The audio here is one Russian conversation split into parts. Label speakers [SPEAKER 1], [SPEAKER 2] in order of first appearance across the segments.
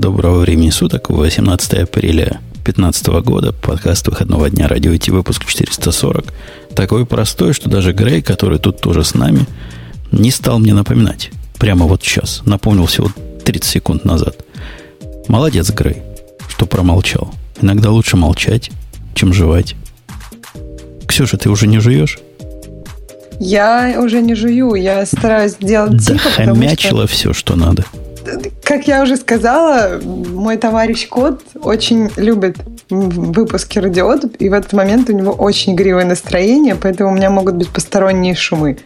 [SPEAKER 1] Доброго времени суток. 18 апреля 2015 года. Подкаст выходного дня. Радио IT. Выпуск 440. Такой простой, что даже Грей, который тут тоже с нами, не стал мне напоминать. Прямо вот сейчас. Напомнил всего 30 секунд назад. Молодец, Грей, что промолчал. Иногда лучше молчать, чем жевать. Ксюша, ты уже не жуешь?
[SPEAKER 2] Я уже не жую, я стараюсь делать
[SPEAKER 1] да тихо, хомячила что... все, что надо.
[SPEAKER 2] Как я уже сказала, мой товарищ Кот очень любит выпуски радиот, и в этот момент у него очень игривое настроение, поэтому у меня могут быть посторонние шумы.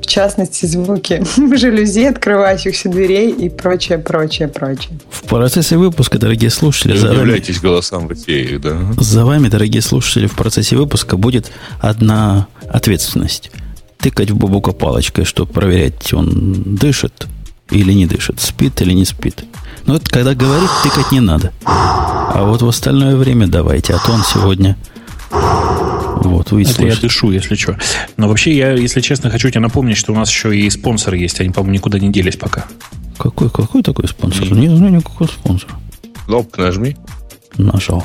[SPEAKER 2] В частности, звуки жалюзи, открывающихся дверей и прочее, прочее, прочее.
[SPEAKER 1] В процессе выпуска, дорогие слушатели,
[SPEAKER 3] Не за удивляйтесь вами, голосам в эфире, да?
[SPEAKER 1] За вами, дорогие слушатели, в процессе выпуска будет одна ответственность – тыкать в бабука палочкой, чтобы проверять, он дышит или не дышит, спит или не спит. Но это когда говорит, тыкать не надо. А вот в остальное время давайте, а то он сегодня...
[SPEAKER 4] Вот, вы Это я дышу, если что. Но вообще, я, если честно, хочу тебе напомнить, что у нас еще и спонсор есть. Они, по-моему, никуда не делись пока.
[SPEAKER 1] Какой, какой такой спонсор? Mm. Не знаю никакого спонсора.
[SPEAKER 3] Кнопку нажми.
[SPEAKER 1] Нажал.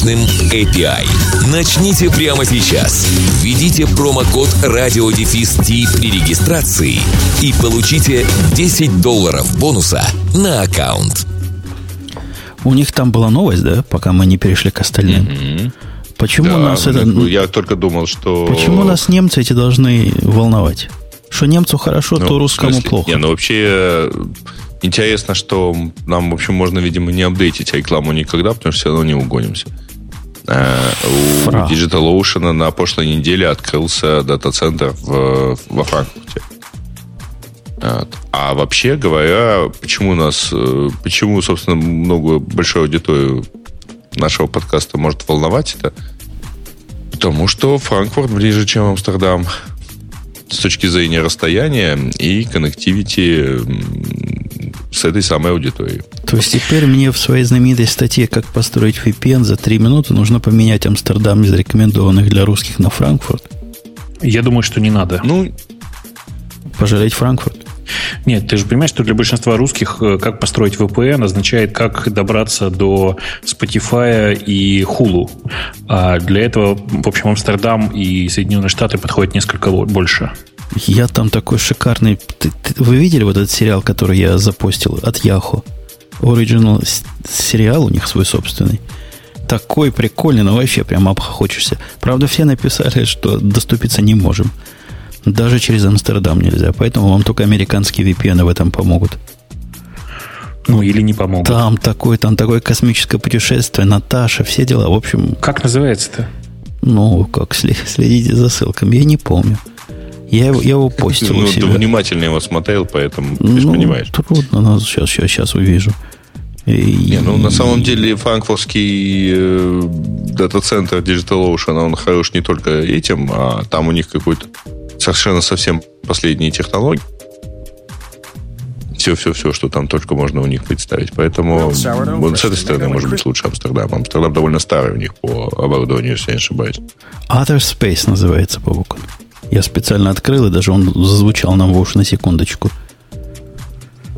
[SPEAKER 5] мощным API. Начните прямо сейчас. Введите промокод радиодефис при регистрации и получите 10 долларов бонуса на аккаунт.
[SPEAKER 1] У них там была новость, да, пока мы не перешли к остальным. Mm-hmm. Почему да, нас это...
[SPEAKER 3] Я только думал, что...
[SPEAKER 1] Почему нас немцы эти должны волновать? Что немцу хорошо, ну, то русскому плохо.
[SPEAKER 3] Не, ну вообще интересно, что нам, в общем, можно, видимо, не апдейтить рекламу никогда, потому что все равно не угонимся. Э, у Фра. DigitalOcean на прошлой неделе открылся дата-центр в, во Франкфурте. А вообще говоря, почему нас, э, почему, собственно, много большую аудиторию нашего подкаста может волновать это? Потому что Франкфурт ближе, чем Амстердам с точки зрения расстояния и коннективити с этой самой аудиторией.
[SPEAKER 1] То есть теперь мне в своей знаменитой статье «Как построить VPN за 3 минуты» нужно поменять Амстердам из рекомендованных для русских на Франкфурт?
[SPEAKER 4] Я думаю, что не надо.
[SPEAKER 1] Ну, пожалеть Франкфурт?
[SPEAKER 4] Нет, ты же понимаешь, что для большинства русских э, как построить VPN означает, как добраться до Spotify и Hulu. А для этого, в общем, Амстердам и Соединенные Штаты подходят несколько больше.
[SPEAKER 1] Я там такой шикарный... Вы видели вот этот сериал, который я запостил от Яху? Original сериал у них свой собственный. Такой прикольный, но вообще прям обхохочешься. Правда, все написали, что доступиться не можем. Даже через Амстердам нельзя. Поэтому вам только американские VPN в этом помогут.
[SPEAKER 4] Ну, или не помогут.
[SPEAKER 1] Там такое, там такое космическое путешествие, Наташа, все дела. В общем...
[SPEAKER 4] Как называется-то?
[SPEAKER 1] Ну, как следите за ссылками, я не помню. Я его, я его постил ну.
[SPEAKER 3] Ты внимательно его смотрел, поэтому ты ну, понимаешь.
[SPEAKER 1] Трудно, но сейчас, сейчас, сейчас увижу.
[SPEAKER 3] И, не, ну на самом деле франкфуртский э, дата-центр DigitalOcean, он хорош не только этим, а там у них какой-то совершенно совсем последние технологии. Все-все-все, что там только можно у них представить. Поэтому вот с этой стороны может быть лучше Амстердам. Амстердам довольно старый у них по оборудованию, если я не ошибаюсь.
[SPEAKER 1] Other Space называется по буквам. Я специально открыл, и даже он зазвучал нам в уши на секундочку.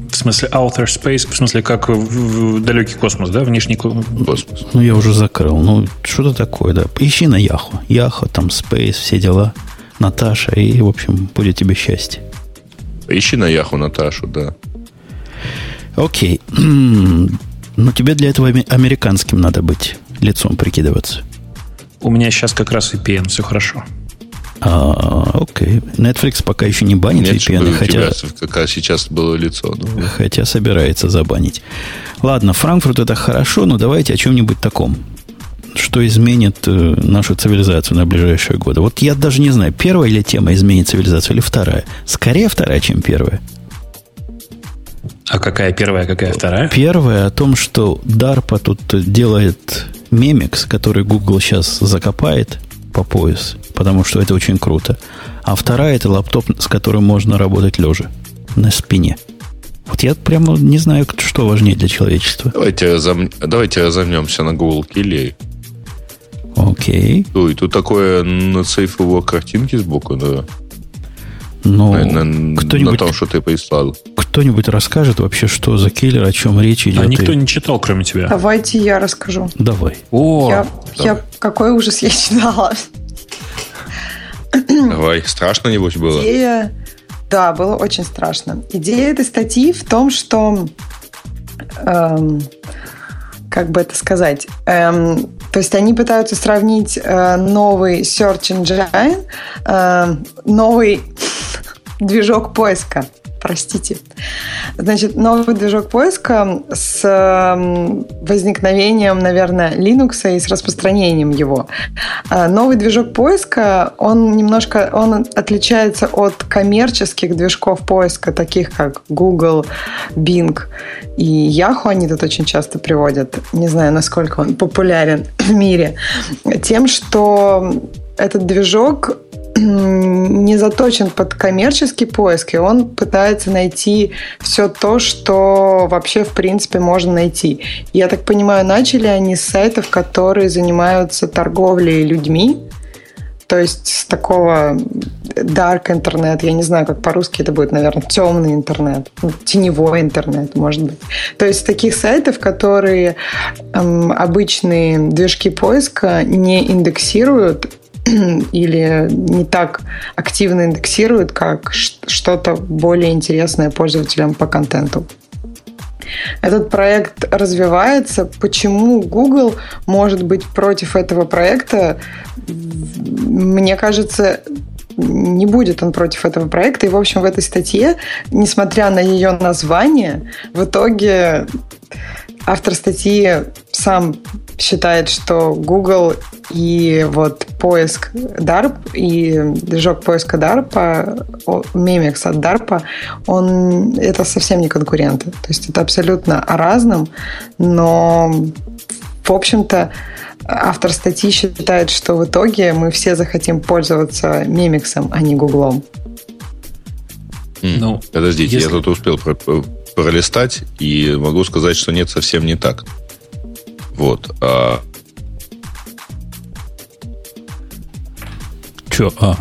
[SPEAKER 4] В смысле outer space, в смысле как в, в далекий космос, да, внешний космос?
[SPEAKER 1] Ну, я уже закрыл. Ну, что-то такое, да. Ищи на Яху. Яху, там Space, все дела. Наташа, и, в общем, будет тебе счастье.
[SPEAKER 3] Ищи на Яху Наташу, да.
[SPEAKER 1] Окей. Но тебе для этого американским надо быть, лицом прикидываться.
[SPEAKER 4] У меня сейчас как раз VPN, все хорошо.
[SPEAKER 1] А, окей. Netflix пока еще не банит Нет, VPN, хотя...
[SPEAKER 3] как сейчас было лицо. Ну.
[SPEAKER 1] Хотя собирается забанить. Ладно, Франкфурт это хорошо, но давайте о чем-нибудь таком что изменит э, нашу цивилизацию на ближайшие годы. Вот я даже не знаю, первая или тема изменит цивилизацию, или вторая. Скорее вторая, чем первая.
[SPEAKER 4] А какая первая, какая вторая?
[SPEAKER 1] Первая о том, что DARPA тут делает мемикс, который Google сейчас закопает по пояс, потому что это очень круто. А вторая это лаптоп, с которым можно работать лежа на спине. Вот я прямо не знаю, что важнее для человечества.
[SPEAKER 3] Давайте, разом... Давайте разомнемся на Google Kille.
[SPEAKER 1] Окей.
[SPEAKER 3] Ой, тут такое на сейф картинки сбоку, да.
[SPEAKER 1] Ну,
[SPEAKER 3] на, кто-нибудь, на том, что ты прислал.
[SPEAKER 1] Кто-нибудь расскажет вообще, что за киллер, о чем речь идет?
[SPEAKER 4] А никто и... не читал, кроме тебя.
[SPEAKER 2] Давайте я расскажу.
[SPEAKER 1] Давай.
[SPEAKER 2] О, я, я какой ужас я читала.
[SPEAKER 3] Давай, страшно-нибудь было?
[SPEAKER 2] Идея... Да, было очень страшно. Идея этой статьи в том, что... Эм, как бы это сказать? Эм, то есть они пытаются сравнить э, новый Search Engine, э, новый движок поиска простите. Значит, новый движок поиска с возникновением, наверное, Linux и с распространением его. А, новый движок поиска, он немножко, он отличается от коммерческих движков поиска, таких как Google, Bing и Yahoo, они тут очень часто приводят. Не знаю, насколько он популярен в мире. Тем, что этот движок не заточен под коммерческий поиск, и он пытается найти все то, что вообще в принципе можно найти. Я так понимаю, начали они с сайтов, которые занимаются торговлей людьми, то есть с такого dark интернет, я не знаю, как по-русски это будет, наверное, темный интернет, ну, теневой интернет, может быть. То есть таких сайтов, которые эм, обычные движки поиска не индексируют, или не так активно индексируют, как что-то более интересное пользователям по контенту. Этот проект развивается. Почему Google может быть против этого проекта? Мне кажется, не будет он против этого проекта. И, в общем, в этой статье, несмотря на ее название, в итоге автор статьи сам считает, что Google и вот поиск DARP и движок поиска DARPA, Memex от DARPA, он, это совсем не конкуренты. То есть это абсолютно о разном, но в общем-то автор статьи считает, что в итоге мы все захотим пользоваться Мемиксом, а не Гуглом.
[SPEAKER 3] Ну, Подождите, если... я тут успел пролистать и могу сказать, что нет, совсем не так. Вот. А...
[SPEAKER 4] Че? А.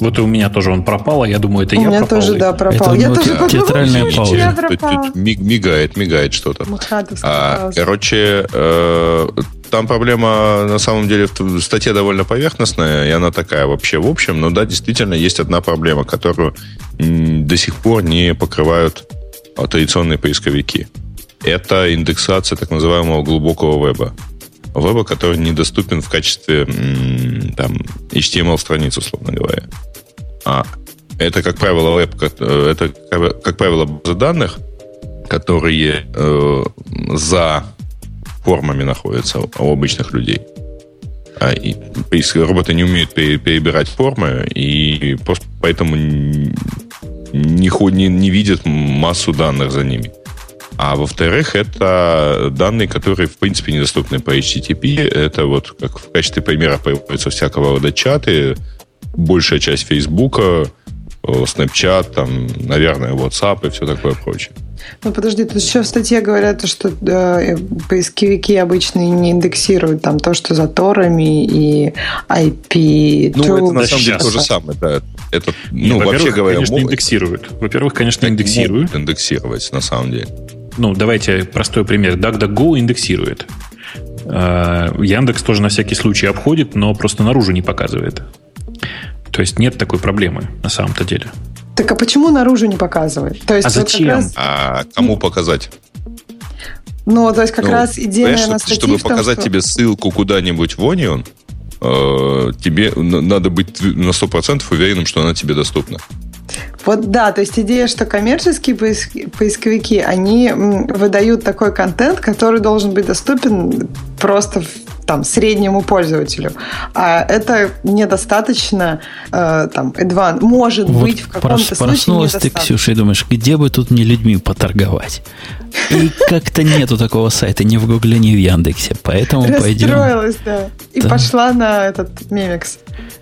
[SPEAKER 4] Вот и у меня тоже он пропал, а я думаю, это
[SPEAKER 2] у
[SPEAKER 4] я
[SPEAKER 2] пропал. У меня тоже, да, пропал.
[SPEAKER 1] Это
[SPEAKER 2] я тоже
[SPEAKER 1] те- театральная пауза.
[SPEAKER 3] Мигает, мигает что-то. А, короче, э, там проблема на самом деле в статье довольно поверхностная, и она такая вообще в общем, но да, действительно есть одна проблема, которую до сих пор не покрывают традиционные поисковики это индексация так называемого глубокого веба. Веба, который недоступен в качестве там, HTML-страниц, условно говоря. А это, как правило, веб, э, это, как правило, базы данных, которые э, за формами находятся у обычных людей. А, и, роботы не умеют перебирать формы, и просто поэтому не, не, не видят массу данных за ними. А во-вторых, это данные, которые, в принципе, недоступны по HTTP. Это вот, как в качестве примера появляются всякого рода чаты, большая часть Фейсбука, Snapchat, там, наверное, WhatsApp и все такое прочее.
[SPEAKER 2] Ну, подожди, тут еще в статье говорят, что э, поисковики обычно не индексируют там то, что за торами и IP.
[SPEAKER 3] Ну, это на самом деле то же самое, да. Это, ну, вообще говоря,
[SPEAKER 4] конечно, индексируют. Во-первых, конечно, индексируют.
[SPEAKER 3] Индексировать, на самом деле
[SPEAKER 4] ну, давайте простой пример. DuckDuckGo индексирует. Э, Яндекс тоже на всякий случай обходит, но просто наружу не показывает. То есть нет такой проблемы на самом-то деле.
[SPEAKER 2] Так а почему наружу не показывает? То есть
[SPEAKER 4] а зачем?
[SPEAKER 3] Раз... А кому показать?
[SPEAKER 2] Ну, то есть как ну, раз идея на статье
[SPEAKER 3] Чтобы том, показать что... тебе ссылку куда-нибудь в Onion, э, тебе надо быть на 100% уверенным, что она тебе доступна.
[SPEAKER 2] Вот да, то есть идея, что коммерческие поисковики, они выдают такой контент, который должен быть доступен просто там среднему пользователю. А это недостаточно э, там advanced. Может вот быть в каком-то
[SPEAKER 1] прос, случае ты, Ксюша, и думаешь, где бы тут мне людьми поторговать? И как-то нету такого сайта ни в Гугле, ни в Яндексе. Поэтому пойдем...
[SPEAKER 2] Расстроилась, да. И пошла на этот мемикс.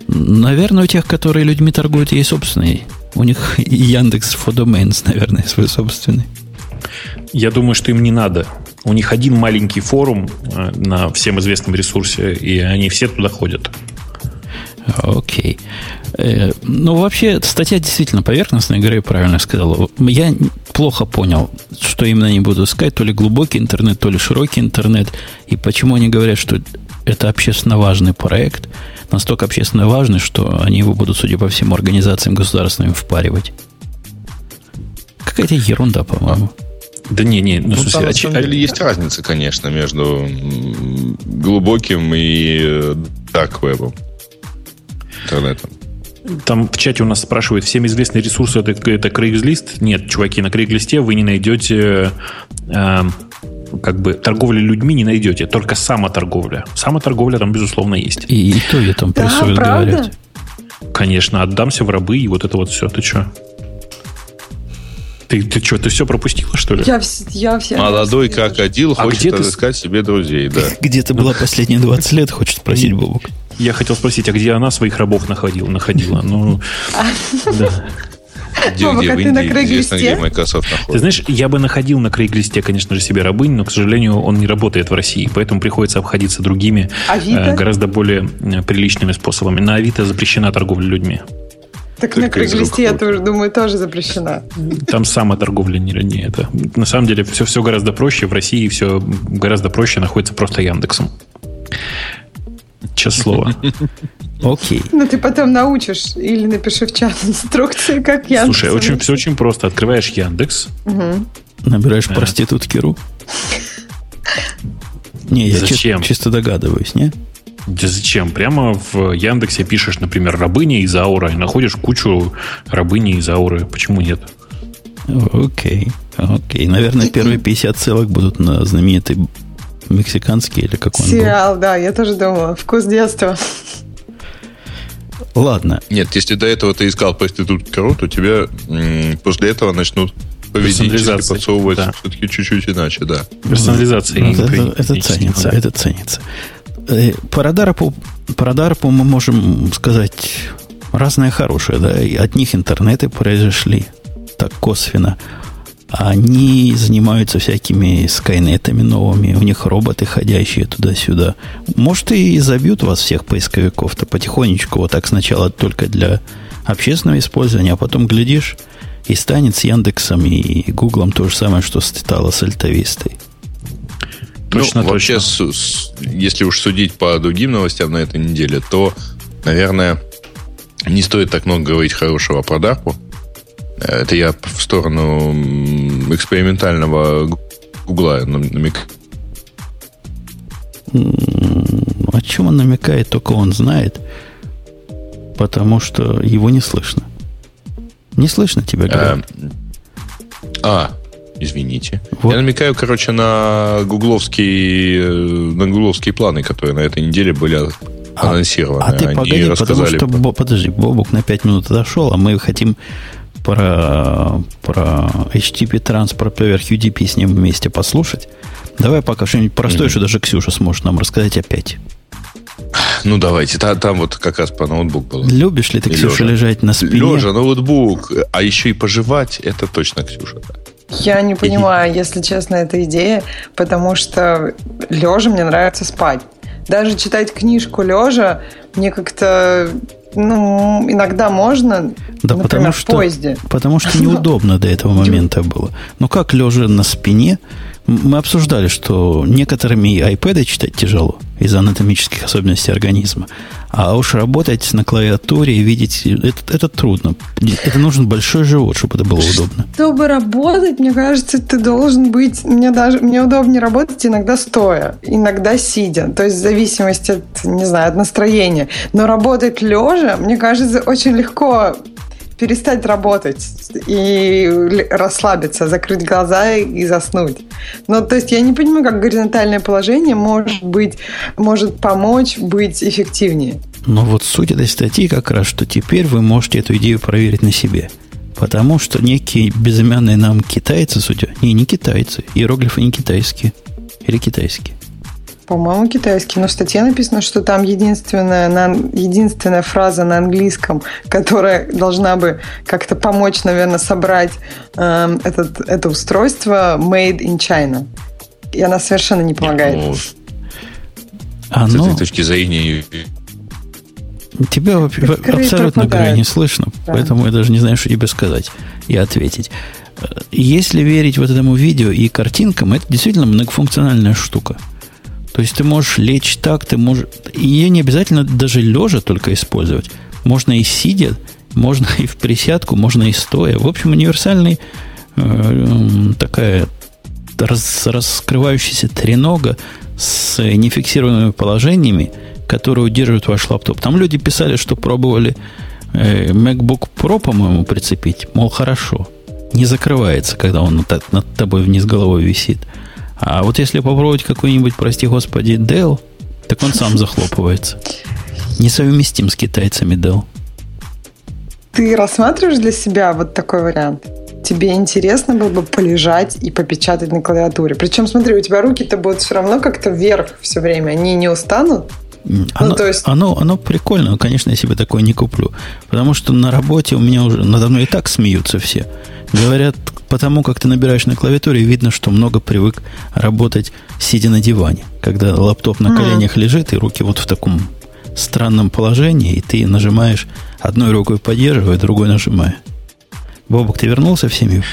[SPEAKER 1] Наверное, у тех, которые людьми торгуют, есть собственный. У них Яндекс for Domains, наверное, свой собственный.
[SPEAKER 4] Я думаю, что им не надо. У них один маленький форум э, на всем известном ресурсе, и они все туда ходят.
[SPEAKER 1] Окей. Э, ну, вообще, статья действительно поверхностная, Грей правильно сказал. Я плохо понял, что именно они будут искать, то ли глубокий интернет, то ли широкий интернет, и почему они говорят, что это общественно важный проект, настолько общественно важный, что они его будут, судя по всем организациям государственным, впаривать. Какая-то ерунда, по-моему.
[SPEAKER 3] Да не, не, ну, ну смысле, там, на самом деле есть разница, конечно, между глубоким и дарк-вебом, интернетом.
[SPEAKER 4] Там в чате у нас спрашивают, всем известный ресурс это, это Craigslist? Нет, чуваки, на Craigslist вы не найдете э, как бы торговли людьми не найдете, только самоторговля. Самоторговля там, безусловно, есть.
[SPEAKER 1] И, и то я там прессуют, да, говорят.
[SPEAKER 4] Конечно, отдамся в рабы и вот это вот все. Ты что? Ты, ты что, ты все пропустила, что ли?
[SPEAKER 2] Я, я все
[SPEAKER 3] Молодой крокодил а хочет отыскать ты... себе друзей, да.
[SPEAKER 1] Где ты была последние 20 лет, хочет спросить Бобок.
[SPEAKER 4] Я хотел спросить, а где она своих рабов находила? находила? Ну, да.
[SPEAKER 3] Где, Бобок, где, в Индии, на Крейглисте? где Microsoft находится.
[SPEAKER 4] Ты знаешь, я бы находил на Крейглисте, конечно же, себе рабынь, но, к сожалению, он не работает в России, поэтому приходится обходиться другими, э, гораздо более э, приличными способами. На Авито запрещена торговля людьми.
[SPEAKER 2] Так на Круглисте, я тоже думаю, тоже запрещена.
[SPEAKER 4] Там сама торговля не, не это. На самом деле все, все гораздо проще. В России все гораздо проще находится просто Яндексом. Слово.
[SPEAKER 1] Окей.
[SPEAKER 2] Ну, ты потом научишь или напиши в чат инструкции, как Яндекс.
[SPEAKER 4] Слушай, очень, все очень просто. Открываешь Яндекс.
[SPEAKER 1] Угу. Набираешь проституткиру. Не, я Зачем? чисто догадываюсь, не?
[SPEAKER 4] Да зачем? Прямо в Яндексе пишешь, например, рабыня из Аура, и находишь кучу рабыни из Ауры. Почему нет?
[SPEAKER 1] Окей, окей. Наверное, первые 50 ссылок будут на знаменитый мексиканский или какой он
[SPEAKER 2] Сериал, был. да, я тоже думала. Вкус детства.
[SPEAKER 1] Ладно.
[SPEAKER 3] Нет, если до этого ты искал проститутку, то тебя м- после этого начнут поведенчески подсовывать да. все-таки чуть-чуть иначе, да.
[SPEAKER 4] Персонализация.
[SPEAKER 1] Ну, это, это ценится, это ценится. По радару, по радару мы можем сказать разное хорошее. Да? И от них интернеты произошли так косвенно. Они занимаются всякими скайнетами новыми, у них роботы ходящие туда-сюда. Может, и забьют вас всех поисковиков-то потихонечку, вот так сначала только для общественного использования, а потом, глядишь, и станет с Яндексом и Гуглом то же самое, что стало с Альтавистой.
[SPEAKER 3] Точно, ну, вообще, точно. С, с, если уж судить по другим новостям на этой неделе, то, наверное, не стоит так много говорить хорошего про Дарпу. Это я в сторону экспериментального Гугла намекаю.
[SPEAKER 1] О чем он намекает, только он знает, потому что его не слышно. Не слышно тебя, говорят.
[SPEAKER 3] А, Извините. Вот. Я намекаю, короче, на гугловские, э, на гугловские планы, которые на этой неделе были а, анонсированы.
[SPEAKER 1] А ты Они погоди, потому что, подожди, Бобук на 5 минут отошел, а мы хотим про, про HTTP транспорт поверх UDP с ним вместе послушать. Давай пока что-нибудь простое, mm-hmm. что даже Ксюша сможет нам рассказать опять.
[SPEAKER 3] Ну, давайте. Там, там вот как раз по ноутбук было.
[SPEAKER 1] Любишь ли ты, И Ксюша, лежа. лежать на спине?
[SPEAKER 3] Лежа, ноутбук. А еще и пожевать, это точно Ксюша. Да.
[SPEAKER 2] Я не понимаю, если честно, эта идея, потому что лежа мне нравится спать. Даже читать книжку лежа мне как-то ну, иногда можно, да например, потому
[SPEAKER 1] что,
[SPEAKER 2] в поезде.
[SPEAKER 1] Потому что неудобно до этого момента было. Ну, как лежа на спине, мы обсуждали, что некоторыми iPad читать тяжело из-за анатомических особенностей организма. А уж работать на клавиатуре и видеть, это, это трудно. Это нужен большой живот, чтобы это было удобно.
[SPEAKER 2] Чтобы работать, мне кажется, ты должен быть... Мне, даже, мне удобнее работать иногда стоя, иногда сидя. То есть в зависимости от, не знаю, от настроения. Но работать лежа, мне кажется, очень легко перестать работать и расслабиться, закрыть глаза и заснуть. Ну, то есть я не понимаю, как горизонтальное положение может быть, может помочь быть эффективнее.
[SPEAKER 1] Но вот суть этой статьи как раз, что теперь вы можете эту идею проверить на себе. Потому что некие безымянные нам китайцы, судя... Не, не китайцы. Иероглифы не китайские. Или китайские.
[SPEAKER 2] По-моему, китайский. Но в статье написано, что там единственная, на, единственная фраза на английском, которая должна бы как-то помочь, наверное, собрать э, этот, это устройство made in China. И она совершенно не помогает. Ну,
[SPEAKER 3] Оно... С этой точки зрения
[SPEAKER 1] Тебя абсолютно, Грей, не слышно, да. поэтому я даже не знаю, что тебе сказать и ответить. Если верить вот этому видео и картинкам, это действительно многофункциональная штука. То есть ты можешь лечь так, ты можешь... Ее не обязательно даже лежа только использовать. Можно и сидя, можно и в присядку, можно и стоя. В общем, универсальный э, такая раз, раскрывающаяся тренога с нефиксированными положениями, которые удерживают ваш лаптоп. Там люди писали, что пробовали э, MacBook Pro, по-моему, прицепить. Мол, хорошо. Не закрывается, когда он над, над тобой вниз головой висит. А вот если попробовать какой-нибудь, прости господи, Dell, так он сам захлопывается. Несовместим с китайцами Dell.
[SPEAKER 2] Ты рассматриваешь для себя вот такой вариант? Тебе интересно было бы полежать и попечатать на клавиатуре. Причем, смотри, у тебя руки-то будут все равно как-то вверх все время. Они не устанут?
[SPEAKER 1] Ну, оно, ну, то есть... оно, оно прикольно, но, конечно, я себе такое не куплю. Потому что на работе у меня уже надо мной и так смеются все. Говорят, потому как ты набираешь на клавиатуре, видно, что много привык работать сидя на диване. Когда лаптоп на коленях лежит, и руки вот в таком странном положении, и ты нажимаешь одной рукой поддерживая, другой нажимая. Бобок, ты вернулся в семью?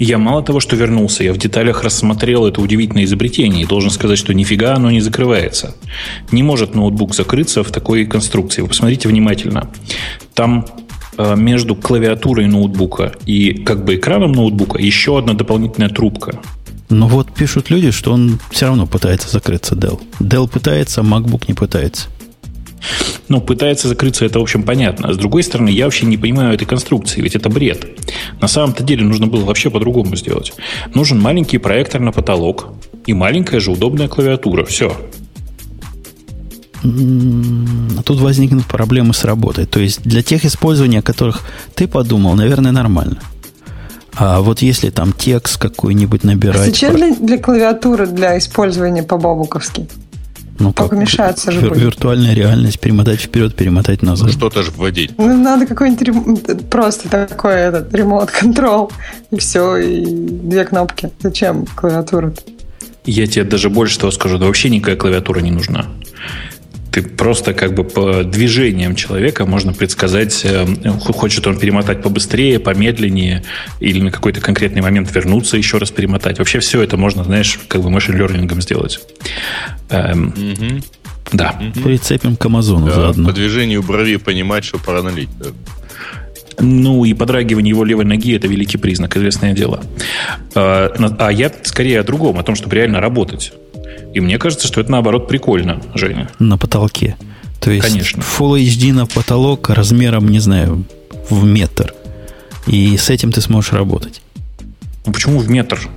[SPEAKER 4] Я мало того, что вернулся, я в деталях рассмотрел это удивительное изобретение и должен сказать, что нифига оно не закрывается. Не может ноутбук закрыться в такой конструкции. Вы посмотрите внимательно. Там Э, между клавиатурой ноутбука и как бы экраном ноутбука еще одна дополнительная трубка.
[SPEAKER 1] Ну вот пишут люди, что он все равно пытается закрыться Dell. Dell пытается, а MacBook не пытается.
[SPEAKER 4] Ну, пытается закрыться, это, в общем, понятно. С другой стороны, я вообще не понимаю этой конструкции, ведь это бред. На самом-то деле нужно было вообще по-другому сделать. Нужен маленький проектор на потолок и маленькая же удобная клавиатура. Все.
[SPEAKER 1] тут возникнут проблемы с работой. То есть для тех использований, о которых ты подумал, наверное, нормально. А вот если там текст какой-нибудь набирать...
[SPEAKER 2] Зачем для, для клавиатуры для использования по-бобуковски? Ну, Только как, мешаться же
[SPEAKER 1] вир- Виртуальная реальность, перемотать вперед, перемотать назад. Ну,
[SPEAKER 3] что-то же вводить.
[SPEAKER 2] Ну, надо какой-нибудь просто такой этот ремонт-контрол, и все, и две кнопки. Зачем клавиатура?
[SPEAKER 4] Я тебе даже больше того скажу, да вообще никакая клавиатура не нужна ты просто как бы по движениям человека можно предсказать, э, хочет он перемотать побыстрее, помедленнее, или на какой-то конкретный момент вернуться, еще раз перемотать. Вообще все это можно, знаешь, как бы машин-лернингом сделать. Эм, угу. Да.
[SPEAKER 1] Угу. Прицепим к Амазону да, заодно.
[SPEAKER 3] По движению брови понимать, что пора налить. Да.
[SPEAKER 4] Ну, и подрагивание его левой ноги – это великий признак, известное дело. А, а я скорее о другом, о том, чтобы реально работать. И мне кажется, что это наоборот прикольно, Женя.
[SPEAKER 1] На потолке. То есть
[SPEAKER 4] Конечно.
[SPEAKER 1] Full HD на потолок размером, не знаю, в метр. И с этим ты сможешь работать.
[SPEAKER 4] Ну почему в метр?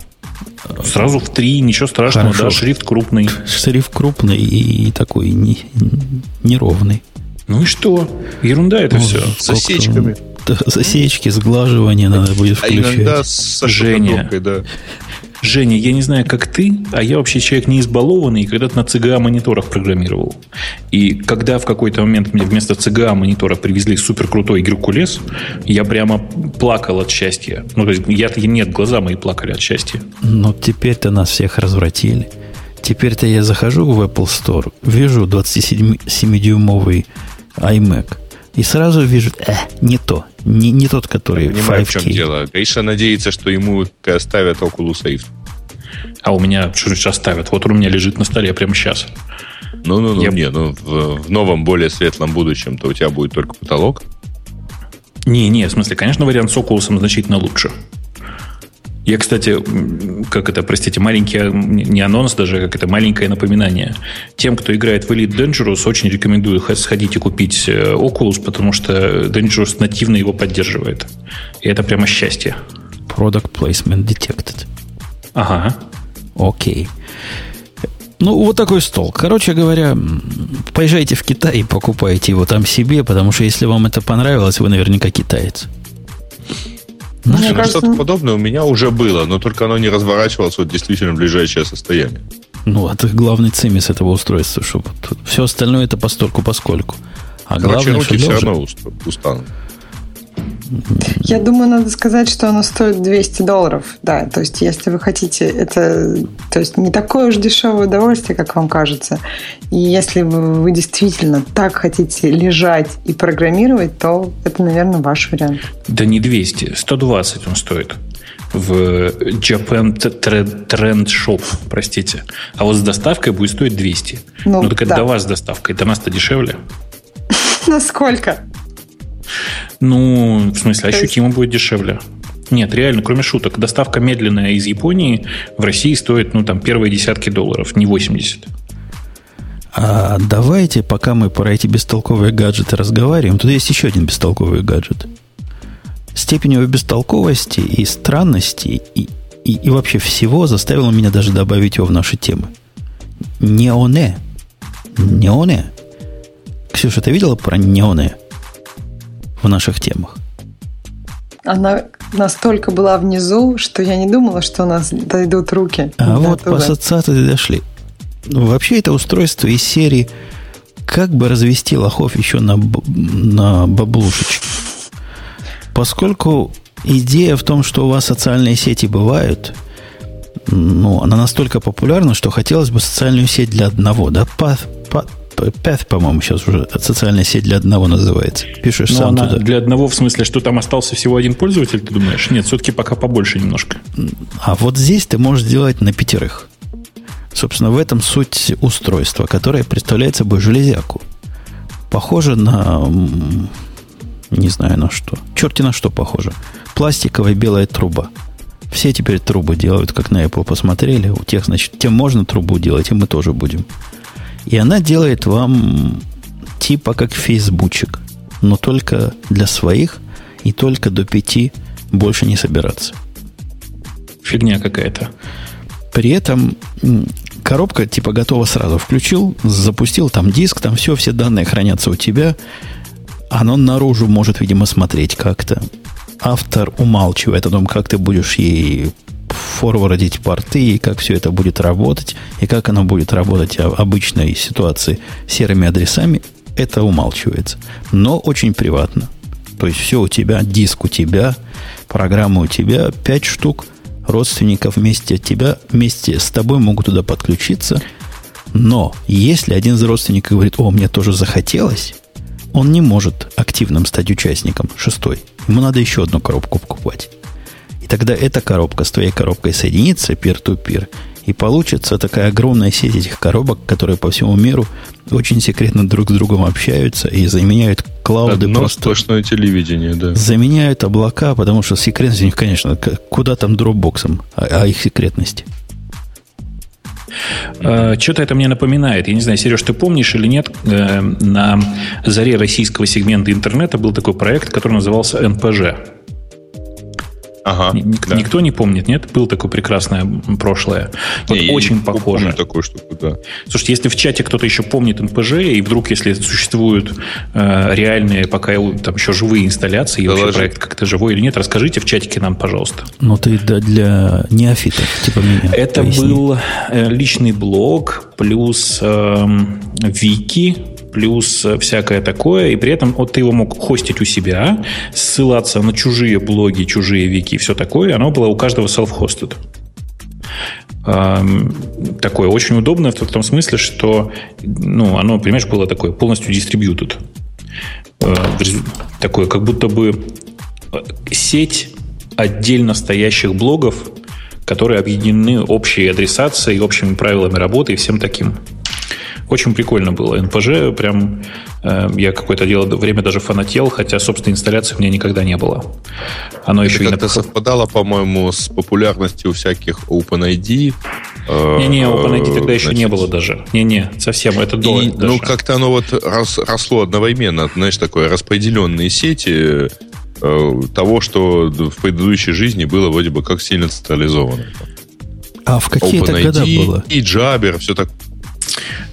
[SPEAKER 4] Сразу в три, ничего страшного, Хорошо. да, шрифт крупный.
[SPEAKER 1] Шрифт крупный и такой не, неровный.
[SPEAKER 4] Ну и что? Ерунда это ну, все.
[SPEAKER 3] С засечками.
[SPEAKER 1] Засечки, сглаживание надо будет включать. А иногда
[SPEAKER 4] с Женя, да. Женя, я не знаю, как ты, а я вообще человек не избалованный, когда-то на CGA мониторах программировал. И когда в какой-то момент мне вместо CGA монитора привезли супер крутой Геркулес, я прямо плакал от счастья. Ну, то есть я-то нет, глаза мои плакали от счастья.
[SPEAKER 1] Ну, теперь-то нас всех развратили. Теперь-то я захожу в Apple Store, вижу 27-дюймовый iMac. И сразу вижу, э, не то. Не, не тот, который
[SPEAKER 3] Я понимаю, в чем дело. Гриша надеется, что ему оставят Oculus Rift.
[SPEAKER 4] А у меня что же оставят? Вот он у меня лежит на столе прямо сейчас.
[SPEAKER 3] Ну, ну, ну, Я... не, ну в, в новом, более светлом будущем, то у тебя будет только потолок.
[SPEAKER 4] Не, не, в смысле, конечно, вариант с Oculus значительно лучше. Я, кстати, как это, простите, маленький, не анонс даже, как это, маленькое напоминание. Тем, кто играет в Elite Dangerous, очень рекомендую сходить и купить э, Oculus, потому что Dangerous нативно его поддерживает. И это прямо счастье.
[SPEAKER 1] Product Placement Detected.
[SPEAKER 4] Ага.
[SPEAKER 1] Окей. Ну, вот такой стол. Короче говоря, поезжайте в Китай и покупайте его там себе, потому что если вам это понравилось, вы наверняка китаец.
[SPEAKER 3] Ну, Мне кажется, что-то подобное у меня уже было, но только оно не разворачивалось вот действительно в ближайшее состояние.
[SPEAKER 1] Ну, это главный цимис этого устройства, чтобы все остальное это постольку поскольку.
[SPEAKER 3] А Короче, главное, руки все равно устанут.
[SPEAKER 2] Я думаю, надо сказать, что оно стоит 200 долларов. Да, то есть, если вы хотите, это то есть не такое уж дешевое удовольствие, как вам кажется. И если вы, вы действительно так хотите лежать и программировать, то это, наверное, ваш вариант.
[SPEAKER 4] Да не 200, 120 он стоит в Japan Trend Shop, простите. А вот с доставкой будет стоить 200. Ну, ну так это да. до вас с доставкой. До нас-то дешевле.
[SPEAKER 2] Насколько?
[SPEAKER 4] Ну, в смысле, ощутимо будет дешевле. Нет, реально, кроме шуток, доставка медленная из Японии в России стоит, ну, там, первые десятки долларов, не 80.
[SPEAKER 1] А давайте, пока мы про эти бестолковые гаджеты разговариваем, тут есть еще один бестолковый гаджет. Степень его бестолковости и странности и, и, и вообще всего заставила меня даже добавить его в наши темы. Неоне. Неоне. Ксюша, ты видела про неоне? В наших темах.
[SPEAKER 2] Она настолько была внизу, что я не думала, что у нас дойдут руки.
[SPEAKER 1] А вот туда. по ассоциации дошли. Вообще это устройство из серии «Как бы развести лохов еще на, на баблушечки». Поскольку идея в том, что у вас социальные сети бывают, ну, она настолько популярна, что хотелось бы социальную сеть для одного, да, Path, по-моему, сейчас уже социальная сеть для одного называется. Пишешь Но сам туда.
[SPEAKER 4] Для одного в смысле, что там остался всего один пользователь, ты думаешь? Нет, все-таки пока побольше немножко.
[SPEAKER 1] А вот здесь ты можешь сделать на пятерых. Собственно, в этом суть устройства, которое представляет собой железяку. Похоже на... Не знаю на что. Черти на что похоже. Пластиковая белая труба. Все теперь трубы делают, как на Apple посмотрели. У тех, значит, тем можно трубу делать, и мы тоже будем. И она делает вам типа как фейсбучик, но только для своих и только до пяти больше не собираться.
[SPEAKER 4] Фигня какая-то.
[SPEAKER 1] При этом коробка типа готова сразу. Включил, запустил там диск, там все, все данные хранятся у тебя. Оно наружу может, видимо, смотреть как-то. Автор умалчивает о том, как ты будешь ей форвардить порты, и как все это будет работать, и как оно будет работать в обычной ситуации серыми адресами, это умалчивается. Но очень приватно. То есть все у тебя, диск у тебя, программа у тебя, пять штук родственников вместе от тебя, вместе с тобой могут туда подключиться. Но если один из родственников говорит, о, мне тоже захотелось, он не может активным стать участником, шестой. Ему надо еще одну коробку покупать. И тогда эта коробка с твоей коробкой соединится peer-to-peer, и получится такая огромная сеть этих коробок, которые по всему миру очень секретно друг с другом общаются и заменяют клауды
[SPEAKER 3] Одно просто... сплошное телевидение, да.
[SPEAKER 1] Заменяют облака, потому что секретность у них, конечно, куда там дропбоксом, а, а их секретности.
[SPEAKER 4] Uh, Что-то это мне напоминает. Я не знаю, Сереж, ты помнишь или нет, uh, на заре российского сегмента интернета был такой проект, который назывался НПЖ.
[SPEAKER 3] Ага,
[SPEAKER 4] Ник- да. Никто не помнит, нет? Было такое прекрасное прошлое. Вот не, очень я похоже. Помню
[SPEAKER 3] такую штуку, да.
[SPEAKER 4] Слушайте, если в чате кто-то еще помнит НПЖ, и вдруг, если существуют э, реальные, пока там еще живые инсталляции, и вообще проект как-то живой или нет, расскажите в чатике нам, пожалуйста.
[SPEAKER 1] Ну, ты да, для неофитов, типа меня.
[SPEAKER 4] Это поясни. был э, личный блог плюс э, вики, плюс э, всякое такое, и при этом вот ты его мог хостить у себя, ссылаться на чужие блоги, чужие вики и все такое, оно было у каждого self-hosted. Такое очень удобное в том смысле, что ну, оно, понимаешь, было такое полностью distributed. Э, такое, как будто бы э, сеть отдельно стоящих блогов, которые объединены общей адресацией, общими правилами работы и всем таким. Очень прикольно было. НПЖ прям э, я какое-то дело время даже фанател, хотя, собственно, инсталляции у меня никогда не было.
[SPEAKER 3] Оно Это еще как-то и на... совпадало, по-моему, с популярностью всяких OpenID.
[SPEAKER 4] Э, Не-не, OpenID тогда еще не было даже. Не-не, совсем, это до
[SPEAKER 3] и, Ну, как-то оно вот рос, росло одновременно, знаешь, такое распределенные сети э, того, что в предыдущей жизни было вроде бы как сильно централизовано.
[SPEAKER 1] А в какие это года было?
[SPEAKER 3] И Jabber, все так.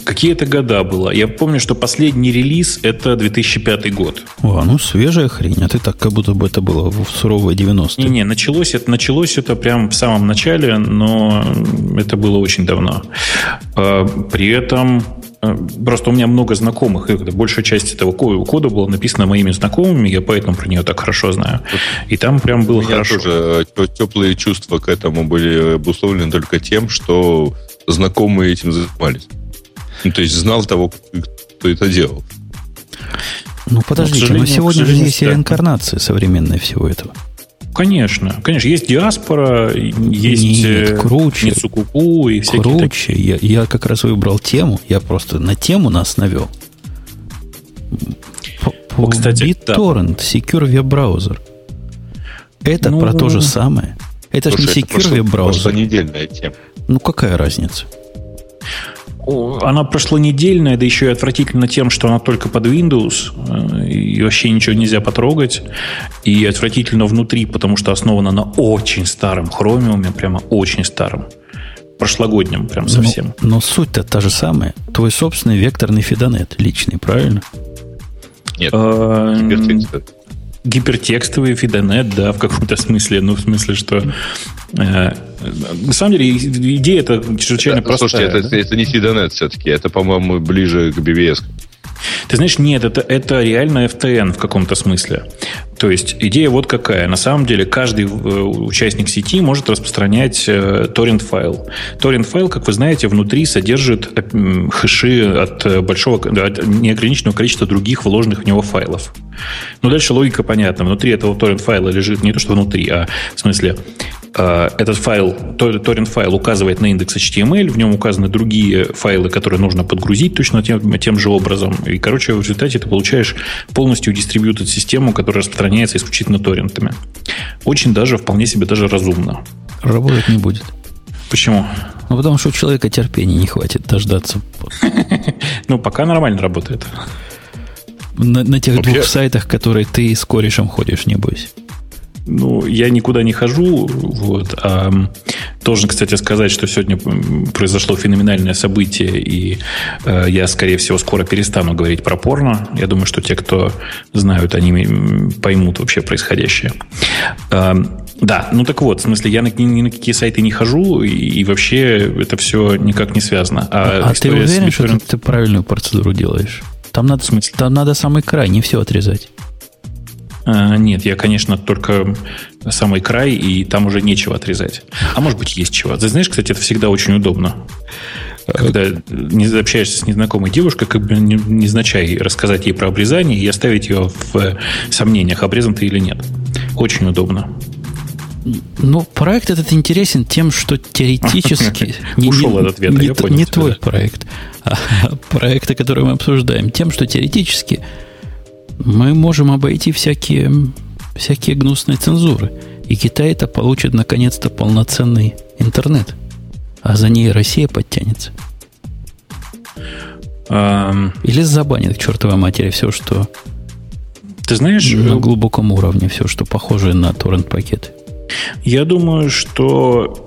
[SPEAKER 4] Какие это года было? Я помню, что последний релиз это 2005 год.
[SPEAKER 1] О, ну свежая хрень. А ты так, как будто бы это было в суровые 90-е.
[SPEAKER 4] Не-не, началось это, началось это прямо в самом начале, но это было очень давно. А, при этом а, Просто у меня много знакомых, и большая часть этого кода была написана моими знакомыми, я поэтому про нее так хорошо знаю. И там прям было у меня хорошо.
[SPEAKER 3] тоже э, теплые чувства к этому были обусловлены только тем, что знакомые этим занимались. Ну, то есть знал того, кто это делал.
[SPEAKER 1] Ну, подождите, но, но сегодня же есть реинкарнация современная всего этого.
[SPEAKER 4] Конечно, конечно. Есть диаспора, есть Нет,
[SPEAKER 1] э, круче,
[SPEAKER 4] Мицукуку и всякие
[SPEAKER 1] Круче. Я, я как раз выбрал тему. Я просто на тему нас навел. По, Кстати, BitTorrent, да. Secure Web Browser. Это ну, про то же самое. Это же не Secure Web Browser. Это
[SPEAKER 3] недельная тема.
[SPEAKER 1] Ну, какая разница?
[SPEAKER 4] Она прошлонедельная, да еще и отвратительно тем, что она только под Windows, э, и вообще ничего нельзя потрогать. И отвратительно внутри, потому что основана на очень старом хромиуме, прямо очень старом. Прошлогоднем, прям совсем.
[SPEAKER 1] Но, но суть-то та же самая. Твой собственный векторный фидонет личный, правильно?
[SPEAKER 3] Нет, а,
[SPEAKER 4] гипертекстовый фидонет, да, в каком-то смысле. Ну, в смысле, что... Э, на самом деле, идея это чрезвычайно
[SPEAKER 3] да,
[SPEAKER 4] простая.
[SPEAKER 3] Слушайте, это, да? это не фидонет все-таки. Это, по-моему, ближе к BBS.
[SPEAKER 4] Ты знаешь, нет, это, это реально FTN в каком-то смысле. То есть идея вот какая. На самом деле каждый э, участник сети может распространять торрент-файл. Торрент-файл, как вы знаете, внутри содержит э, хэши от большого, от неограниченного количества других вложенных в него файлов. Ну, дальше логика понятна. Внутри этого торрент-файла лежит не то, что внутри, а в смысле Э, этот файл, торрент-файл указывает на индекс HTML, в нем указаны другие файлы, которые нужно подгрузить точно тем, тем же образом. И, короче, в результате ты получаешь полностью дистрибьютед систему, которая распространяется исключительно торрентами. Очень даже, вполне себе даже разумно.
[SPEAKER 1] Работать не будет.
[SPEAKER 4] Почему?
[SPEAKER 1] Ну, потому что у человека терпения не хватит дождаться.
[SPEAKER 4] Ну, пока нормально работает.
[SPEAKER 1] На, на тех двух сайтах, которые ты с корешем ходишь, не бойся.
[SPEAKER 4] Ну, я никуда не хожу. Вот, а, должен, кстати, сказать, что сегодня произошло феноменальное событие, и э, я, скорее всего, скоро перестану говорить про порно. Я думаю, что те, кто знают, они поймут вообще происходящее. Э, да, ну так вот, в смысле, я на, ни, ни на какие сайты не хожу, и, и вообще это все никак не связано.
[SPEAKER 1] А, а ты уверен, что ты правильную процедуру делаешь? Там надо, там надо самый край, не все отрезать.
[SPEAKER 4] А, нет, я, конечно, только самый край, и там уже нечего отрезать. А может быть, есть чего. Ты знаешь, кстати, это всегда очень удобно. Когда не общаешься с незнакомой девушкой, как бы незначай рассказать ей про обрезание и оставить ее в сомнениях, обрезан ты или нет. Очень удобно.
[SPEAKER 1] Ну, проект этот интересен тем, что теоретически...
[SPEAKER 4] Ушел от ответа,
[SPEAKER 1] не, я понял. Не твой проект, а проекты, которые мы обсуждаем. Тем, что теоретически мы можем обойти всякие, всякие гнусные цензуры. И Китай это получит наконец-то полноценный интернет. А за ней Россия подтянется. Um, Или забанит к чертовой матери все, что
[SPEAKER 4] ты знаешь,
[SPEAKER 1] на э, глубоком уровне, все, что похоже на торрент-пакеты.
[SPEAKER 4] Я думаю, что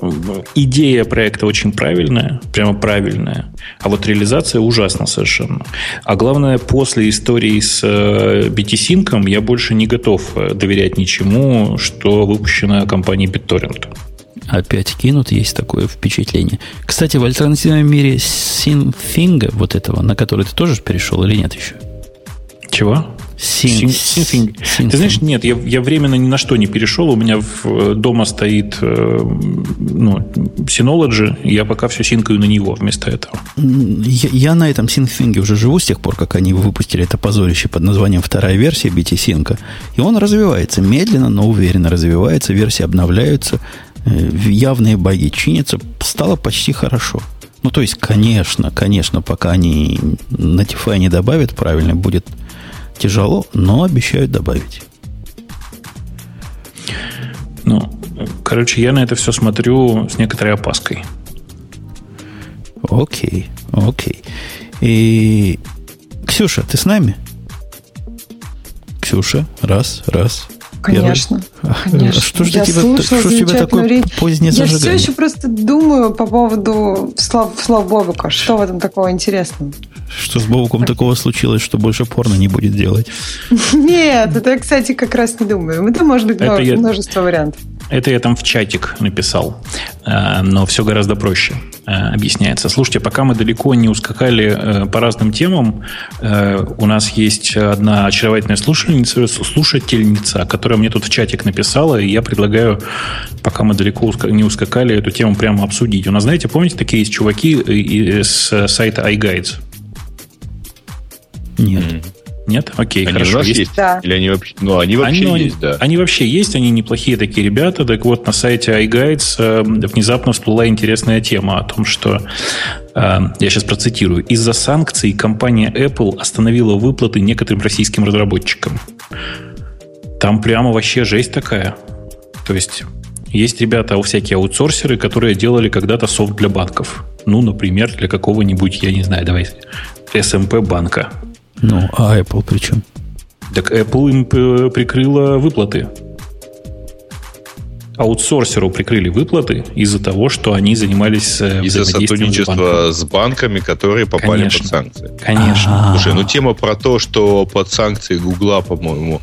[SPEAKER 4] идея проекта очень правильная, прямо правильная, а вот реализация ужасна совершенно. А главное, после истории с э, BT-Sync я больше не готов э, доверять ничему, что выпущено компанией BitTorrent.
[SPEAKER 1] Опять кинут, есть такое впечатление. Кстати, в альтернативном мире Synfinga, вот этого, на который ты тоже перешел или нет еще?
[SPEAKER 4] Чего?
[SPEAKER 1] Син,
[SPEAKER 4] син, син, Ты знаешь, нет, я, я временно ни на что не перешел. У меня в, дома стоит э, ну, Synology, и я пока все синкаю на него вместо этого.
[SPEAKER 1] Я, я на этом синфинге уже живу с тех пор, как они выпустили это позорище под названием вторая версия BT Sync. И он развивается медленно, но уверенно развивается, версии обновляются, э, явные баги чинятся, стало почти хорошо. Ну, то есть, конечно, конечно, пока они Notify не добавят правильно, будет тяжело, но обещают добавить.
[SPEAKER 4] Ну, короче, я на это все смотрю с некоторой опаской.
[SPEAKER 1] Окей, окей. И Ксюша, ты с нами? Ксюша, раз, раз.
[SPEAKER 2] Конечно,
[SPEAKER 1] Первый.
[SPEAKER 2] конечно.
[SPEAKER 1] Что же
[SPEAKER 2] я
[SPEAKER 1] тебя,
[SPEAKER 2] слушала
[SPEAKER 1] что ж тебя такое
[SPEAKER 2] речь.
[SPEAKER 1] позднее
[SPEAKER 2] Я
[SPEAKER 1] зажигание?
[SPEAKER 2] все еще просто думаю по поводу слав, слав Бобука. Что в этом такого интересного?
[SPEAKER 1] Что с Бобуком такого случилось, что больше порно не будет делать?
[SPEAKER 2] Нет, это я, кстати, как раз не думаю. Это может быть
[SPEAKER 4] Это я-
[SPEAKER 2] множество вариантов.
[SPEAKER 4] Это я там в чатик написал, Э, но все гораздо проще э, объясняется. Слушайте, пока мы далеко не ускакали э, по разным темам, у нас есть одна очаровательная слушательница, слушательница, которая мне тут в чатик написала, и я предлагаю, пока мы далеко не ускакали, эту тему прямо обсудить. У нас, знаете, помните, такие есть чуваки с сайта iGuides?
[SPEAKER 1] Нет.
[SPEAKER 4] Нет? Окей,
[SPEAKER 3] Они
[SPEAKER 4] хорошо.
[SPEAKER 3] у нас
[SPEAKER 4] Есть-
[SPEAKER 3] есть?
[SPEAKER 2] Да.
[SPEAKER 3] Или они вообще... Ну, они вообще
[SPEAKER 4] они,
[SPEAKER 3] есть, да.
[SPEAKER 4] Они вообще есть, они неплохие такие ребята. Так вот, на сайте iGuides э, внезапно всплыла интересная тема о том, что, э, я сейчас процитирую, из-за санкций компания Apple остановила выплаты некоторым российским разработчикам. Там прямо вообще жесть такая. То есть, есть ребята, всякие аутсорсеры, которые делали когда-то софт для банков. Ну, например, для какого-нибудь, я не знаю, давай, SMP банка.
[SPEAKER 1] Ну, а Apple при чем?
[SPEAKER 4] Так Apple им п- прикрыла выплаты. Аутсорсеру прикрыли выплаты из-за того, что они занимались э,
[SPEAKER 3] Из-за
[SPEAKER 4] взаимодействием с
[SPEAKER 3] сотрудничества с банками, которые попали
[SPEAKER 4] Конечно.
[SPEAKER 3] под санкции.
[SPEAKER 4] Конечно.
[SPEAKER 3] Слушай, ну тема про то, что под санкции Гугла, по-моему,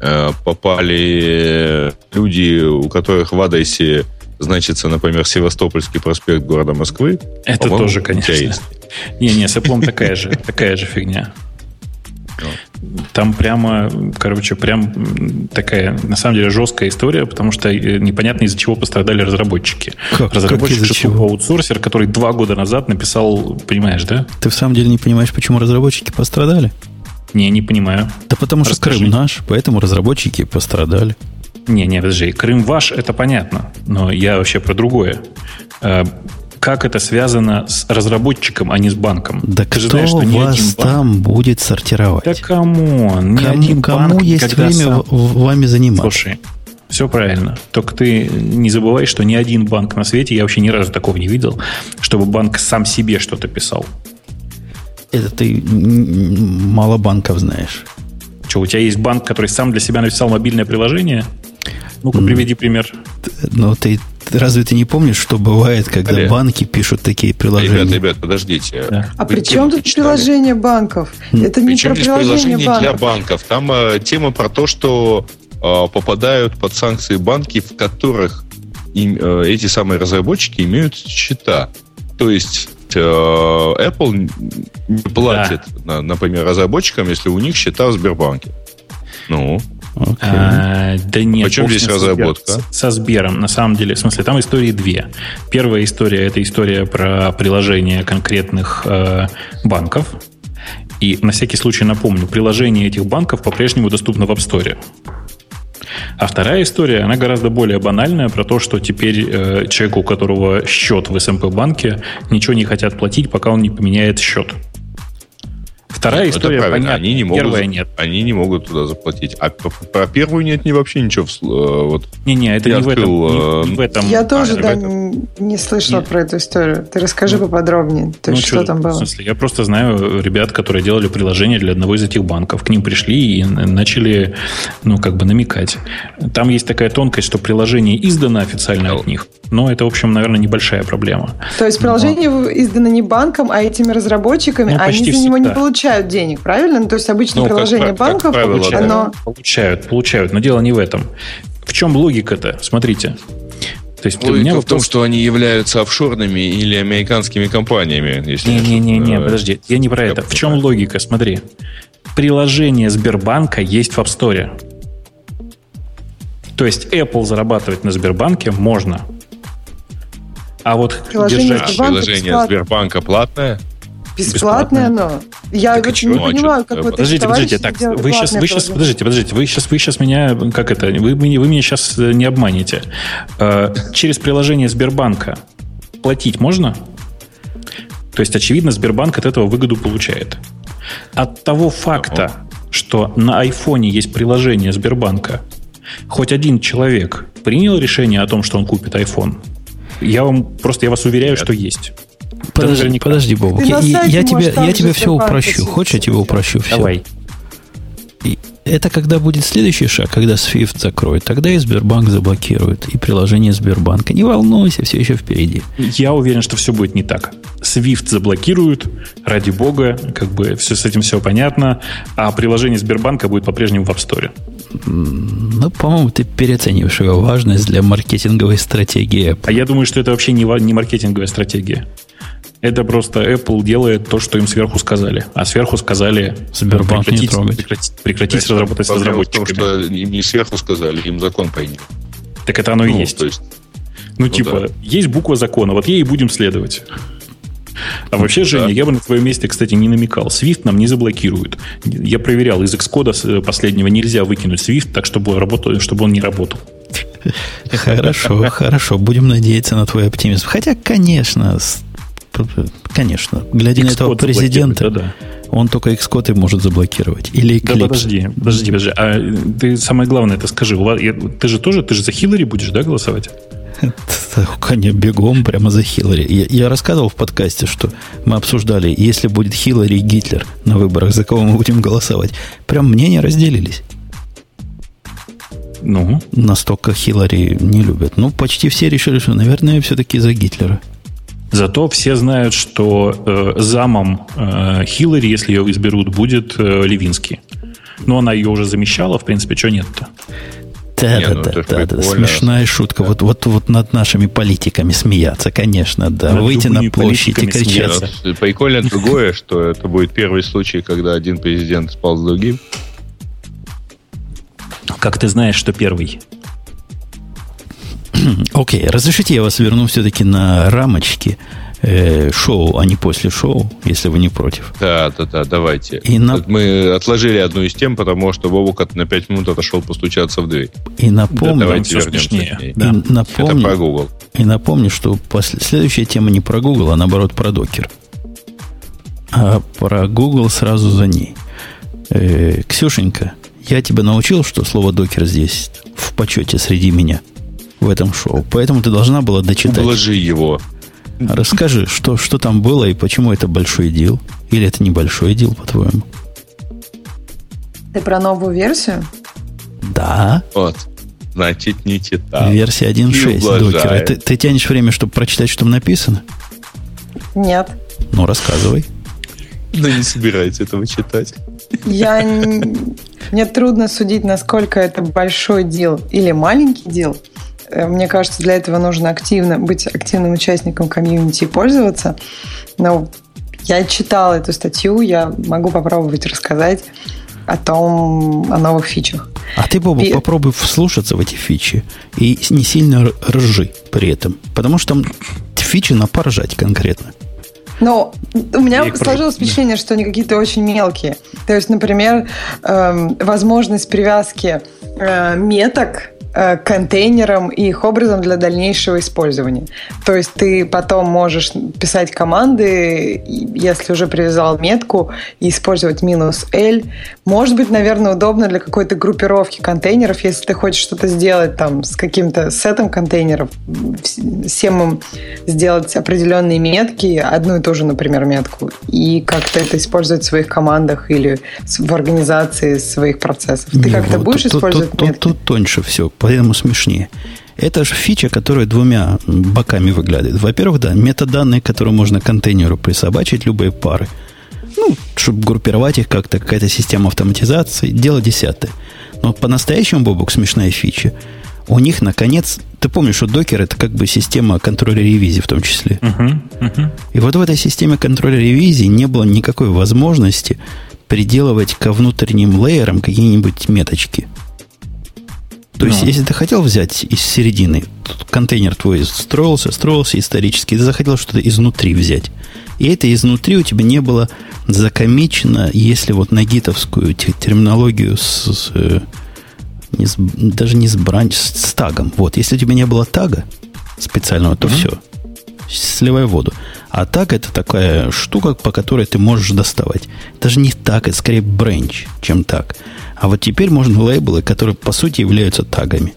[SPEAKER 3] э, попали люди, у которых в Адайсе значится, например, Севастопольский проспект города Москвы.
[SPEAKER 4] Это тоже, конечно. Не-не, с Apple такая же, такая же фигня. Там прямо, короче, прям такая, на самом деле, жесткая история, потому что э, непонятно, из-за чего пострадали разработчики.
[SPEAKER 1] Как?
[SPEAKER 4] Разработчик
[SPEAKER 1] Как чего?
[SPEAKER 4] аутсорсер, который два года назад написал, понимаешь, да?
[SPEAKER 1] Ты в самом деле не понимаешь, почему разработчики пострадали?
[SPEAKER 4] Не, не понимаю.
[SPEAKER 1] Да потому что
[SPEAKER 4] Расскажи.
[SPEAKER 1] Крым наш, поэтому разработчики пострадали.
[SPEAKER 4] Не, не, подожди. Крым ваш, это понятно. Но я вообще про другое. Как это связано с разработчиком, а не с банком?
[SPEAKER 1] Да
[SPEAKER 4] Ты
[SPEAKER 1] кто
[SPEAKER 4] знаешь, что ни
[SPEAKER 1] вас
[SPEAKER 4] один банк-
[SPEAKER 1] там будет сортировать?
[SPEAKER 4] Да come on, ни
[SPEAKER 1] кому
[SPEAKER 4] один
[SPEAKER 1] кому
[SPEAKER 4] банк
[SPEAKER 1] есть время
[SPEAKER 4] сам-
[SPEAKER 1] вами заниматься?
[SPEAKER 4] Слушай, все правильно. Только ты не забывай, что ни один банк на свете, я вообще ни разу такого не видел, чтобы банк сам себе что-то писал.
[SPEAKER 1] Это ты мало банков знаешь.
[SPEAKER 4] Что, у тебя есть банк, который сам для себя написал мобильное приложение? Ну-ка, приведи пример.
[SPEAKER 1] Ты ты- разве ты не помнишь, что бывает, когда
[SPEAKER 3] Олег.
[SPEAKER 1] банки пишут такие приложения?
[SPEAKER 3] Ребят, ребят, подождите.
[SPEAKER 4] Да.
[SPEAKER 2] А
[SPEAKER 3] Вы
[SPEAKER 2] при чем тут
[SPEAKER 3] читали?
[SPEAKER 2] приложение банков? Это не
[SPEAKER 3] Причем
[SPEAKER 2] про
[SPEAKER 3] здесь
[SPEAKER 2] приложение
[SPEAKER 3] приложение для
[SPEAKER 2] банков.
[SPEAKER 3] банков. Там э, тема про то, что э, попадают под санкции банки, в которых им, э, эти самые разработчики имеют счета. То есть э, Apple не платит, на- например, разработчикам, если у них счета в Сбербанке. Ну,
[SPEAKER 1] Окей.
[SPEAKER 4] А, да нет.
[SPEAKER 3] Почему здесь
[SPEAKER 4] ним, со
[SPEAKER 3] разработка?
[SPEAKER 4] Сбер- Со Сбером, на самом деле. В смысле, там истории две. Первая история – это история про приложение конкретных э, банков. И на всякий случай напомню, приложение этих банков по-прежнему доступно в App Store. А вторая история, она гораздо более банальная, про то, что теперь э, человеку, у которого счет в СМП-банке, ничего не хотят платить, пока он не поменяет счет. Вторая
[SPEAKER 3] это
[SPEAKER 4] история понятна,
[SPEAKER 3] Они не могут,
[SPEAKER 4] первая нет.
[SPEAKER 3] Они не могут туда заплатить. А про, про первую нет ни вообще ничего. в э, вот.
[SPEAKER 4] Не-не, это
[SPEAKER 3] Я
[SPEAKER 4] не в этом.
[SPEAKER 3] открыл,
[SPEAKER 4] не- не в этом.
[SPEAKER 2] Я тоже,
[SPEAKER 3] а,
[SPEAKER 2] да,
[SPEAKER 3] ребята.
[SPEAKER 2] не, не слышала
[SPEAKER 4] Нет.
[SPEAKER 2] про эту историю. Ты расскажи поподробнее. То есть,
[SPEAKER 4] Ну,
[SPEAKER 2] что
[SPEAKER 4] чё,
[SPEAKER 2] там
[SPEAKER 4] В
[SPEAKER 2] было?
[SPEAKER 4] смысле, я просто знаю ребят, которые делали приложение для одного из этих банков. К ним пришли и начали, ну, как бы намекать. Там есть такая тонкость, что приложение издано официально от них. Но это, в общем, наверное, небольшая проблема.
[SPEAKER 2] То есть приложение издано не банком, а этими разработчиками,
[SPEAKER 4] Ну,
[SPEAKER 2] а они за него не
[SPEAKER 4] всегда.
[SPEAKER 2] Получают денег, правильно? Ну, то есть обычно
[SPEAKER 3] Ну, как
[SPEAKER 2] приложение
[SPEAKER 3] как
[SPEAKER 2] банков,
[SPEAKER 3] правило,
[SPEAKER 4] Получают,
[SPEAKER 2] оно...
[SPEAKER 4] получают, получают. Но дело не в этом. В чем логика-то? Смотрите. То есть у меня
[SPEAKER 3] Логика в том,
[SPEAKER 4] вопрос-
[SPEAKER 3] что они являются офшорными или американскими компаниями. Если
[SPEAKER 4] Не-не-не,
[SPEAKER 3] э,
[SPEAKER 4] подожди, я не про
[SPEAKER 3] я
[SPEAKER 4] это. В чем
[SPEAKER 3] понимаю.
[SPEAKER 4] логика? Смотри. Приложение Сбербанка есть в App Store. То есть Apple зарабатывать на Сбербанке можно. А вот
[SPEAKER 2] Приложение
[SPEAKER 4] держать...
[SPEAKER 3] А,
[SPEAKER 2] Сбербанка
[SPEAKER 3] приложение. Сбербанка платное?
[SPEAKER 2] Бесплатное оно. Я
[SPEAKER 3] Так
[SPEAKER 2] вот не
[SPEAKER 3] А чё?
[SPEAKER 2] понимаю, как вот
[SPEAKER 4] Подождите, подождите, так, вы сейчас, вы сейчас, подождите, подождите, вы сейчас, вы сейчас меня, как это, вы, меня- вы меня сейчас не обманете. Э, Через приложение Сбербанка платить можно? То есть, очевидно, Сбербанк от этого выгоду получает. От того факта, что на айфоне есть приложение Сбербанка, хоть один человек принял решение о том, что он купит iPhone, я вам просто я вас уверяю, Нет. что есть.
[SPEAKER 1] Подожди, подожди, Бобок. Я, я, я тебе, я тебе все упрощу. Хочешь, я тебе упрощу все?
[SPEAKER 4] Давай.
[SPEAKER 1] И это когда будет следующий шаг, когда Swift закроет, тогда и Сбербанк заблокирует, и приложение Сбербанка. Не волнуйся, все еще впереди.
[SPEAKER 4] Я уверен, что все будет не так. Swift заблокируют, ради бога, как бы все с этим все понятно, а приложение Сбербанка будет по-прежнему в App Store.
[SPEAKER 1] Ну, по-моему, ты переоцениваешь его важность для маркетинговой стратегии.
[SPEAKER 4] А я думаю, что это вообще не, не маркетинговая стратегия. Это просто Apple делает то, что им сверху сказали. А сверху сказали
[SPEAKER 1] Сбербанк прекратить,
[SPEAKER 4] не прекратить, прекратить Значит, работать с разработчиками.
[SPEAKER 3] В том, что им не сверху сказали, им закон приняли.
[SPEAKER 4] Так это оно ну, и есть. То есть. Ну, ну типа, да. есть буква закона, вот ей и будем следовать. А вообще, Женя, да. я бы на твоем месте, кстати, не намекал. Swift нам не заблокируют. Я проверял, из Xcode последнего нельзя выкинуть Swift, так чтобы, работал, чтобы он не работал.
[SPEAKER 1] Хорошо, хорошо. Будем надеяться на твой оптимизм. Хотя, конечно, Конечно. Глядя на этого президента, да, да. он только Xcode может заблокировать. Или Eclipse.
[SPEAKER 4] Да подожди, подожди, подожди. А ты самое главное это скажи. У вас, ты же тоже, ты же за Хиллари будешь, да, голосовать?
[SPEAKER 1] Конечно, бегом прямо за Хиллари. Я, я рассказывал в подкасте, что мы обсуждали, если будет Хиллари и Гитлер на выборах, за кого мы будем голосовать. Прям мнения разделились.
[SPEAKER 4] Ну?
[SPEAKER 1] Настолько Хиллари не любят. Ну, почти все решили, что, наверное, все-таки за Гитлера.
[SPEAKER 4] Зато все знают, что э, замом э, Хиллари, если ее изберут, будет э, Левинский. Но она ее уже замещала, в принципе, что нет-то?
[SPEAKER 1] Да, Не, да, ну, да, да, да, смешная шутка. Да. Вот, вот, вот над нашими политиками смеяться, конечно, да. Над Выйти на площадь и кричать.
[SPEAKER 3] Ну, прикольно другое, что это будет первый случай, когда один президент спал с другим.
[SPEAKER 4] Как ты знаешь, что первый?
[SPEAKER 1] Окей, okay, разрешите я вас верну все-таки на рамочки э, шоу, а не после шоу, если вы не против.
[SPEAKER 3] Да, да, да, давайте. И на... Мы отложили одну из тем, потому что Бобук на 5 минут отошел постучаться в дверь.
[SPEAKER 1] И напомню, да,
[SPEAKER 3] давайте вернемся к ней.
[SPEAKER 1] Да. И напомню, Это про Google. И напомню, что после, следующая тема не про Google, а наоборот про докер. А про Google сразу за ней. Э, Ксюшенька, я тебя научил, что слово докер здесь в почете среди меня – в этом шоу. Поэтому ты должна была дочитать.
[SPEAKER 3] Ублажи его.
[SPEAKER 1] Расскажи, что, что там было и почему это большой дел. Или это небольшой дел, по-твоему?
[SPEAKER 2] Ты про новую версию?
[SPEAKER 1] Да.
[SPEAKER 3] Вот. Значит, не читал.
[SPEAKER 1] Версия 1.6 докера. Ты, ты тянешь время, чтобы прочитать, что там написано?
[SPEAKER 2] Нет.
[SPEAKER 1] Ну, рассказывай.
[SPEAKER 3] Да не собирается этого читать.
[SPEAKER 2] Я... Мне трудно судить, насколько это большой дел или маленький дел. Э, мне кажется, для этого нужно активно быть активным участником комьюнити и пользоваться. Но я читала эту статью, я могу попробовать рассказать о том, о новых фичах.
[SPEAKER 1] А ты, Боба, и... попробуй вслушаться в эти фичи и не сильно ржи при этом. Потому что там фичи на поржать конкретно.
[SPEAKER 2] Но у меня сложилось впечатление, что они какие-то очень мелкие. То есть, например, эм, возможность привязки э, меток контейнерам и их образом для дальнейшего использования. То есть ты потом можешь писать команды, если уже привязал метку, и использовать минус L. Может быть, наверное, удобно для какой-то группировки контейнеров, если ты хочешь что-то сделать там с каким-то сетом контейнеров, всем им сделать определенные метки, одну и ту же, например, метку, и как-то это использовать в своих командах или в организации своих процессов. Ты как-то будешь использовать
[SPEAKER 1] метки? Тут, тут тоньше все поэтому смешнее. Это же фича, которая двумя боками выглядит. Во-первых, да, метаданные, которые можно контейнеру присобачить, любые пары. Ну, чтобы группировать их как-то, какая-то система автоматизации. Дело десятое. Но по-настоящему, Бобок, смешная фича. У них, наконец, ты помнишь, что докер это как бы система контроля ревизии в том числе. Uh-huh, uh-huh. И вот в этой системе контроля ревизии не было никакой возможности приделывать ко внутренним лейерам какие-нибудь меточки. То есть, ну. если ты хотел взять из середины, контейнер твой строился, строился исторически, ты захотел что-то изнутри взять. И это изнутри у тебя не было закомичено, если вот на гитовскую терминологию с, с э, не с, даже не с бранч, с, с тагом. Вот, если у тебя не было тага специального, то mm-hmm. все. Сливай воду. А так это такая штука, по которой ты можешь доставать. Даже не так, это скорее бренч, чем так. А вот теперь можно лейблы, которые по сути являются тагами.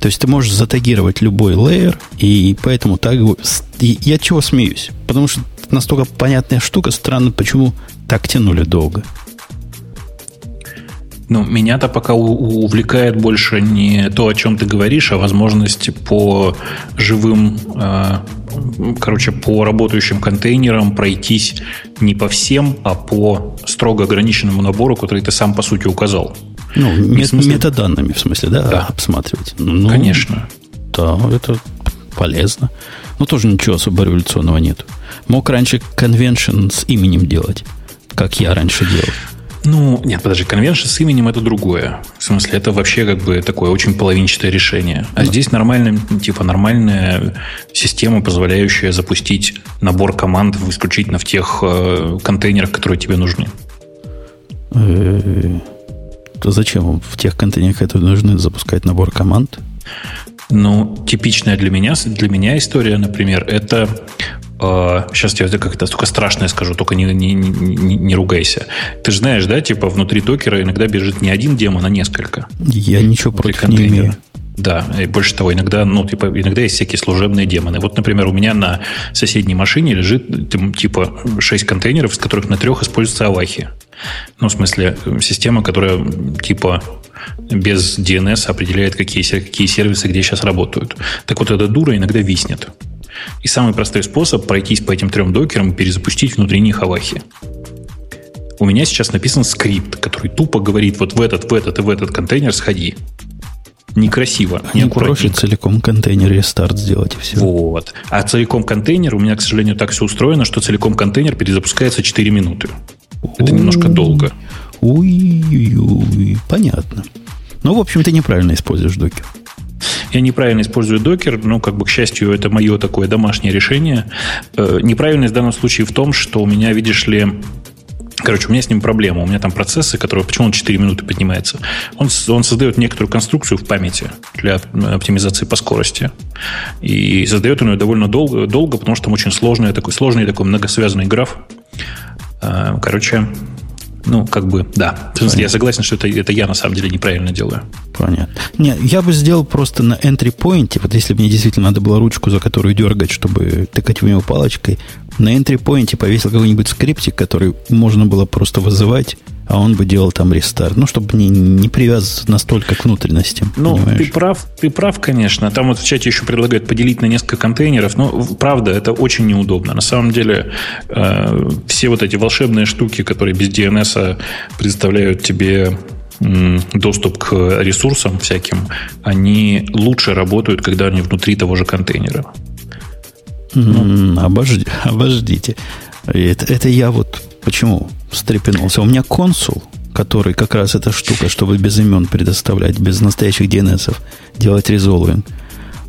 [SPEAKER 1] То есть ты можешь затагировать любой лейер, и поэтому тагу... Я чего смеюсь? Потому что настолько понятная штука, странно, почему так тянули долго.
[SPEAKER 4] Ну, меня-то пока увлекает больше не то, о чем ты говоришь, а возможность по живым, э, короче, по работающим контейнерам пройтись не по всем, а по строго ограниченному набору, который ты сам, по сути, указал.
[SPEAKER 1] Ну, мет, смысле... метаданными, в смысле, да, да. обсматривать.
[SPEAKER 4] Ну, Конечно.
[SPEAKER 1] Да, это полезно. Но тоже ничего особо революционного нет. Мог раньше конвеншн с именем делать, как я раньше делал.
[SPEAKER 4] Ну, нет, подожди, конвеншн с именем это другое. В смысле, это вообще как бы такое очень половинчатое решение. А да. здесь нормальная, типа нормальная система, позволяющая запустить набор команд исключительно в тех э, контейнерах, которые тебе нужны.
[SPEAKER 1] Э, то зачем в тех контейнерах, которые нужны, запускать набор команд?
[SPEAKER 4] Ну, типичная для меня, для меня история, например, это сейчас я как-то только страшное скажу, только не, не, не, не ругайся. Ты же знаешь, да, типа внутри докера иногда бежит не один демон, а несколько.
[SPEAKER 1] Я ничего против не имею.
[SPEAKER 4] Да, и больше того, иногда, ну, типа, иногда есть всякие служебные демоны. Вот, например, у меня на соседней машине лежит типа 6 контейнеров, из которых на трех используются авахи. Ну, в смысле, система, которая типа без DNS определяет, какие, какие сервисы где сейчас работают. Так вот, эта дура иногда виснет. И самый простой способ пройтись по этим трем докерам и перезапустить внутренние хавахи. У меня сейчас написан скрипт, который тупо говорит вот в этот, в этот и в этот контейнер сходи. Некрасиво,
[SPEAKER 1] не проще целиком контейнер рестарт сделать и все.
[SPEAKER 4] Вот. А целиком контейнер, у меня, к сожалению, так все устроено, что целиком контейнер перезапускается 4 минуты. Это немножко долго.
[SPEAKER 1] Ui, понятно. Ну, в общем, ты неправильно используешь докер.
[SPEAKER 4] Я неправильно использую докер, но, как бы, к счастью, это мое такое домашнее решение. Э, неправильность в данном случае в том, что у меня, видишь ли, Короче, у меня с ним проблема. У меня там процессы, которые... Почему он 4 минуты поднимается? Он, он создает некоторую конструкцию в памяти для оптимизации по скорости. И создает он ее довольно долго, долго потому что там очень сложный такой, сложный такой многосвязанный граф. Э, короче, ну, как бы, да. Смысле, я согласен, что это, это я на самом деле неправильно делаю.
[SPEAKER 1] Понятно. Не, я бы сделал просто на entry point, вот если бы мне действительно надо было ручку, за которую дергать, чтобы тыкать в него палочкой, на entry point повесил какой-нибудь скриптик, который можно было просто вызывать а он бы делал там рестарт. Ну, чтобы не, не привязываться настолько к внутренностям.
[SPEAKER 4] Ну, понимаешь? ты прав, ты прав, конечно. Там вот в чате еще предлагают поделить на несколько контейнеров. Но, правда, это очень неудобно. На самом деле, э, все вот эти волшебные штуки, которые без DNS предоставляют тебе доступ к ресурсам всяким, они лучше работают, когда они внутри того же контейнера.
[SPEAKER 1] Ну. Обожди, обождите. Это, это я вот почему встрепенулся. У меня консул, который как раз эта штука, чтобы без имен предоставлять, без настоящих DNS, делать резолвинг,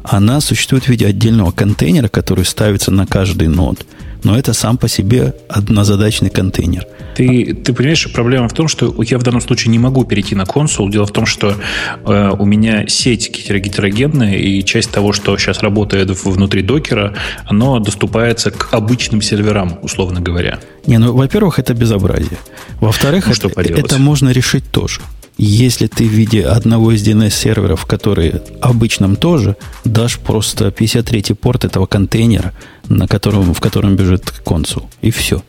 [SPEAKER 1] она существует в виде отдельного контейнера, который ставится на каждый нод – но это сам по себе однозадачный контейнер.
[SPEAKER 4] Ты, ты понимаешь, проблема в том, что я в данном случае не могу перейти на консул. Дело в том, что э, у меня сеть гетерогенная, и часть того, что сейчас работает внутри докера, оно доступается к обычным серверам, условно говоря.
[SPEAKER 1] Не, ну, во-первых, это безобразие. Во-вторых, ну, это, это можно решить тоже. Если ты в виде одного из DNS-серверов, который обычном тоже, дашь просто 53-й порт этого контейнера, на котором, в котором бежит консул. И все.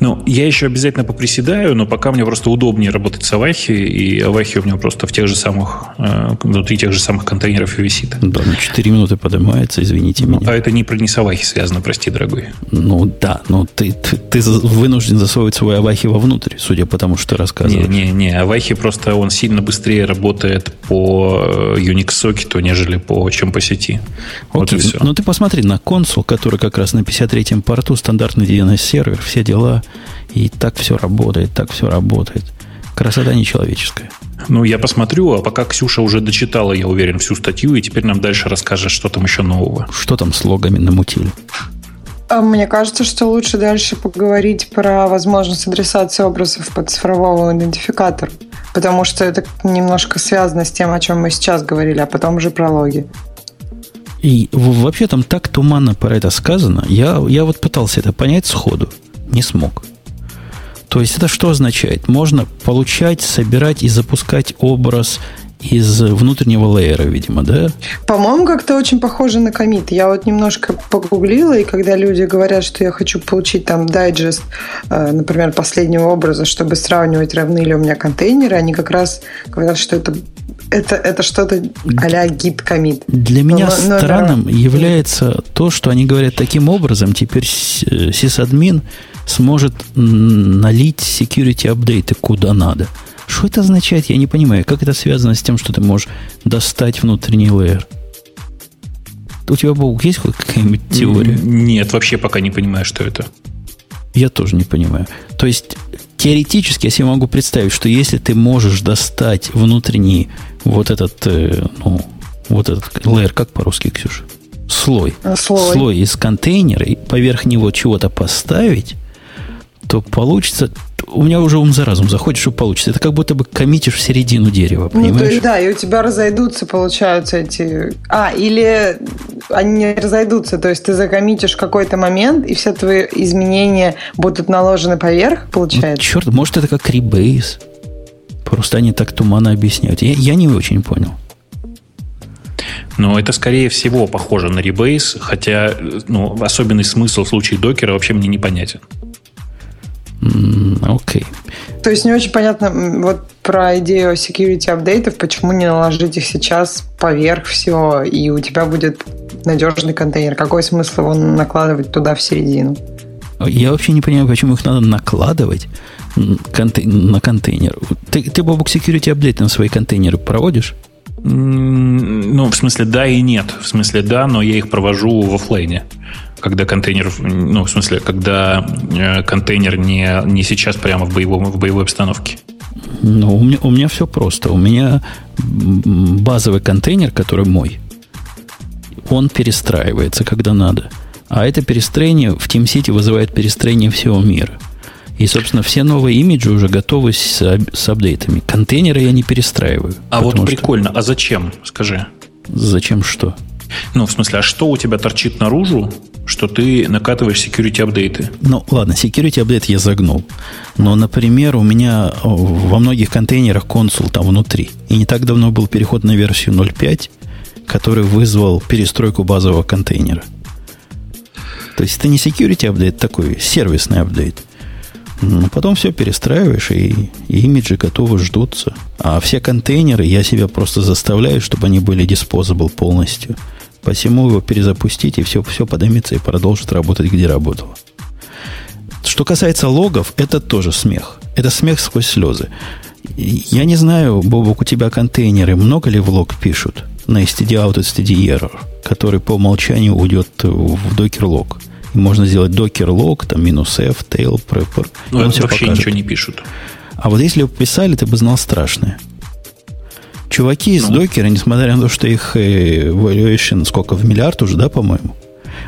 [SPEAKER 4] Ну, я еще обязательно поприседаю, но пока мне просто удобнее работать с Авахи, и Авахи у меня просто в тех же самых, э, внутри тех же самых контейнеров и висит.
[SPEAKER 1] Да, на 4 минуты поднимается, извините
[SPEAKER 4] ну,
[SPEAKER 1] меня.
[SPEAKER 4] А это не, про не с Авахи связано, прости, дорогой.
[SPEAKER 1] Ну да, но ты, ты, ты вынужден засовывать свой Авахи вовнутрь, судя по тому, что ты рассказываешь.
[SPEAKER 4] Не, не, не, Авахи просто он сильно быстрее работает по э, Unix-сокету, нежели по, чем по сети.
[SPEAKER 1] Вот Окей, и все. Ну ты посмотри на консул, который как раз на 53-м порту, стандартный DNS-сервер, все дела и так все работает, так все работает. Красота нечеловеческая.
[SPEAKER 4] Ну, я посмотрю, а пока Ксюша уже дочитала, я уверен, всю статью, и теперь нам дальше расскажет, что там еще нового.
[SPEAKER 1] Что там с логами намутили?
[SPEAKER 2] А мне кажется, что лучше дальше поговорить про возможность адресации образов под цифрового идентификатора, потому что это немножко связано с тем, о чем мы сейчас говорили, а потом уже про логи.
[SPEAKER 1] И вообще там так туманно про это сказано. Я, я вот пытался это понять сходу. Не смог. То есть это что означает? Можно получать, собирать и запускать образ из внутреннего лейера, видимо, да?
[SPEAKER 2] По-моему, как-то очень похоже на комит. Я вот немножко погуглила, и когда люди говорят, что я хочу получить там дайджест, э, например, последнего образа, чтобы сравнивать, равны ли у меня контейнеры, они как раз говорят, что это это, это что-то а-ля гид комит.
[SPEAKER 1] Для меня но, но, странным но... является то, что они говорят таким образом, теперь сисадмин сможет налить security апдейты куда надо. Что это означает, я не понимаю. Как это связано с тем, что ты можешь достать внутренний лейер? У тебя, Бог, есть какая-нибудь теория?
[SPEAKER 4] Нет, вообще пока не понимаю, что это.
[SPEAKER 1] Я тоже не понимаю. То есть, теоретически я себе могу представить, что если ты можешь достать внутренний вот этот, э, ну, вот этот лейер, как по-русски, Ксюша? Слой.
[SPEAKER 2] А, слой.
[SPEAKER 1] Слой из контейнера и поверх него чего-то поставить, то получится у меня уже ум за разум заходит, что получится. Это как будто бы коммитишь в середину дерева, понимаешь? Ну, то есть,
[SPEAKER 2] да, и у тебя разойдутся, получаются эти... А, или они не разойдутся, то есть ты закоммитишь в какой-то момент, и все твои изменения будут наложены поверх, получается? Ну,
[SPEAKER 1] черт, может, это как ребейс. Просто они так туманно объясняют. Я, я не очень понял.
[SPEAKER 4] Но это, скорее всего, похоже на ребейс, хотя ну, особенный смысл в случае докера вообще мне непонятен.
[SPEAKER 1] Окей. Okay.
[SPEAKER 2] То есть не очень понятно вот про идею security апдейтов, почему не наложить их сейчас поверх всего, и у тебя будет надежный контейнер. Какой смысл его накладывать туда в середину?
[SPEAKER 1] Я вообще не понимаю, почему их надо накладывать на контейнер. Ты, ты Бобок, security апдейт на свои контейнеры проводишь?
[SPEAKER 4] Ну, в смысле, да и нет. В смысле, да, но я их провожу в офлайне когда контейнер, ну, в смысле, когда э, контейнер не, не сейчас прямо в, боевом, в боевой обстановке?
[SPEAKER 1] Ну, у меня, у меня все просто. У меня базовый контейнер, который мой, он перестраивается, когда надо. А это перестроение в TeamCity вызывает перестроение всего мира. И, собственно, все новые имиджи уже готовы с, с апдейтами. Контейнеры я не перестраиваю.
[SPEAKER 4] А вот прикольно. А зачем? Скажи.
[SPEAKER 1] Зачем что?
[SPEAKER 4] Ну, в смысле, а что у тебя торчит наружу, что ты накатываешь security апдейты?
[SPEAKER 1] Ну, ладно, security апдейт я загнул. Но, например, у меня во многих контейнерах консул там внутри. И не так давно был переход на версию 0.5, который вызвал перестройку базового контейнера. То есть это не security апдейт, такой сервисный апдейт. Но потом все перестраиваешь, и, и имиджи готовы ждутся. А все контейнеры я себя просто заставляю, чтобы они были disposable полностью – Посему его перезапустить, и все, все поднимется и продолжит работать, где работало. Что касается логов, это тоже смех. Это смех сквозь слезы. Я не знаю, Бобок, у тебя контейнеры много ли в лог пишут на std out и std error, который по умолчанию уйдет в докер лог. Можно сделать докер лог, там минус f, tail, prepper.
[SPEAKER 4] Ну, это вообще покажет. ничего не пишут.
[SPEAKER 1] А вот если бы писали, ты бы знал страшное. Чуваки из ну. докера, несмотря на то, что их э, valuation сколько, в миллиард уже, да, по-моему,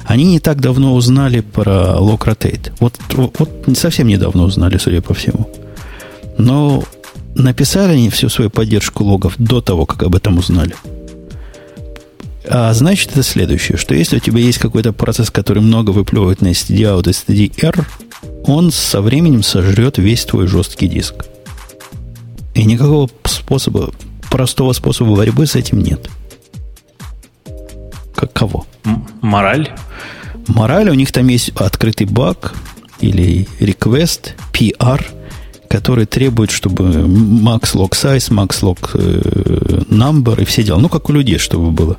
[SPEAKER 1] они не так давно узнали про Lock Rotate. Вот, вот совсем недавно узнали, судя по всему. Но написали они всю свою поддержку логов до того, как об этом узнали. А значит, это следующее, что если у тебя есть какой-то процесс, который много выплевывает на STD-out и STD-R, он со временем сожрет весь твой жесткий диск. И никакого способа простого способа борьбы с этим нет. Каково?
[SPEAKER 4] Мораль?
[SPEAKER 1] Мораль, у них там есть открытый баг или request, PR, который требует, чтобы max log size, max log number и все дела. Ну, как у людей, чтобы было.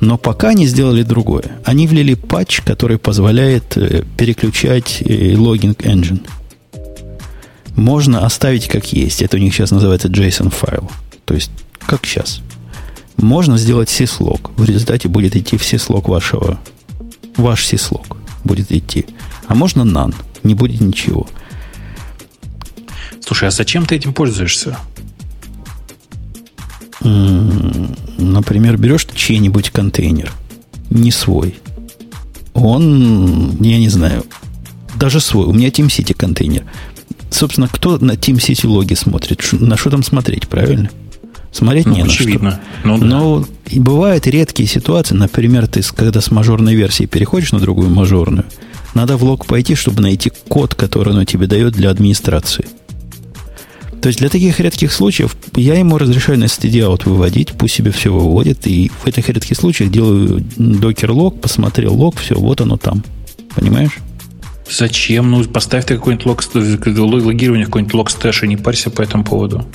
[SPEAKER 1] Но пока они сделали другое. Они влили патч, который позволяет э, переключать э, логинг engine. Можно оставить как есть. Это у них сейчас называется JSON файл. То есть, как сейчас. Можно сделать syslog. В результате будет идти в syslog вашего... Ваш syslog будет идти. А можно none. Не будет ничего.
[SPEAKER 4] Слушай, а зачем ты этим пользуешься?
[SPEAKER 1] Например, берешь чей-нибудь контейнер, не свой. Он, я не знаю, даже свой. У меня TeamCity контейнер. Собственно, кто на TeamCity логи смотрит? На что там смотреть, правильно? Смотреть
[SPEAKER 4] Ну,
[SPEAKER 1] не на
[SPEAKER 4] очевидно.
[SPEAKER 1] что.
[SPEAKER 4] Ну, да.
[SPEAKER 1] Но бывают редкие ситуации, например, ты, когда с мажорной версии переходишь на другую мажорную, надо в лог пойти, чтобы найти код, который оно тебе дает для администрации. То есть для таких редких случаев я ему разрешаю на std выводить, пусть себе все выводит, и в этих редких случаях делаю docker log, посмотрел лог, все, вот оно там. Понимаешь?
[SPEAKER 4] Зачем? Ну, поставь ты какой-нибудь лог, логирование, какой-нибудь Logstash и не парься по этому поводу.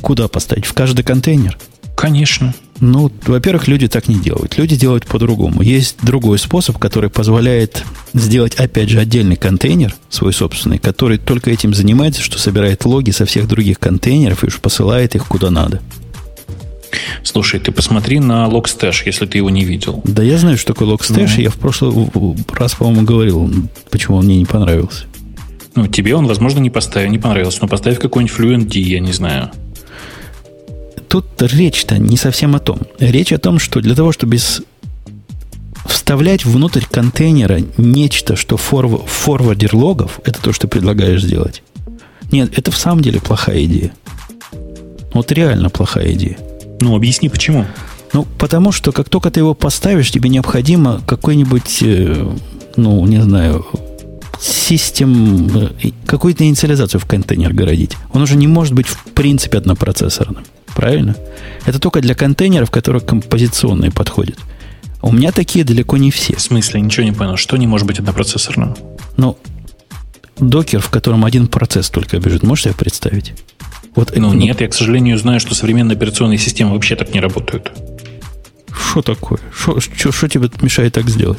[SPEAKER 1] Куда поставить? В каждый контейнер?
[SPEAKER 4] Конечно.
[SPEAKER 1] Ну, во-первых, люди так не делают. Люди делают по-другому. Есть другой способ, который позволяет сделать, опять же, отдельный контейнер, свой собственный, который только этим занимается, что собирает логи со всех других контейнеров и уж посылает их куда надо.
[SPEAKER 4] Слушай, ты посмотри на Logstash, если ты его не видел.
[SPEAKER 1] Да я знаю, что такое Logstash,
[SPEAKER 4] Ну.
[SPEAKER 1] я в прошлый раз, по-моему, говорил, почему он мне не понравился.
[SPEAKER 4] Ну, тебе он, возможно, не поставил, не понравился, но поставь какой-нибудь FluentD, я не знаю.
[SPEAKER 1] Тут речь-то не совсем о том. Речь о том, что для того, чтобы с- вставлять внутрь контейнера нечто, что форв- форвардер логов, это то, что предлагаешь сделать. Нет, это в самом деле плохая идея. Вот реально плохая идея.
[SPEAKER 4] Ну, объясни, почему.
[SPEAKER 1] Ну, потому что как только ты его поставишь, тебе необходимо какой-нибудь, э, ну, не знаю, систем, э, какую-то инициализацию в контейнер городить. Он уже не может быть в принципе однопроцессорным. Правильно? Это только для контейнеров, которые композиционные подходят. У меня такие далеко не все.
[SPEAKER 4] В смысле, ничего не понял. Что не может быть однопроцессорным?
[SPEAKER 1] Но докер, в котором один процесс только бежит, можешь себе представить? Вот,
[SPEAKER 4] Ну,
[SPEAKER 1] это-
[SPEAKER 4] нет, я, к сожалению, знаю, что современные операционные системы вообще так не работают.
[SPEAKER 1] Что такое? Что тебе мешает так сделать?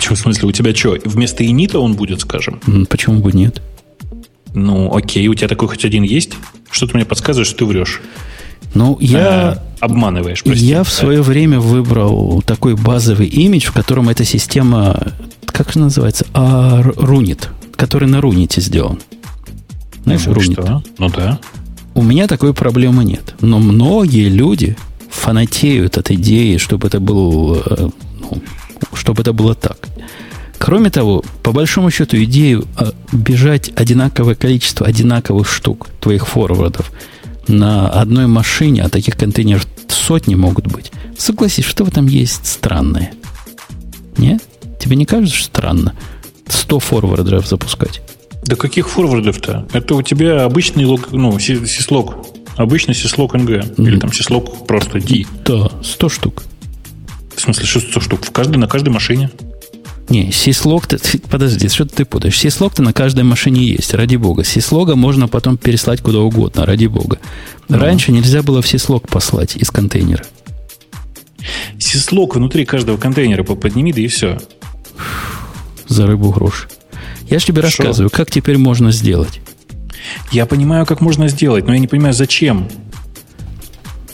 [SPEAKER 4] Чего, в смысле, у тебя что, вместо инита он будет, скажем?
[SPEAKER 1] Почему бы нет?
[SPEAKER 4] Ну, окей, у тебя такой хоть один есть? Что ты мне подсказываешь, что ты врешь?
[SPEAKER 1] Ну, я,
[SPEAKER 4] А, обманываешь, прости.
[SPEAKER 1] я в свое время выбрал такой базовый имидж, в котором эта система, как же называется, а, рунит, который на руните сделан. Знаешь,
[SPEAKER 4] ну,
[SPEAKER 1] рунит.
[SPEAKER 4] что? Ну да.
[SPEAKER 1] У меня такой проблемы нет. Но многие люди фанатеют от идеи, чтобы это было, э, ну, чтобы это было так. Кроме того, по большому счету, идею э, бежать одинаковое количество одинаковых штук твоих форвардов на одной машине, а таких контейнеров сотни могут быть. Согласись, что в этом есть странное? Нет? Тебе не кажется, что странно 100 форвардеров запускать?
[SPEAKER 4] Да каких форвардов-то? Это у тебя обычный лог, ну, си- сислог. Обычный сислог NG. Или там сислог просто D.
[SPEAKER 1] Да, 100 штук.
[SPEAKER 4] В смысле, 600 штук. В каждой, на каждой машине.
[SPEAKER 1] Не, сислог подожди, что ты путаешь? Сислог-то на каждой машине есть, ради бога. Сислога можно потом переслать куда угодно, ради бога. Раньше нельзя было в сислог послать из контейнера.
[SPEAKER 4] Сислог внутри каждого контейнера по- подними, да и все.
[SPEAKER 1] За рыбу грош. Я же тебе
[SPEAKER 4] Шо?
[SPEAKER 1] рассказываю, как теперь можно сделать.
[SPEAKER 4] Я понимаю, как можно сделать, но я не понимаю, зачем.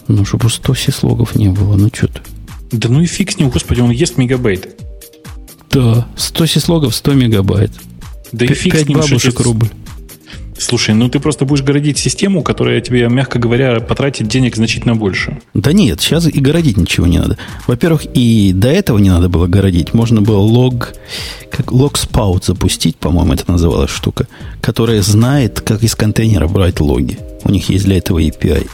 [SPEAKER 1] Ну, чтобы 100 сислогов не было, ну что ты.
[SPEAKER 4] Да ну и фиг с ним, господи, он ест мегабайт.
[SPEAKER 1] Да, 100 сислогов, 100 мегабайт.
[SPEAKER 4] Да и фиг с
[SPEAKER 1] 5
[SPEAKER 4] ним. что
[SPEAKER 1] бабушек рубль.
[SPEAKER 4] Слушай, ну ты просто будешь городить систему, которая тебе, мягко говоря, потратит денег значительно больше.
[SPEAKER 1] Да нет, сейчас и городить ничего не надо. Во-первых, и до этого не надо было городить. Можно было лог, как лог спаут запустить, по-моему, это называлась штука, которая знает, как из контейнера брать логи. У них есть для этого API.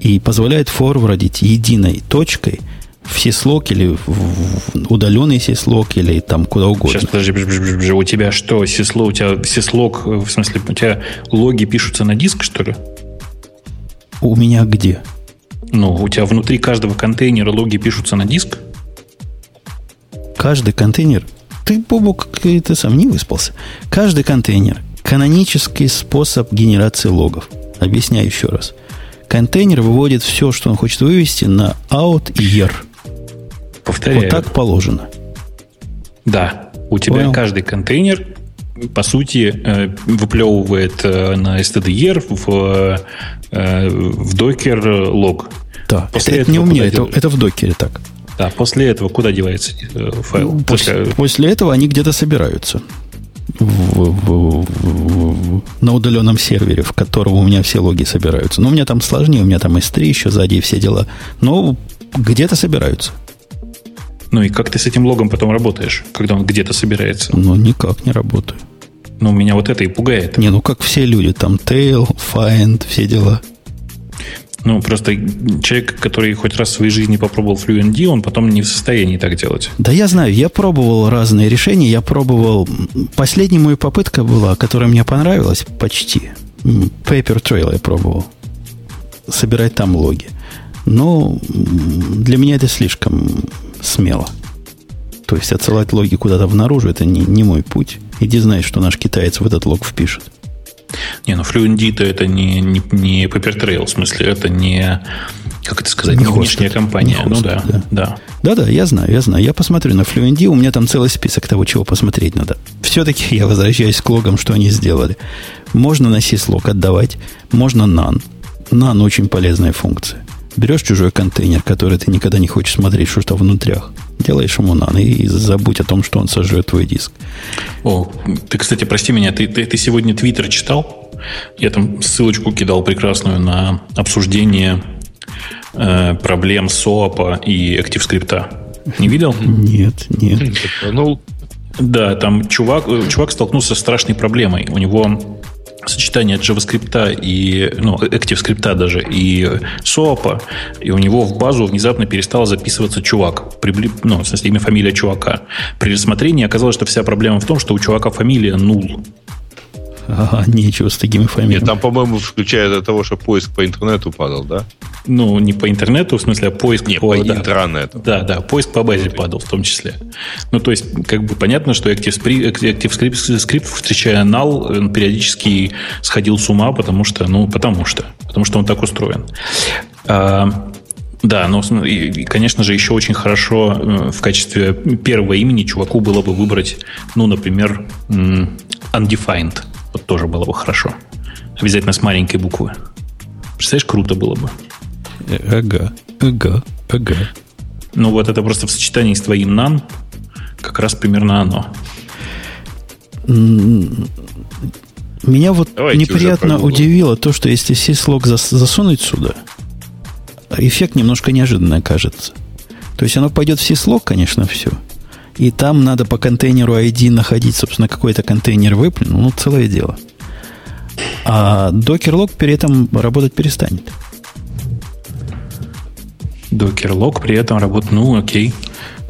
[SPEAKER 1] И позволяет форвардить единой точкой в сислог или в удаленный сислог или там куда угодно.
[SPEAKER 4] Сейчас, подожди, бж- бж- бж- у тебя что, сисло, у тебя сислог, э, в смысле, у тебя логи пишутся на диск, что ли?
[SPEAKER 1] У меня где?
[SPEAKER 4] Ну, у тебя внутри каждого контейнера логи пишутся на диск?
[SPEAKER 1] Каждый контейнер... Ты, Бобок, ты сам не выспался. Каждый контейнер – канонический способ генерации логов. Объясняю еще раз. Контейнер выводит все, что он хочет вывести, на out и year.
[SPEAKER 4] Повторяю.
[SPEAKER 1] Вот так положено.
[SPEAKER 4] Да. У тебя
[SPEAKER 1] Понял.
[SPEAKER 4] каждый контейнер, по сути, э, выплевывает э, на stdr в, э, в докер лог.
[SPEAKER 1] Да,
[SPEAKER 4] После
[SPEAKER 1] это, это
[SPEAKER 4] этого
[SPEAKER 1] не у меня, это, это в докере так.
[SPEAKER 4] Да, после этого куда девается файл?
[SPEAKER 1] Ну, После,
[SPEAKER 4] После-
[SPEAKER 1] после этого они где-то собираются. В- в- в- в- на удаленном сервере, в котором у меня все логи собираются. Но у меня там сложнее, у меня там S3 еще сзади и все дела. Но где-то собираются.
[SPEAKER 4] Ну и как ты с этим логом потом работаешь, когда он где-то собирается?
[SPEAKER 1] Но никак не работаю.
[SPEAKER 4] Ну, меня вот это и пугает.
[SPEAKER 1] Не, ну как все люди, там tail, find, все дела.
[SPEAKER 4] Ну, просто человек, который хоть раз в своей жизни попробовал FluentD, он потом не в состоянии так делать.
[SPEAKER 1] Да я знаю, я пробовал разные решения. Я пробовал... Последняя моя попытка была, которая мне понравилась почти. Paper Trail я пробовал. Собирать там логи. Но для меня это слишком смело. То есть отсылать логи куда-то внаружи, это не, не мой путь. Иди знай, что наш китаец в этот лог впишет.
[SPEAKER 4] Не, ну FluentD это не, не, не Paper Trail, в смысле, это не, как это сказать, не, не внешняя компания. Не ну да, да. да.
[SPEAKER 1] Да-да, я знаю, я знаю. Я посмотрю на FluentD, у меня там целый список того, чего посмотреть надо. Все-таки я возвращаюсь к логам, что они сделали. Можно на syslog отдавать, можно nan. Nan очень полезная функция. Берешь чужой контейнер, который ты никогда не хочешь смотреть, что то внутрях, делаешь ему нан и забудь о том, что он сожрет твой диск.
[SPEAKER 4] О, ты, кстати, прости меня, ты, ты, ты сегодня Твиттер читал? Я там ссылочку кидал прекрасную на обсуждение э, проблем СОАПа и ActiveScript. Не видел?
[SPEAKER 1] Нет, нет.
[SPEAKER 4] Ну, да, там чувак, э, чувак столкнулся с страшной проблемой. У него сочетание JavaScript и, ну, ActiveScript даже, и SOAP, и у него в базу внезапно перестал записываться чувак. Прибли, ну, в смысле, имя, фамилия чувака. При рассмотрении оказалось, что вся проблема в том, что у чувака фамилия null.
[SPEAKER 1] Ага, нечего с такими фамилиями. Нет,
[SPEAKER 3] там, по-моему, включая до того, что поиск по интернету падал, да?
[SPEAKER 4] Ну, не по интернету, в смысле, а поиск
[SPEAKER 3] Нет,
[SPEAKER 4] по...
[SPEAKER 3] по да, интернету.
[SPEAKER 4] Да, да, поиск по базе падал в том числе. Ну, то есть, как бы понятно, что ActiveScript, ActiveScript встречая null, он периодически сходил с ума, потому что, ну, потому что, потому что он так устроен. А, да, но, и, конечно же, еще очень хорошо э, в качестве первого имени чуваку было бы выбрать, ну, например, undefined – вот тоже было бы хорошо. Обязательно с маленькой буквы. Представляешь, круто было бы.
[SPEAKER 1] Ага, ага, ага.
[SPEAKER 4] Ну вот это просто в сочетании с твоим нан как раз примерно оно.
[SPEAKER 1] Меня вот Давайте неприятно удивило то, что если syslog засунуть сюда, эффект немножко неожиданный кажется. То есть оно пойдет в syslog, конечно, все – и там надо по контейнеру ID находить, собственно, какой-то контейнер выплюнул. Ну, целое дело. А докер-лог при этом работать перестанет.
[SPEAKER 4] Докер-лог при этом работает, ну, окей.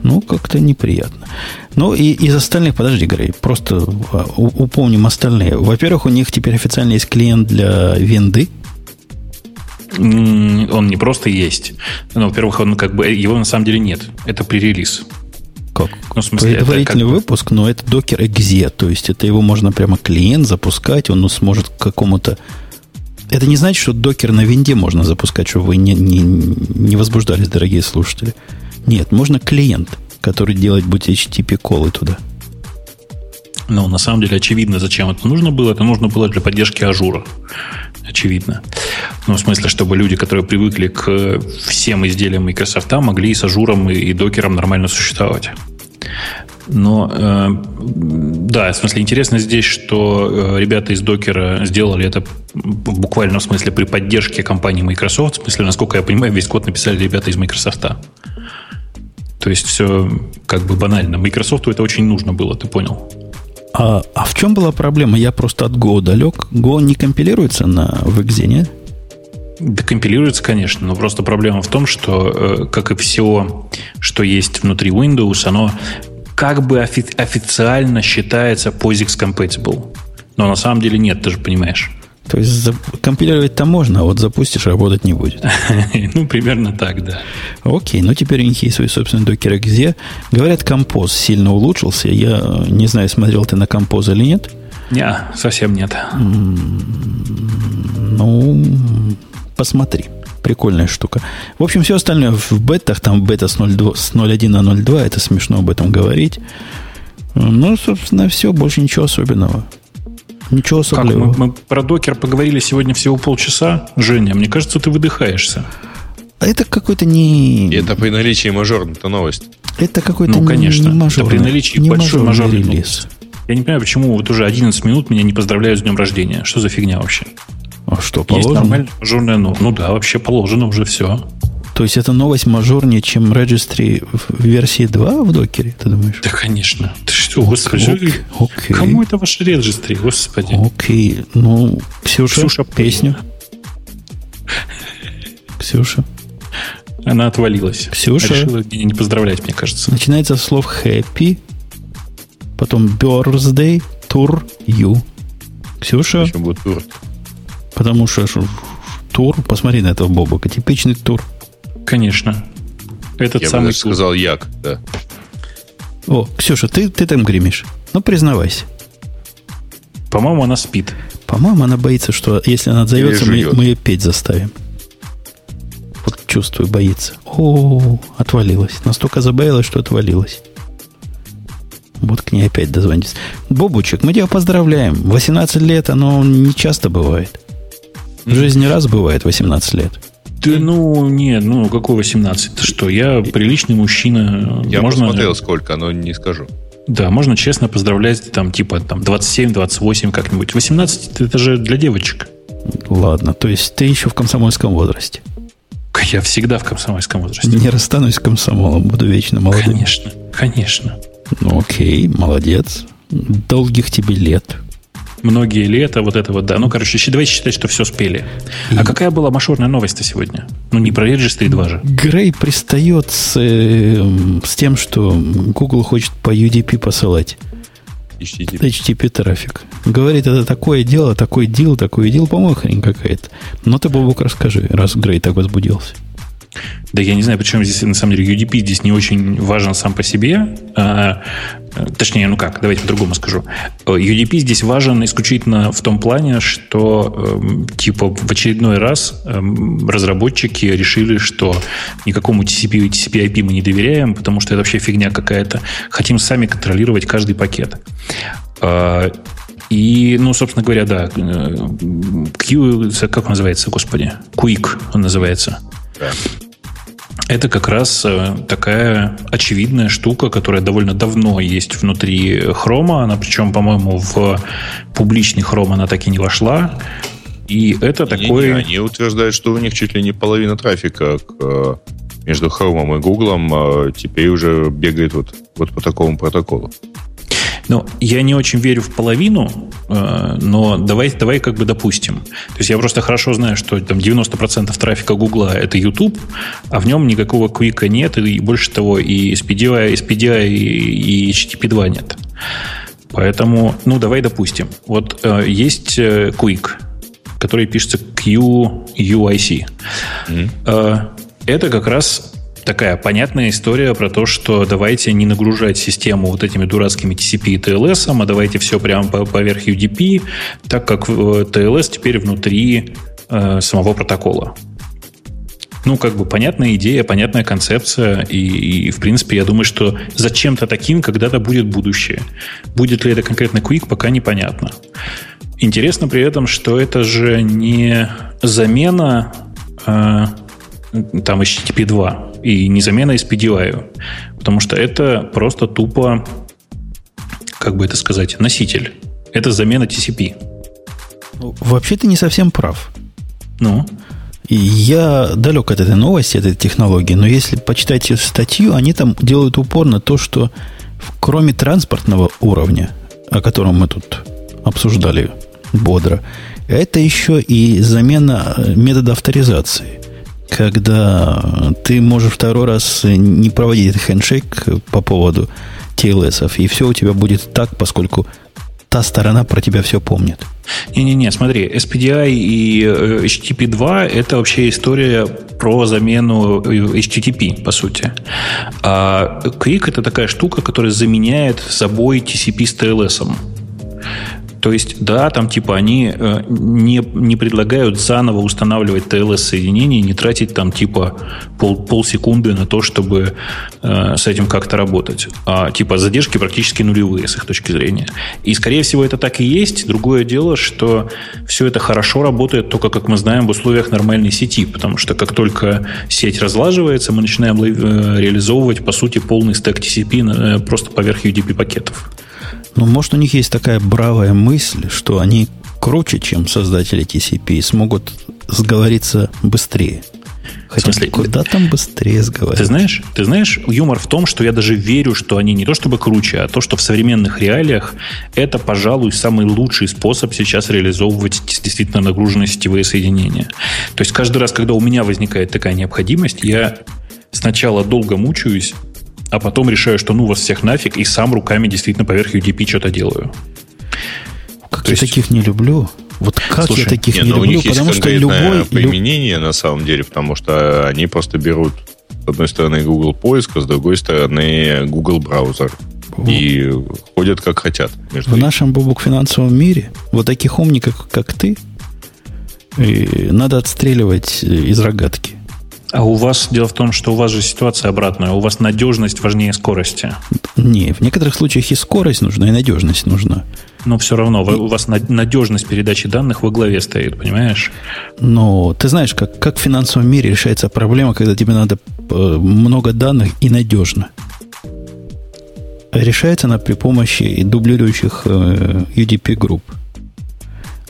[SPEAKER 1] Ну, как-то неприятно. Ну, и из остальных, подожди, Грей, просто а, упомним остальные. Во-первых, у них теперь официально есть клиент для винды.
[SPEAKER 4] Он не просто есть. Ну, во-первых, он как бы его на самом деле нет. Это пререлиз.
[SPEAKER 1] Как? Ну, в смысле, Предварительный как... выпуск, но это докер exe, то есть это его можно прямо клиент запускать, он сможет к какому-то... Это не значит, что докер на винде можно запускать, чтобы вы не, не, не возбуждались, дорогие слушатели. Нет, можно клиент, который делать будет HTTP-call ы туда.
[SPEAKER 4] Ну, на самом деле, очевидно, зачем это нужно было. Это нужно было для поддержки ажура. Очевидно. Ну, в смысле, чтобы люди, которые привыкли к всем изделиям Microsoft, могли и с ажуром, и, и докером нормально существовать. Но э, да, в смысле интересно здесь, что э, ребята из докера сделали это в буквальном смысле при поддержке компании Microsoft. В смысле, насколько я понимаю, весь код написали ребята из Microsoft. То есть все как бы банально. Microsoft это очень нужно было, ты понял?
[SPEAKER 1] А, а в чем была проблема? Я просто от Go далек. Go не компилируется на Exe, нет?
[SPEAKER 4] Да, компилируется, конечно, но просто проблема в том, что, э, как и все, что есть внутри Windows, оно как бы офи- официально считается POSIX compatible. Но на самом деле нет, ты же понимаешь.
[SPEAKER 1] То есть за, компилировать-то можно, а вот запустишь, работать не будет.
[SPEAKER 4] ну, примерно так, да.
[SPEAKER 1] Окей, ну теперь у них есть свой собственный докер Exe. Говорят, композ сильно улучшился. Я не знаю, смотрел ты на композ или нет.
[SPEAKER 4] Не, совсем нет.
[SPEAKER 1] Ну, посмотри. Прикольная штука. В общем, все остальное в бетах, там бета с 0.1 с 0.1 на 0.2, это смешно об этом говорить. Ну, собственно, все, больше ничего особенного. Ничего особенного.
[SPEAKER 4] Как, мы, мы про докер поговорили сегодня всего полчаса. Женя, мне кажется, ты выдыхаешься.
[SPEAKER 1] Это какой-то не...
[SPEAKER 3] это при наличии мажорной-то новость.
[SPEAKER 1] Это какой-то
[SPEAKER 4] ну, конечно.
[SPEAKER 1] не мажорный,
[SPEAKER 4] это при наличии не большой мажорный релиз. Я не понимаю, почему вот уже 11 минут меня не поздравляют с днем рождения. Что за фигня вообще?
[SPEAKER 1] А что, положено?
[SPEAKER 4] Есть нормально мажорная, ну, ну да, вообще положено уже все.
[SPEAKER 1] То есть это новость мажорнее, чем registry в версии 2 в докере, ты думаешь?
[SPEAKER 4] Да, конечно. Ты что, господи, окей, окей. кому это ваш registry, господи?
[SPEAKER 1] Окей, ну, Ксюша, Ксюша песню. Ксюша.
[SPEAKER 4] Она отвалилась.
[SPEAKER 1] Ксюша.
[SPEAKER 4] Решила не поздравлять, мне кажется.
[SPEAKER 1] Начинается с слов happy, потом birthday, тур, you. Ксюша.
[SPEAKER 3] Почему будет тур?
[SPEAKER 1] Потому что тур, посмотри на этого Бобока, типичный тур.
[SPEAKER 4] Конечно. Этот
[SPEAKER 3] Я
[SPEAKER 4] самый
[SPEAKER 3] бы сказал як, да.
[SPEAKER 1] О, Ксюша, ты, ты там гремишь. Ну, признавайся.
[SPEAKER 4] По-моему, она спит.
[SPEAKER 1] По-моему, она боится, что если она отзовется, мы, мы ее петь заставим. Вот чувствую, боится. О, отвалилась. Настолько забавилась, что отвалилась. Вот к ней опять дозвониться. Бобучек, мы тебя поздравляем. 18 лет, оно не часто бывает. В жизни раз бывает 18 лет.
[SPEAKER 4] Да ну, нет, ну какой 18? Ты что, я приличный мужчина.
[SPEAKER 3] Я
[SPEAKER 4] можно,
[SPEAKER 3] посмотрел сколько, но не скажу.
[SPEAKER 4] Да, можно честно поздравлять, там, типа, там, 27-28 как-нибудь. 18 это же для девочек.
[SPEAKER 1] Ладно, то есть ты еще в комсомольском возрасте.
[SPEAKER 4] Я всегда в комсомольском возрасте.
[SPEAKER 1] Не расстанусь с комсомолом, буду вечно молодым.
[SPEAKER 4] Конечно, конечно.
[SPEAKER 1] Ну окей, молодец. Долгих тебе лет
[SPEAKER 4] многие лета, вот это вот, да. Ну, короче, давайте считать, что все спели. И... А какая была мажорная новость-то сегодня? Ну, не про Registry 2 же.
[SPEAKER 1] Грей пристает с, э, с тем, что Google хочет по UDP посылать. HTTP. HTTP трафик. Говорит, это такое дело, такой дел, такой дел, по-моему, хрень какая-то. Но ты, Бобок, расскажи, раз Грей так возбудился.
[SPEAKER 4] Да я не знаю, почему здесь, на самом деле, UDP здесь не очень важен сам по себе. А, точнее, ну как, давайте по-другому скажу. UDP здесь важен исключительно в том плане, что э, типа в очередной раз э, разработчики решили, что никакому TCP и TCP-IP мы не доверяем, потому что это вообще фигня какая-то. Хотим сами контролировать каждый пакет. Э, и, ну, собственно говоря, да, Q, как он называется, господи? Quick он называется. Да. Это как раз э, такая очевидная штука, которая довольно давно есть внутри хрома. Она, причем, по-моему, в публичный хром она так и не вошла. И это не, такой... Не,
[SPEAKER 3] они утверждают, что у них чуть ли не половина трафика к, э, между Хромом и Гуглом а теперь уже бегает вот, вот по такому протоколу.
[SPEAKER 4] Ну, я не очень верю в половину, э, но давай, давай как бы допустим. То есть я просто хорошо знаю, что там 90% трафика Гугла это YouTube, а в нем никакого квика нет, и больше того, и SPDI, SPDI и, и HTTP2 нет. Поэтому, ну, давай допустим. Вот э, есть э, Quick, который пишется QUIC. Mm-hmm. Э, это как раз такая понятная история про то, что давайте не нагружать систему вот этими дурацкими TCP и TLS, а давайте все прямо поверх UDP, так как TLS теперь внутри э, самого протокола. Ну, как бы понятная идея, понятная концепция, и, и, в принципе, я думаю, что за чем-то таким когда-то будет будущее. Будет ли это конкретно Quick, пока непонятно. Интересно при этом, что это же не замена э, там HTTP 2 и не замена SPDI, потому что это просто тупо, как бы это сказать, носитель. Это замена TCP.
[SPEAKER 1] Вообще ты не совсем прав.
[SPEAKER 4] Ну?
[SPEAKER 1] И я далек от этой новости, этой технологии, но если почитать статью, они там делают упор на то, что кроме транспортного уровня, о котором мы тут обсуждали бодро, это еще и замена метода авторизации когда ты можешь второй раз не проводить этот хендшейк по поводу TLS, и все у тебя будет так, поскольку та сторона про тебя все помнит.
[SPEAKER 4] Не-не-не, смотри, SPDI и э, HTTP 2 это вообще история про замену э, HTTP, по сути. А Quick это такая штука, которая заменяет собой TCP с TLS. То есть, да, там типа они э, не, не предлагают заново устанавливать TLS-соединение, не тратить там типа пол, полсекунды на то, чтобы э, с этим как-то работать. А типа задержки практически нулевые с их точки зрения. И, скорее всего, это так и есть. Другое дело, что все это хорошо работает только, как мы знаем, в условиях нормальной сети, потому что как только сеть разлаживается, мы начинаем э, реализовывать, по сути, полный стек TCP э, просто поверх UDP-пакетов.
[SPEAKER 1] Ну, может, у них есть такая бравая мысль, что они круче, чем создатели TCP, и смогут сговориться быстрее. Хотя, смысле, куда там быстрее разговаривать?
[SPEAKER 4] Ты знаешь, ты знаешь, юмор в том, что я даже верю, что они не то чтобы круче, а то, что в современных реалиях это, пожалуй, самый лучший способ сейчас реализовывать действительно нагруженные сетевые соединения. То есть каждый раз, когда у меня возникает такая необходимость, я сначала долго мучаюсь, а потом решаю, что ну вас всех нафиг, и сам руками действительно поверх UDP что-то делаю.
[SPEAKER 1] Как То я есть... таких не люблю. Вот как Слушай, я таких не, не
[SPEAKER 3] ну,
[SPEAKER 1] люблю,
[SPEAKER 3] потому что любой... применение на самом деле, потому что они просто берут с одной стороны Google поиск, а с другой стороны Google браузер. И ходят как хотят.
[SPEAKER 1] в этим. нашем бубук финансовом мире вот таких умников, как ты, надо отстреливать из рогатки.
[SPEAKER 4] А у вас, дело в том, что у вас же ситуация обратная. У вас надежность важнее скорости.
[SPEAKER 1] Не, в некоторых случаях и скорость нужна, и надежность нужна.
[SPEAKER 4] Но все равно у вас надежность передачи данных во главе стоит, понимаешь?
[SPEAKER 1] Но ты знаешь, как, как в финансовом мире решается проблема, когда тебе надо э, много данных и надежно. Решается она при помощи дублирующих э, UDP-групп.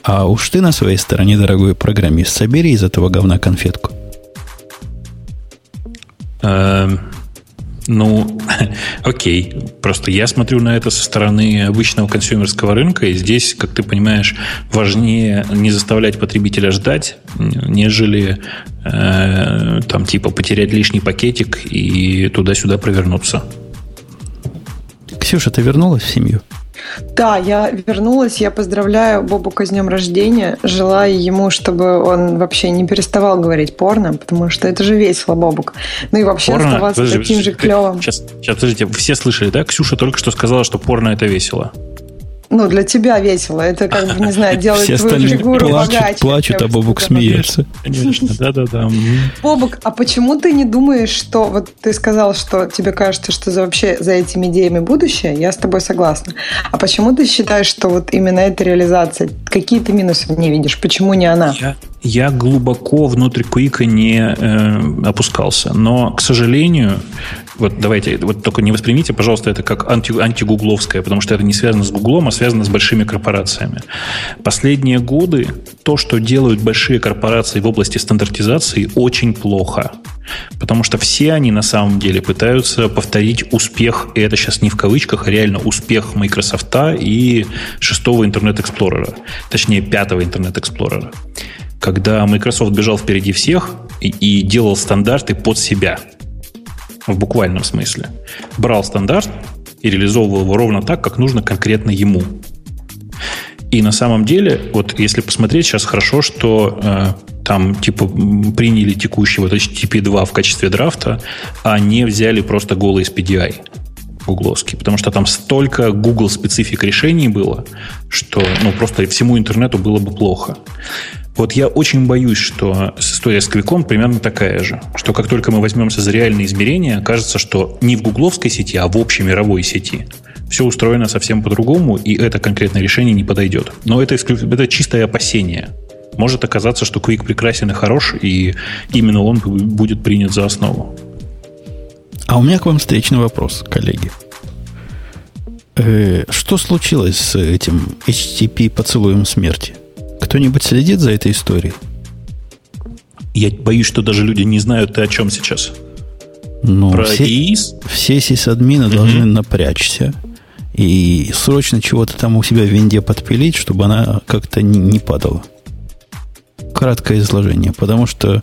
[SPEAKER 1] А уж ты на своей стороне, дорогой программист, собери из этого говна конфетку.
[SPEAKER 4] Эм, ну, окей. Просто я смотрю на это со стороны обычного консюмерского рынка, и здесь, как ты понимаешь, важнее не заставлять потребителя ждать, нежели э, там типа потерять лишний пакетик и туда-сюда провернуться.
[SPEAKER 1] Ксюша, ты вернулась в семью?
[SPEAKER 2] Да, я вернулась. Я поздравляю Бобука с днем рождения. Желаю ему, чтобы он вообще не переставал говорить порно, потому что это же весело, Бобук. Ну и вообще порно? оставаться Подожди, таким же клевым.
[SPEAKER 4] Сейчас, сейчас, подождите, все слышали, да? Ксюша только что сказала, что порно это весело
[SPEAKER 2] ну, для тебя весело. Это, как бы, не знаю, делает Все твою фигуру
[SPEAKER 1] плачут, богаче. Плачут, а Бобук смеется.
[SPEAKER 4] Конечно, да-да-да.
[SPEAKER 2] Бобук, а почему ты не думаешь, что... Вот ты сказал, что тебе кажется, что за, вообще за этими идеями будущее. Я с тобой согласна. А почему ты считаешь, что вот именно эта реализация... Какие ты минусы в ней видишь? Почему не она?
[SPEAKER 4] Я, я глубоко внутрь Куика не э, опускался. Но, к сожалению, вот давайте, вот только не воспримите, пожалуйста, это как анти, антигугловское, потому что это не связано с Гуглом, а связано с большими корпорациями. Последние годы то, что делают большие корпорации в области стандартизации, очень плохо. Потому что все они на самом деле пытаются повторить успех, и это сейчас не в кавычках, а реально успех Microsoft и шестого интернет Explorer, точнее пятого интернет Explorer. Когда Microsoft бежал впереди всех и, и делал стандарты под себя – в буквальном смысле. Брал стандарт и реализовывал его ровно так, как нужно конкретно ему. И на самом деле, вот если посмотреть, сейчас хорошо, что э, там типа приняли текущий вот HTTP 2 в качестве драфта, а не взяли просто голый SPDI гугловский, потому что там столько Google специфик решений было, что ну, просто всему интернету было бы плохо. Вот я очень боюсь, что история с Квиком примерно такая же. Что как только мы возьмемся за реальные измерения, кажется, что не в гугловской сети, а в общей мировой сети все устроено совсем по-другому, и это конкретное решение не подойдет. Но это, это чистое опасение. Может оказаться, что Quick прекрасен и хорош, и именно он будет принят за основу.
[SPEAKER 1] А у меня к вам встречный вопрос, коллеги. Э, что случилось с этим HTTP поцелуем смерти? Кто-нибудь следит за этой историей?
[SPEAKER 4] Я боюсь, что даже люди не знают, ты о чем сейчас.
[SPEAKER 1] Ну, Про все, ИИС? Все сисадмины угу. должны напрячься и срочно чего-то там у себя в винде подпилить, чтобы она как-то не, не падала. Краткое изложение. Потому что...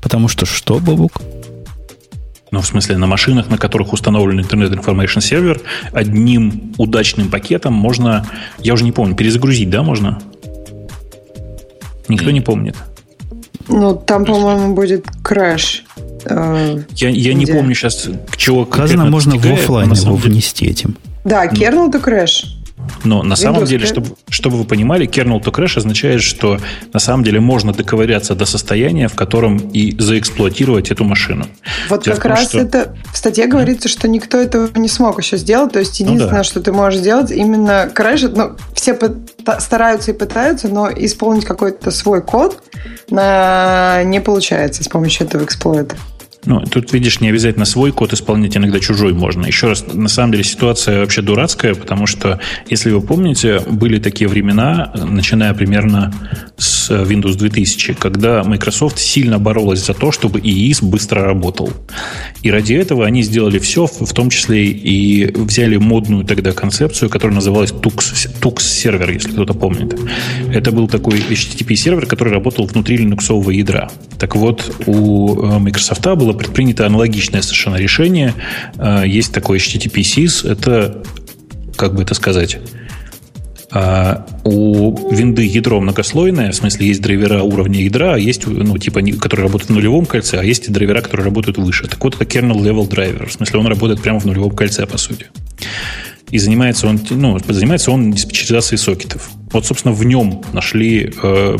[SPEAKER 1] Потому что что, Бабук?
[SPEAKER 4] Ну, в смысле, на машинах, на которых установлен Internet Information Server, одним удачным пакетом можно, я уже не помню, перезагрузить, да, можно? Никто не помнит.
[SPEAKER 2] Ну, там, по-моему, будет крэш.
[SPEAKER 4] Э, я, я не помню сейчас, к чего
[SPEAKER 1] Сказано, можно в офлайн его внести этим.
[SPEAKER 2] Да, kernel to crash.
[SPEAKER 4] Но на Windows самом деле, чтобы, чтобы вы понимали, kernel to crash означает, что на самом деле можно доковыряться до состояния, в котором и заэксплуатировать эту машину.
[SPEAKER 2] Вот Дело как том, раз что... это в статье говорится, что никто этого не смог еще сделать. То есть единственное, ну, да. что ты можешь сделать, именно crash, ну, все стараются и пытаются, но исполнить какой-то свой код на... не получается с помощью этого эксплойта.
[SPEAKER 4] Ну, тут, видишь, не обязательно свой код исполнять, иногда чужой можно. Еще раз, на самом деле ситуация вообще дурацкая, потому что, если вы помните, были такие времена, начиная примерно с Windows 2000, когда Microsoft сильно боролась за то, чтобы EIS быстро работал. И ради этого они сделали все, в том числе и взяли модную тогда концепцию, которая называлась Tux, Tux сервер, если кто-то помнит. Это был такой HTTP сервер, который работал внутри линуксового ядра. Так вот, у э, Microsoft было предпринято аналогичное совершенно решение. Э, есть такой HTTP SYS. Это, как бы это сказать, а у винды ядро многослойное, в смысле есть драйвера уровня ядра, а есть, ну, типа, которые работают в нулевом кольце, а есть и драйвера, которые работают выше. Так вот, это kernel level driver. В смысле, он работает прямо в нулевом кольце, по сути. И занимается он, ну, занимается он диспетчеризацией сокетов. Вот, собственно, в нем нашли э,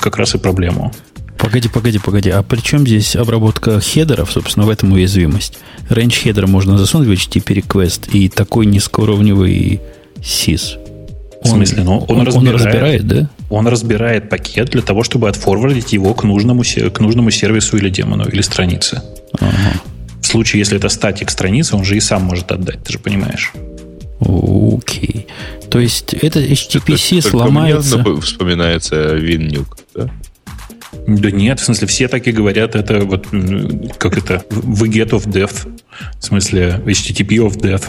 [SPEAKER 4] как раз и проблему.
[SPEAKER 1] Погоди, погоди, погоди. А при чем здесь обработка header ов, собственно, в этом уязвимость? Range header а можно засунуть в HTTP request и такой низкоуровневый sys.
[SPEAKER 4] В смысле, ну,
[SPEAKER 1] он, он, разбирает, он разбирает, да?
[SPEAKER 4] Он разбирает пакет для того, чтобы отфорвардить его к нужному, к нужному сервису или демону, или странице. Ага. В случае, если это static страницы, он же и сам может отдать, ты же понимаешь.
[SPEAKER 1] Окей. То есть это HTTP.sys
[SPEAKER 3] только
[SPEAKER 1] сломается...
[SPEAKER 3] Мне вспоминается WinNuke, да?
[SPEAKER 4] Да нет, в смысле, все так и говорят, это вот, как это, get of death. В смысле, HTTP of death.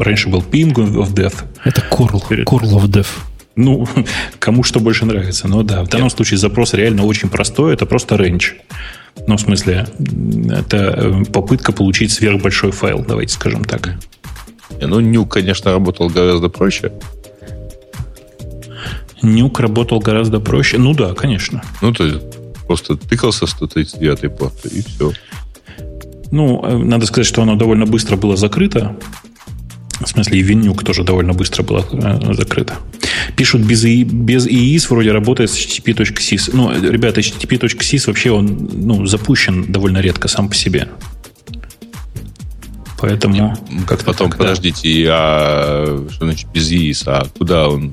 [SPEAKER 4] Раньше был ping of death.
[SPEAKER 1] Это curl, curl of death.
[SPEAKER 4] Ну, кому что больше нравится. Но да, в данном Нет. случае запрос реально очень простой. Это просто range. Ну, в смысле, это э, попытка получить сверхбольшой файл, давайте скажем так.
[SPEAKER 3] Ну, нюк, конечно, работал гораздо проще.
[SPEAKER 4] Нюк работал гораздо проще. Ну да, конечно.
[SPEAKER 3] Ну, то есть просто тыкался 139 порт, и все.
[SPEAKER 4] Ну, э, надо сказать, что оно довольно быстро было закрыто. В смысле, и Винюк тоже довольно быстро было э, закрыто. Пишут, без, и, без EIS вроде работает с http.sys. Ну, ребята, http.sys вообще он ну, запущен довольно редко сам по себе. Поэтому...
[SPEAKER 3] Как потом, тогда... подождите, а что значит без EIS? А куда он?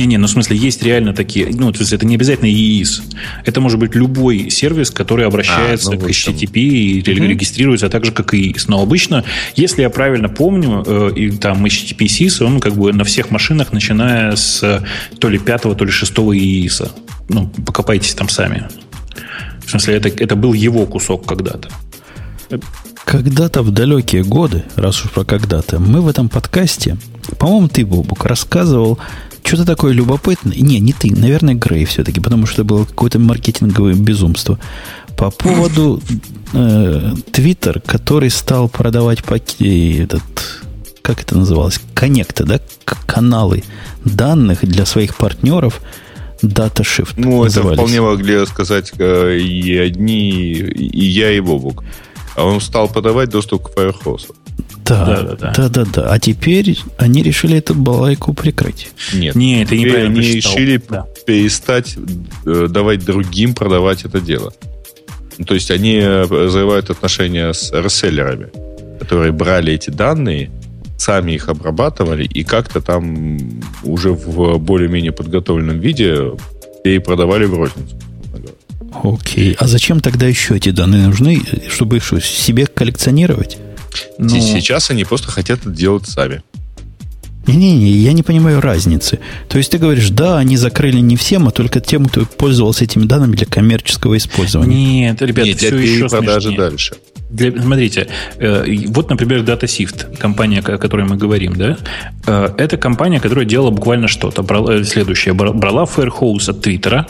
[SPEAKER 4] Не-не, ну в смысле, есть реально такие, ну, то есть это не обязательно EIS. Это может быть любой сервис, который обращается а, ну, к HTTP и угу. регистрируется так же, как и EIS. Но обычно, если я правильно помню, э, и там HTTP SIS, он как бы на всех машинах, начиная с э, то ли пятого, то ли шестого EIS. Ну, покопайтесь там сами. В смысле, это, это был его кусок когда-то.
[SPEAKER 1] Когда-то в далекие годы, раз уж про когда-то, мы в этом подкасте, по-моему, ты, Бобук, рассказывал что-то такое любопытное. Не, не ты, наверное, Грей все-таки, потому что это было какое-то маркетинговое безумство. По поводу э, Twitter, который стал продавать паки, этот, как это называлось, коннекты, да, каналы данных для своих партнеров, Data Shift.
[SPEAKER 3] Ну, назывались. это вполне могли сказать э, и одни, и я, и Бобук. А он стал подавать доступ к Firefox.
[SPEAKER 1] Да, да, да, да. да, да. А теперь они решили эту балайку прикрыть.
[SPEAKER 3] Нет, Нет это неправильно Они решили да. перестать э, давать другим продавать это дело. Ну, то есть они э, разрывают отношения с реселлерами, которые брали эти данные, сами их обрабатывали и как-то там уже в более-менее подготовленном виде перепродавали в розницу.
[SPEAKER 1] Окей. А зачем тогда еще эти данные нужны? Чтобы их что, себе коллекционировать?
[SPEAKER 3] Ну... Сейчас они просто хотят это делать сами.
[SPEAKER 1] Не-не-не, я не понимаю разницы. То есть ты говоришь, да, они закрыли не всем, а только тем, кто пользовался этими данными для коммерческого использования.
[SPEAKER 4] Нет, ребята, Нет,
[SPEAKER 3] все еще продажи дальше.
[SPEAKER 4] Для, смотрите, э, вот, например, DataSift, компания, о которой мы говорим, да, э, это компания, которая делала буквально что-то. Брала, э, следующее, брала Firehouse от Твиттера,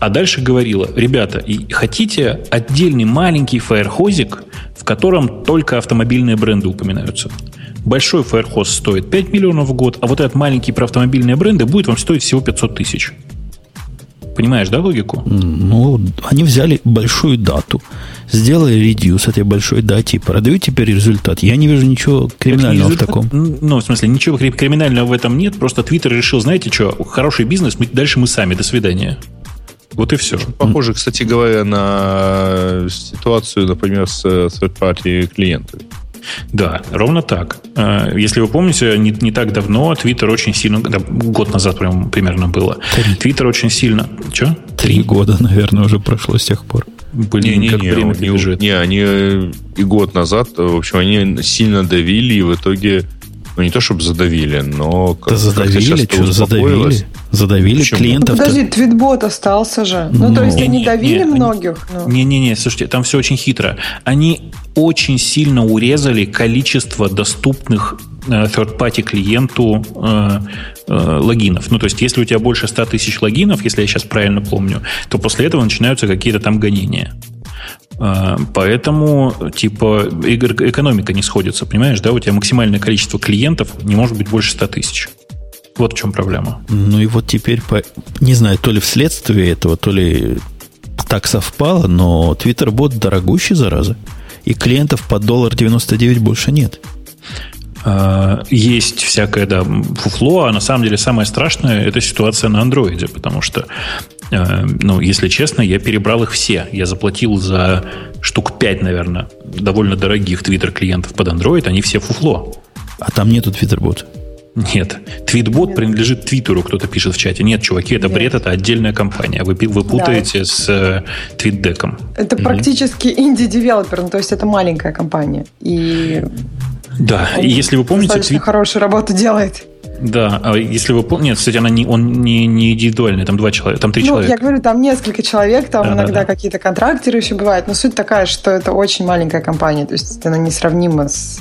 [SPEAKER 4] а дальше говорила, ребята, хотите отдельный маленький фаерхозик, в котором только автомобильные бренды упоминаются. Большой Firehouse стоит 5 миллионов в год, а вот этот маленький про автомобильные бренды будет вам стоить всего 500 тысяч. Понимаешь, да, логику?
[SPEAKER 1] Ну, они взяли большую дату, сделали редюс этой большой дате и продают теперь результат. Я не вижу ничего криминального результат, в таком.
[SPEAKER 4] Ну, в смысле, ничего криминального в этом нет. Просто Твиттер решил, знаете что, хороший бизнес, мы, дальше мы сами, до свидания. Вот и все.
[SPEAKER 3] Похоже, кстати говоря, на ситуацию, например, с third-party клиентами.
[SPEAKER 4] Да, ровно так. Э, если вы помните, не, не так давно Twitter очень сильно, да, год назад прям, примерно было, Твиттер очень сильно... Что?
[SPEAKER 1] Три года, наверное, уже прошло с тех пор.
[SPEAKER 3] Блин, не, не, как не, время не, бежит. Не, они и год назад, в общем, они сильно давили, и в итоге ну, не то, чтобы задавили, но...
[SPEAKER 1] Как, да задавили, что, задавили? Задавили Почему? клиентов.
[SPEAKER 2] Ну, подожди, твитбот остался же. Ну, ну то есть, они давили не, многих?
[SPEAKER 4] Не-не-не, ну. слушайте, там все очень хитро. Они очень сильно урезали количество доступных э, third-party клиенту э, э, логинов. Ну, то есть, если у тебя больше 100 тысяч логинов, если я сейчас правильно помню, то после этого начинаются какие-то там гонения. А, поэтому, типа, экономика не сходится, понимаешь, да? У тебя максимальное количество клиентов не может быть больше 100 тысяч. Вот в чем проблема.
[SPEAKER 1] Ну и вот теперь, по, не знаю, то ли вследствие этого, то ли так совпало, но Twitter бот дорогущий, зараза. И клиентов по доллар 99 больше нет.
[SPEAKER 4] А, есть всякое, да, фуфло, а на самом деле самое страшное – это ситуация на андроиде, потому что ну, если честно, я перебрал их все. Я заплатил за штук 5, наверное, довольно дорогих Twitter-клиентов под Android, они все фуфло.
[SPEAKER 1] А там нету Твиттербот?
[SPEAKER 4] Нет. Твитбот принадлежит Твиттеру, кто-то пишет в чате. Нет, чуваки, это Нет. бред, это отдельная компания. Вы, вы путаете да. с э, твитдеком.
[SPEAKER 2] Это угу. практически инди-девелопер, ну, то есть это маленькая компания. И
[SPEAKER 4] да, и если вы помните...
[SPEAKER 2] Твит... хорошую работу делает.
[SPEAKER 4] Да, а если вы помните, нет, кстати, она не, он не, не индивидуальный, там два человека, там три
[SPEAKER 2] ну,
[SPEAKER 4] человека.
[SPEAKER 2] Я говорю, там несколько человек, там да, иногда да, да. какие-то контракторы еще бывают, но суть такая, что это очень маленькая компания, то есть она несравнима с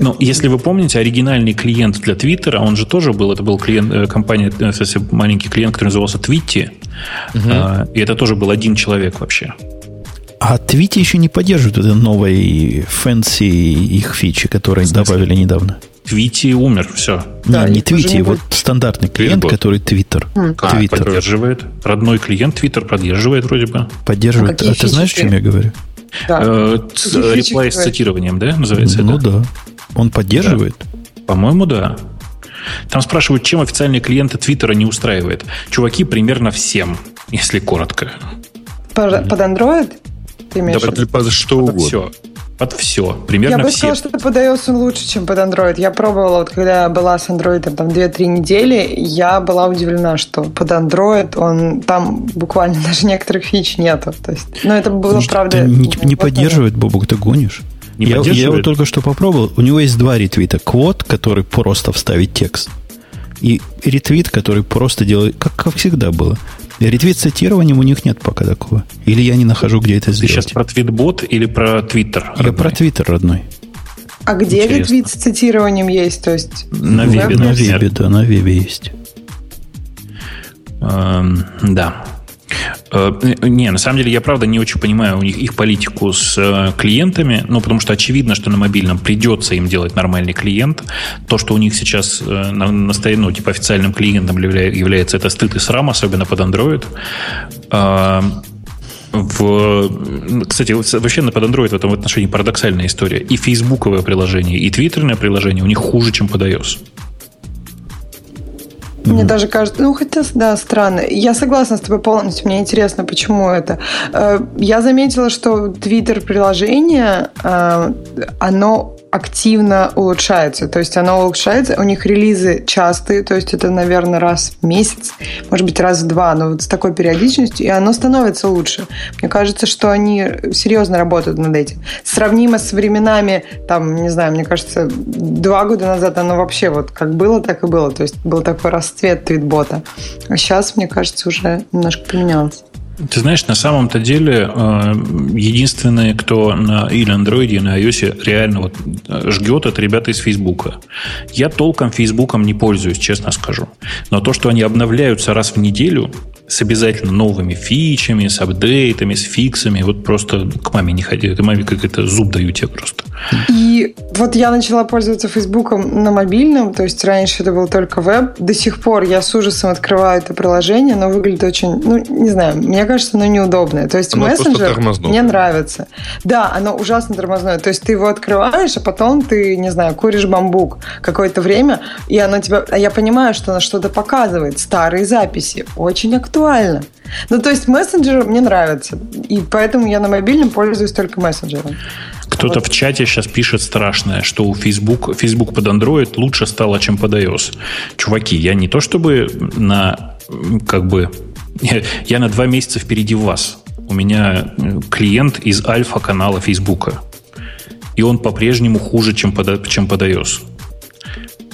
[SPEAKER 4] ну, если вы помните, оригинальный клиент для Твиттера, он же тоже был, это был клиент, э, компания, э, в смысле, маленький клиент, который назывался Твитти, угу. и это тоже был один человек вообще.
[SPEAKER 1] А Твитти еще не поддерживает это новой fancy их фичи, которые добавили недавно.
[SPEAKER 4] Твити умер, все.
[SPEAKER 1] Да, не, не Твити, вот стандартный клиент, Tweetbot. который Твиттер.
[SPEAKER 4] Твиттер. Поддерживает. Родной клиент Твиттер поддерживает вроде бы.
[SPEAKER 1] Поддерживает. А, а ты знаешь, о чем я говорю?
[SPEAKER 4] Да. Э, реплай с цитированием, да, называется
[SPEAKER 1] Ну это? да. Он поддерживает?
[SPEAKER 4] Да. По-моему, да. Там спрашивают, чем официальные клиенты Твиттера не устраивает. Чуваки, примерно всем, если коротко.
[SPEAKER 2] Под, Android?
[SPEAKER 3] Ты имеешь да, под, под что под угодно.
[SPEAKER 4] Все под все. Примерно
[SPEAKER 2] я бы
[SPEAKER 4] все.
[SPEAKER 2] сказала, что под iOS он лучше, чем под Android. Я пробовала, вот когда я была с Android там 2-3 недели, я была удивлена, что под Android он там буквально даже некоторых фич нету. То есть, но это было,
[SPEAKER 1] Что,
[SPEAKER 2] правда...
[SPEAKER 1] Не, не поддерживает, Бобук, ты гонишь? Не я, я его только что попробовал. У него есть два ретвита. Квот, который просто вставить текст. И ретвит, который просто делает, как, как всегда было. Ретвит цитированием у них нет пока такого. Или я не нахожу, где это сделать.
[SPEAKER 4] Ты сейчас про твитбот или про твиттер?
[SPEAKER 1] Я про твиттер родной.
[SPEAKER 2] А где Интересно. ретвит с цитированием есть? То есть
[SPEAKER 1] на вебе, на вебе, да, на вебе есть.
[SPEAKER 4] Эм, да. Э, не, на самом деле я правда не очень понимаю у них их политику с э, клиентами, ну потому что очевидно, что на мобильном придется им делать нормальный клиент. То, что у них сейчас э, на, ну, типа официальным клиентом является это стыд и срам, особенно под Android. В, кстати, вообще под Android в этом отношении парадоксальная история. И фейсбуковое приложение, и твиттерное приложение у них хуже, чем под iOS.
[SPEAKER 2] Мне даже кажется, ну хотя, да, странно. Я согласна с тобой полностью. Мне интересно, почему это. Э, я заметила, что Twitter приложение, э, оно активно улучшается. То есть оно улучшается, у них релизы частые, то есть это, наверное, раз в месяц, может быть, раз в два, но вот с такой периодичностью, и оно становится лучше. Мне кажется, что они серьезно работают над этим. Сравнимо с временами, там, не знаю, мне кажется, два года назад оно вообще вот как было, так и было. То есть был такой расцвет твитбота. А сейчас, мне кажется, уже немножко поменялось.
[SPEAKER 4] Ты знаешь, на самом-то деле э, единственные, кто на или Android, и на iOS реально вот э, жгет, это ребята из Фейсбука. Я толком Фейсбуком не пользуюсь, честно скажу. Но то, что они обновляются раз в неделю, с обязательно новыми фичами, с апдейтами, с фиксами. Вот просто к маме не ходи. Это маме как это зуб даю тебе просто.
[SPEAKER 2] И вот я начала пользоваться Фейсбуком на мобильном, то есть раньше это был только веб. До сих пор я с ужасом открываю это приложение, оно выглядит очень, ну, не знаю, мне кажется, оно неудобное. То есть оно мессенджер мне нравится. Да, оно ужасно тормозное. То есть ты его открываешь, а потом ты, не знаю, куришь бамбук какое-то время, и оно тебя... А я понимаю, что оно что-то показывает. Старые записи. Очень актуально актуально. Ну, то есть мессенджер мне нравится. И поэтому я на мобильном пользуюсь только мессенджером.
[SPEAKER 4] Кто-то вот. в чате сейчас пишет страшное, что у Facebook, Facebook под Android лучше стало, чем под iOS. Чуваки, я не то чтобы на как бы я на два месяца впереди вас. у меня э, клиент из альфа-канала Фейсбука. И он по-прежнему хуже, чем под, чем под iOS.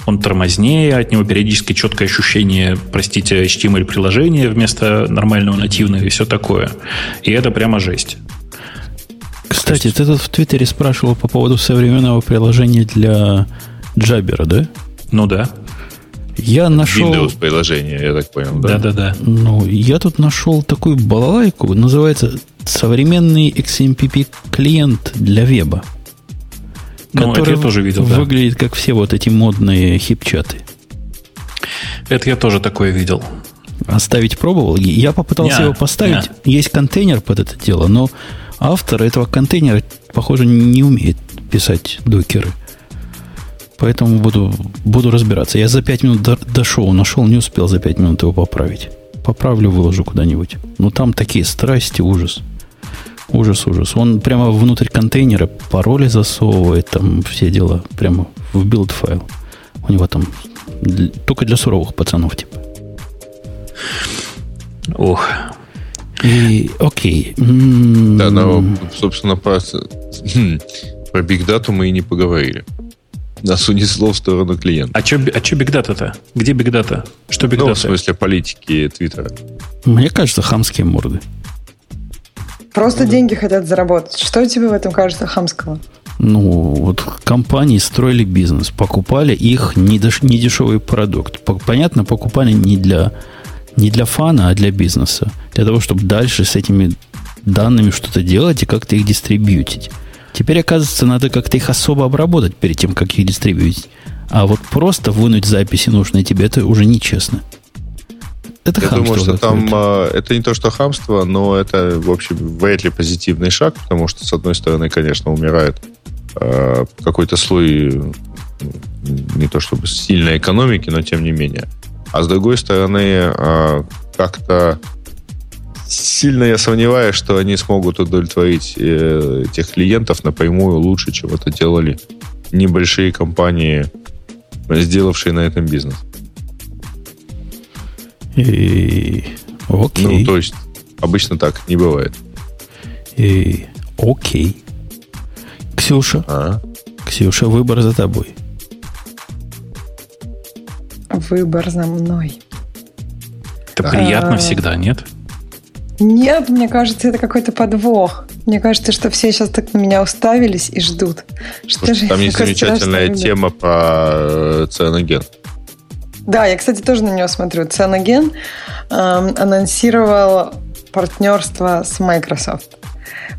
[SPEAKER 4] Он тормознее, от него периодически четкое ощущение, простите, HTML-приложения вместо нормального нативного и все такое. И это прямо жесть.
[SPEAKER 1] Кстати, есть... ты тут в Твиттере спрашивал по поводу современного приложения для Джабера, да?
[SPEAKER 4] Ну да.
[SPEAKER 1] Я нашел...
[SPEAKER 3] Windows приложение, я так понял,
[SPEAKER 4] да? Да-да-да.
[SPEAKER 1] Ну, я тут нашел такую балалайку, называется современный XMPP клиент для веба.
[SPEAKER 4] Ну, который я тоже видел,
[SPEAKER 1] выглядит да. как все вот эти модные хипчаты.
[SPEAKER 4] Это я тоже такое видел.
[SPEAKER 1] Оставить пробовал? Я попытался не, его поставить. Не. Есть контейнер под это дело, но автор этого контейнера, похоже, не умеет писать докеры. Поэтому буду, буду разбираться. Я за 5 минут до, до шоу нашел, не успел за 5 минут его поправить. Поправлю, выложу куда-нибудь. Но там такие страсти, ужас. Ужас, ужас. Он прямо внутрь контейнера пароли засовывает, там все дела прямо в build файл. У него там только для суровых пацанов, типа.
[SPEAKER 4] Ох.
[SPEAKER 1] И, окей.
[SPEAKER 3] Да, но, собственно, про, про Big Data мы и не поговорили. Нас унесло в сторону клиента.
[SPEAKER 4] А что а чё Big Data-то? Где Big Data? Что Big
[SPEAKER 3] ну,
[SPEAKER 4] Data?
[SPEAKER 3] в смысле политики Твиттера.
[SPEAKER 1] Мне кажется, хамские морды.
[SPEAKER 2] Просто деньги хотят заработать. Что тебе в этом кажется хамского?
[SPEAKER 1] Ну, вот компании строили бизнес, покупали их недешевый продукт. Понятно, покупали не для, не для фана, а для бизнеса. Для того, чтобы дальше с этими данными что-то делать и как-то их дистрибьютить. Теперь, оказывается, надо как-то их особо обработать перед тем, как их дистрибьютить. А вот просто вынуть записи нужные тебе, это уже нечестно.
[SPEAKER 3] Это Я думаю, что там э, это не то, что хамство, но это, в общем, вряд ли позитивный шаг, потому что, с одной стороны, конечно, умирает э, какой-то слой не то чтобы сильной экономики, но тем не менее. А с другой стороны, э, как-то сильно я сомневаюсь, что они смогут удовлетворить э, тех клиентов напрямую лучше, чем это делали небольшие компании, сделавшие на этом бизнес.
[SPEAKER 1] И... Окей.
[SPEAKER 3] Ну, то есть, обычно так не бывает.
[SPEAKER 1] И... Окей. Ксюша. А? Ксюша, выбор за тобой.
[SPEAKER 2] Выбор за мной.
[SPEAKER 4] Это приятно а... всегда, нет?
[SPEAKER 2] Нет, мне кажется, это какой-то подвох. Мне кажется, что все сейчас так на меня уставились и ждут.
[SPEAKER 3] Что же там есть замечательная тема про э, цианоген.
[SPEAKER 2] Да, я, кстати, тоже на него смотрю. Цианоген э, анонсировал партнерство с Microsoft.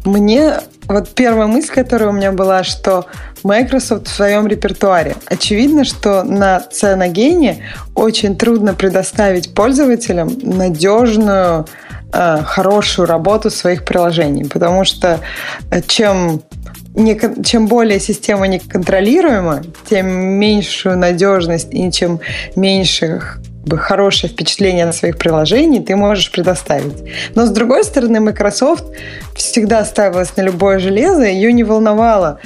[SPEAKER 2] Мне вот первая мысль, которая у меня была, что Microsoft в своем репертуаре. Очевидно, что на Цианогене очень трудно предоставить пользователям надежную, э, хорошую работу своих приложений, потому что э, чем не, чем более система неконтролируема, тем меньшую надежность и чем меньше бы хорошее впечатление на своих приложений ты можешь предоставить. Но с другой стороны, Microsoft всегда ставилась на любое железо, ее не волновало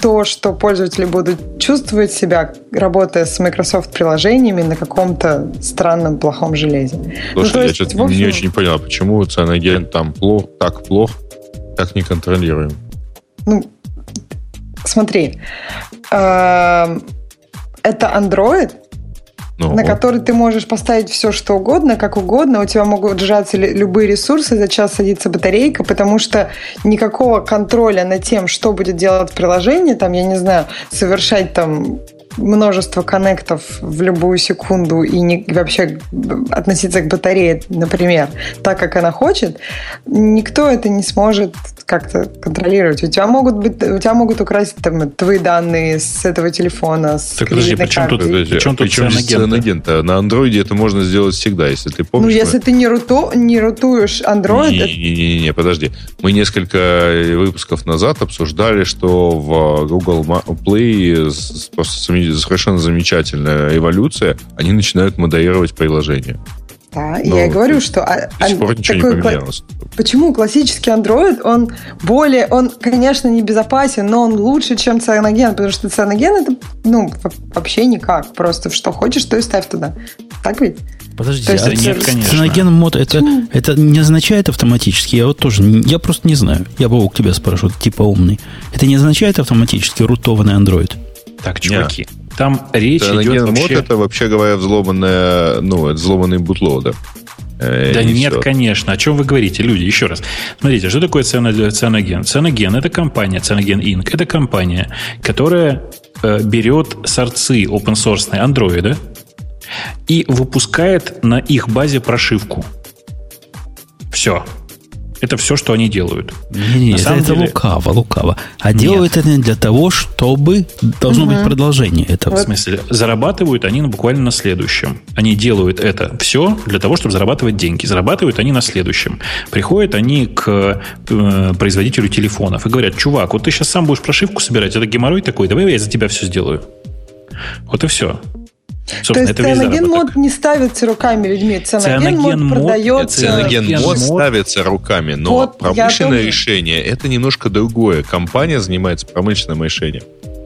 [SPEAKER 2] то, что пользователи будут чувствовать себя, работая с Microsoft приложениями на каком-то странном плохом железе.
[SPEAKER 3] Слушай, ну, я есть, что-то общем... не очень понял, почему CyanoGen там плохо, так плохо, так не контролируем.
[SPEAKER 2] Ну, смотри, эм, это Android, ну. на который ты можешь поставить все, что угодно, как угодно. У тебя могут сжаться любые ресурсы, за час садится батарейка, потому что никакого контроля над тем, что будет делать приложение, там, я не знаю, совершать там множество коннектов в любую секунду и не, вообще относиться к батарее, например, так, как она хочет, никто это не сможет как-то контролировать. У тебя могут быть, у тебя могут украсть там, твои данные с этого телефона, с
[SPEAKER 4] Так подожди, при чем тут, при чем тут
[SPEAKER 3] Причем? На андроиде это можно сделать всегда, если ты помнишь.
[SPEAKER 2] Ну, если мы... ты не, руту, не рутуешь Android...
[SPEAKER 3] Не-не-не, это... подожди. Мы несколько выпусков назад обсуждали, что в Google Play просто совершенно замечательная эволюция, они начинают модерировать приложение.
[SPEAKER 2] Да, Но я говорю, что... А,
[SPEAKER 3] до сих пор ничего не поменялось.
[SPEAKER 2] Почему классический Android, он более... Он, конечно, не безопасен, но он лучше, чем Cyanogen, потому что Cyanogen это, ну, вообще никак. Просто что хочешь, то и ставь туда. Так ведь?
[SPEAKER 1] Подождите,
[SPEAKER 2] есть
[SPEAKER 1] а
[SPEAKER 2] это
[SPEAKER 4] нет, конечно.
[SPEAKER 1] Циноген мод это, это не означает автоматически, я вот тоже, я просто не знаю. Я бы к тебя спрошу, типа умный. Это не означает автоматически рутованный Android.
[SPEAKER 4] Так, чуваки, там речь идет
[SPEAKER 3] Cyanogen мод
[SPEAKER 4] вообще...
[SPEAKER 3] это, вообще говоря, взломанная, ну, это взломанный бутлоадер. Э,
[SPEAKER 4] Да
[SPEAKER 3] и
[SPEAKER 4] нет,
[SPEAKER 3] всё.
[SPEAKER 4] конечно. О чем вы говорите, люди? Еще раз. Смотрите, что такое циано- цианоген? Цианоген – это компания, Цианоген Inc. – это компания, которая э, берет сорцы open source андроида и выпускает на их базе прошивку. Все. Это все, что они делают.
[SPEAKER 1] Не, не,
[SPEAKER 4] На
[SPEAKER 1] это,
[SPEAKER 4] самом
[SPEAKER 1] это
[SPEAKER 4] деле-
[SPEAKER 1] лукаво, лукаво. А делают это для того, чтобы должно быть продолжение этого.
[SPEAKER 4] В смысле, зарабатывают они буквально на следующем. Они делают это все для того, чтобы зарабатывать деньги. Зарабатывают они на следующем. Приходят они к э, производителю телефонов и говорят, чувак, вот ты сейчас сам будешь прошивку собирать, это геморрой такой, давай я за тебя все сделаю. Вот и все.
[SPEAKER 2] То
[SPEAKER 4] Собственно,
[SPEAKER 2] есть
[SPEAKER 4] весь
[SPEAKER 2] цианоген
[SPEAKER 4] заработок.
[SPEAKER 2] мод не ставится руками людьми. Цианоген мод продается...
[SPEAKER 3] Цианоген мод ставится руками, но
[SPEAKER 2] Вот,
[SPEAKER 3] промышленное решение это немножко другое. Компания занимается промышленным решением.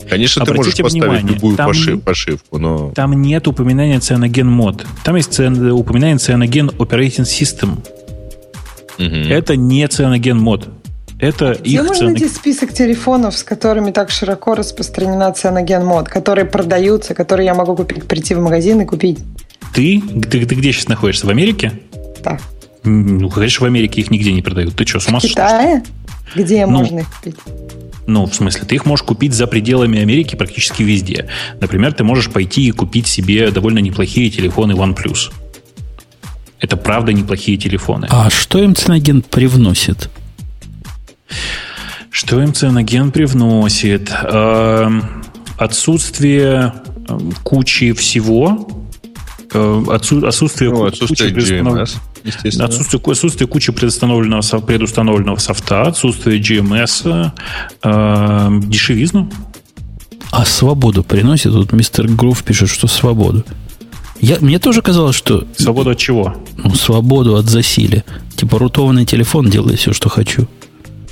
[SPEAKER 3] Конечно, ты можешь
[SPEAKER 4] Обратите
[SPEAKER 3] поставить
[SPEAKER 4] внимание,
[SPEAKER 3] любую
[SPEAKER 4] там-
[SPEAKER 3] поши- пошивку, но
[SPEAKER 4] Там нет упоминания цианоген мод. Там есть циан- упоминание цианоген operating system.
[SPEAKER 3] Мгм.
[SPEAKER 4] Это не цианоген мод. Это
[SPEAKER 2] Где
[SPEAKER 4] их
[SPEAKER 2] можно
[SPEAKER 4] цианоген-
[SPEAKER 2] найти список телефонов, с которыми так широко распространена цианоген мод, которые продаются, которые я могу купить, прийти в магазин и купить?
[SPEAKER 4] Ты, ты, ты где сейчас находишься? В Америке?
[SPEAKER 2] Да.
[SPEAKER 4] Ну, конечно, в Америке их нигде не продают. Ты что, с ума
[SPEAKER 2] В
[SPEAKER 4] сошел?
[SPEAKER 2] Китае? Где
[SPEAKER 4] Ну,
[SPEAKER 2] можно их купить?
[SPEAKER 4] Ну, в смысле, ты их можешь купить за пределами Америки практически везде. Например, ты можешь пойти и купить себе довольно неплохие телефоны OnePlus. Это правда неплохие телефоны.
[SPEAKER 1] А что им циноген привносит?
[SPEAKER 4] Что им цианоген привносит? Эм, Отсутствие эм, кучи всего. э, отсу- Отсутствие,
[SPEAKER 3] ну, отсутствие
[SPEAKER 4] кучи
[SPEAKER 3] GMS, естественно.
[SPEAKER 4] Отсутствие, отсутствие кучи предустановленного, предустановленного софта, отсутствие GMS, э, дешевизну.
[SPEAKER 1] А свободу приносит? Тут мистер Грув пишет, что свободу. Я, мне тоже казалось, что
[SPEAKER 4] Свободу от чего?
[SPEAKER 1] ну, свободу от засилия. Типа рутованный телефон, делай все, что хочу.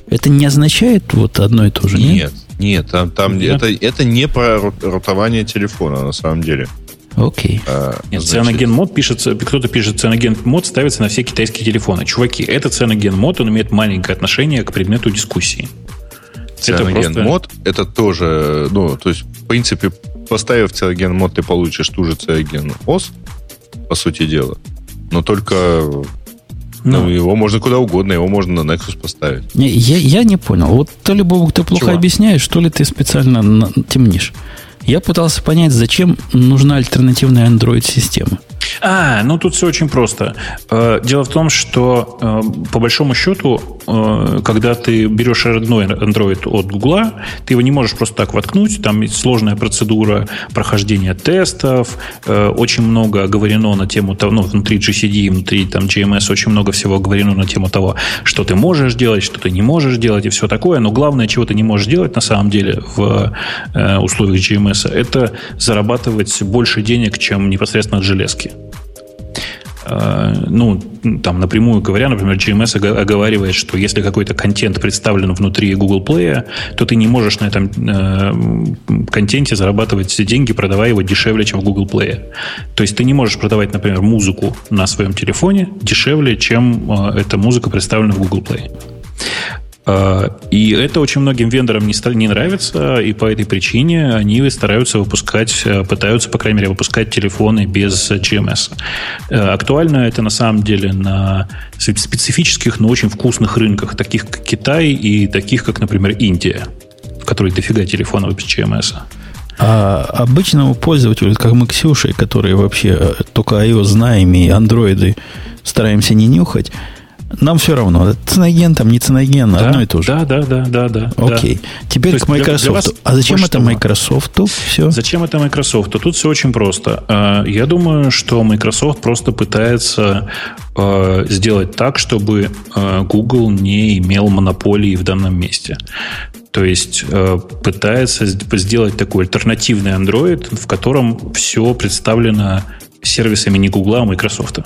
[SPEAKER 1] Это не означает вот одно и то же, нет?
[SPEAKER 3] Нет, нет, там, там
[SPEAKER 4] Нет?
[SPEAKER 3] Это, это не про ру- рутование телефона, на самом деле.
[SPEAKER 1] Окей.
[SPEAKER 3] А,
[SPEAKER 4] Нет,
[SPEAKER 3] значит,
[SPEAKER 4] цианоген мод пишется, кто-то пишет, цианоген мод ставится на все китайские телефоны. Чуваки, это цианоген мод, он имеет маленькое отношение к предмету дискуссии.
[SPEAKER 3] Цианоген
[SPEAKER 4] просто-
[SPEAKER 3] мод это тоже, ну, то есть, в принципе, поставив цианоген мод, ты получишь ту же цианоген ОС, по сути дела. Но только ну,
[SPEAKER 4] Ну,
[SPEAKER 3] его можно куда угодно, его можно на Nexus поставить.
[SPEAKER 1] Не, я, я не понял. Вот то ли, Бобок, ты плохо
[SPEAKER 4] Чего?
[SPEAKER 1] объясняешь, то ли ты специально на- темнишь. Я пытался понять, зачем нужна альтернативная Android-система.
[SPEAKER 4] А, ну тут все очень просто. Э, Дело в том, что э, по большому счету, э, когда ты берешь родной Android от Гугла, ты его не можешь просто так воткнуть. Там есть сложная процедура прохождения тестов. Очень много оговорено на тему того, ну, внутри GCD, внутри там GMS очень много всего оговорено на тему того, что ты можешь делать, что ты не можешь делать и все такое. Но главное, чего ты не можешь делать на самом деле в условиях GMS, это зарабатывать больше денег, чем непосредственно от железки. Э, ну, там напрямую говоря, например, GMS ого- оговаривает, что если какой-то контент представлен внутри Google Play, то ты не можешь на этом э, контенте зарабатывать деньги, продавая его дешевле, чем в Google Play. То есть ты не можешь продавать, например, музыку на своем телефоне дешевле, чем э, эта музыка представлена в Google Play. Э, И это очень многим вендорам не, не нравится, и по этой причине они стараются выпускать, э, пытаются, по крайней мере, выпускать телефоны без GMS. Э, Актуально это на самом деле на спе- специфических, но очень вкусных рынках, таких как Китай и таких как, например, Индия, в которой дофига телефонов без GMS.
[SPEAKER 1] А обычному пользователю, как мы Ксюшей, которые вообще э, только iOS знаем и андроиды стараемся не нюхать, нам все равно. Циноген там, не циноген, одно и то же.
[SPEAKER 4] Да, да, да, да, да.
[SPEAKER 1] Окей. Теперь
[SPEAKER 4] То
[SPEAKER 1] к
[SPEAKER 4] для- для
[SPEAKER 1] Microsoft.
[SPEAKER 4] вас
[SPEAKER 1] а зачем это. Microsoft? Все.
[SPEAKER 4] Зачем это Microsoft? Тут все очень просто. Э, Я думаю, что Microsoft просто пытается э, сделать так, чтобы э, Google не имел монополии в данном месте. То есть пытается сделать такой альтернативный Android, в котором все представлено сервисами не Google, а Microsoft,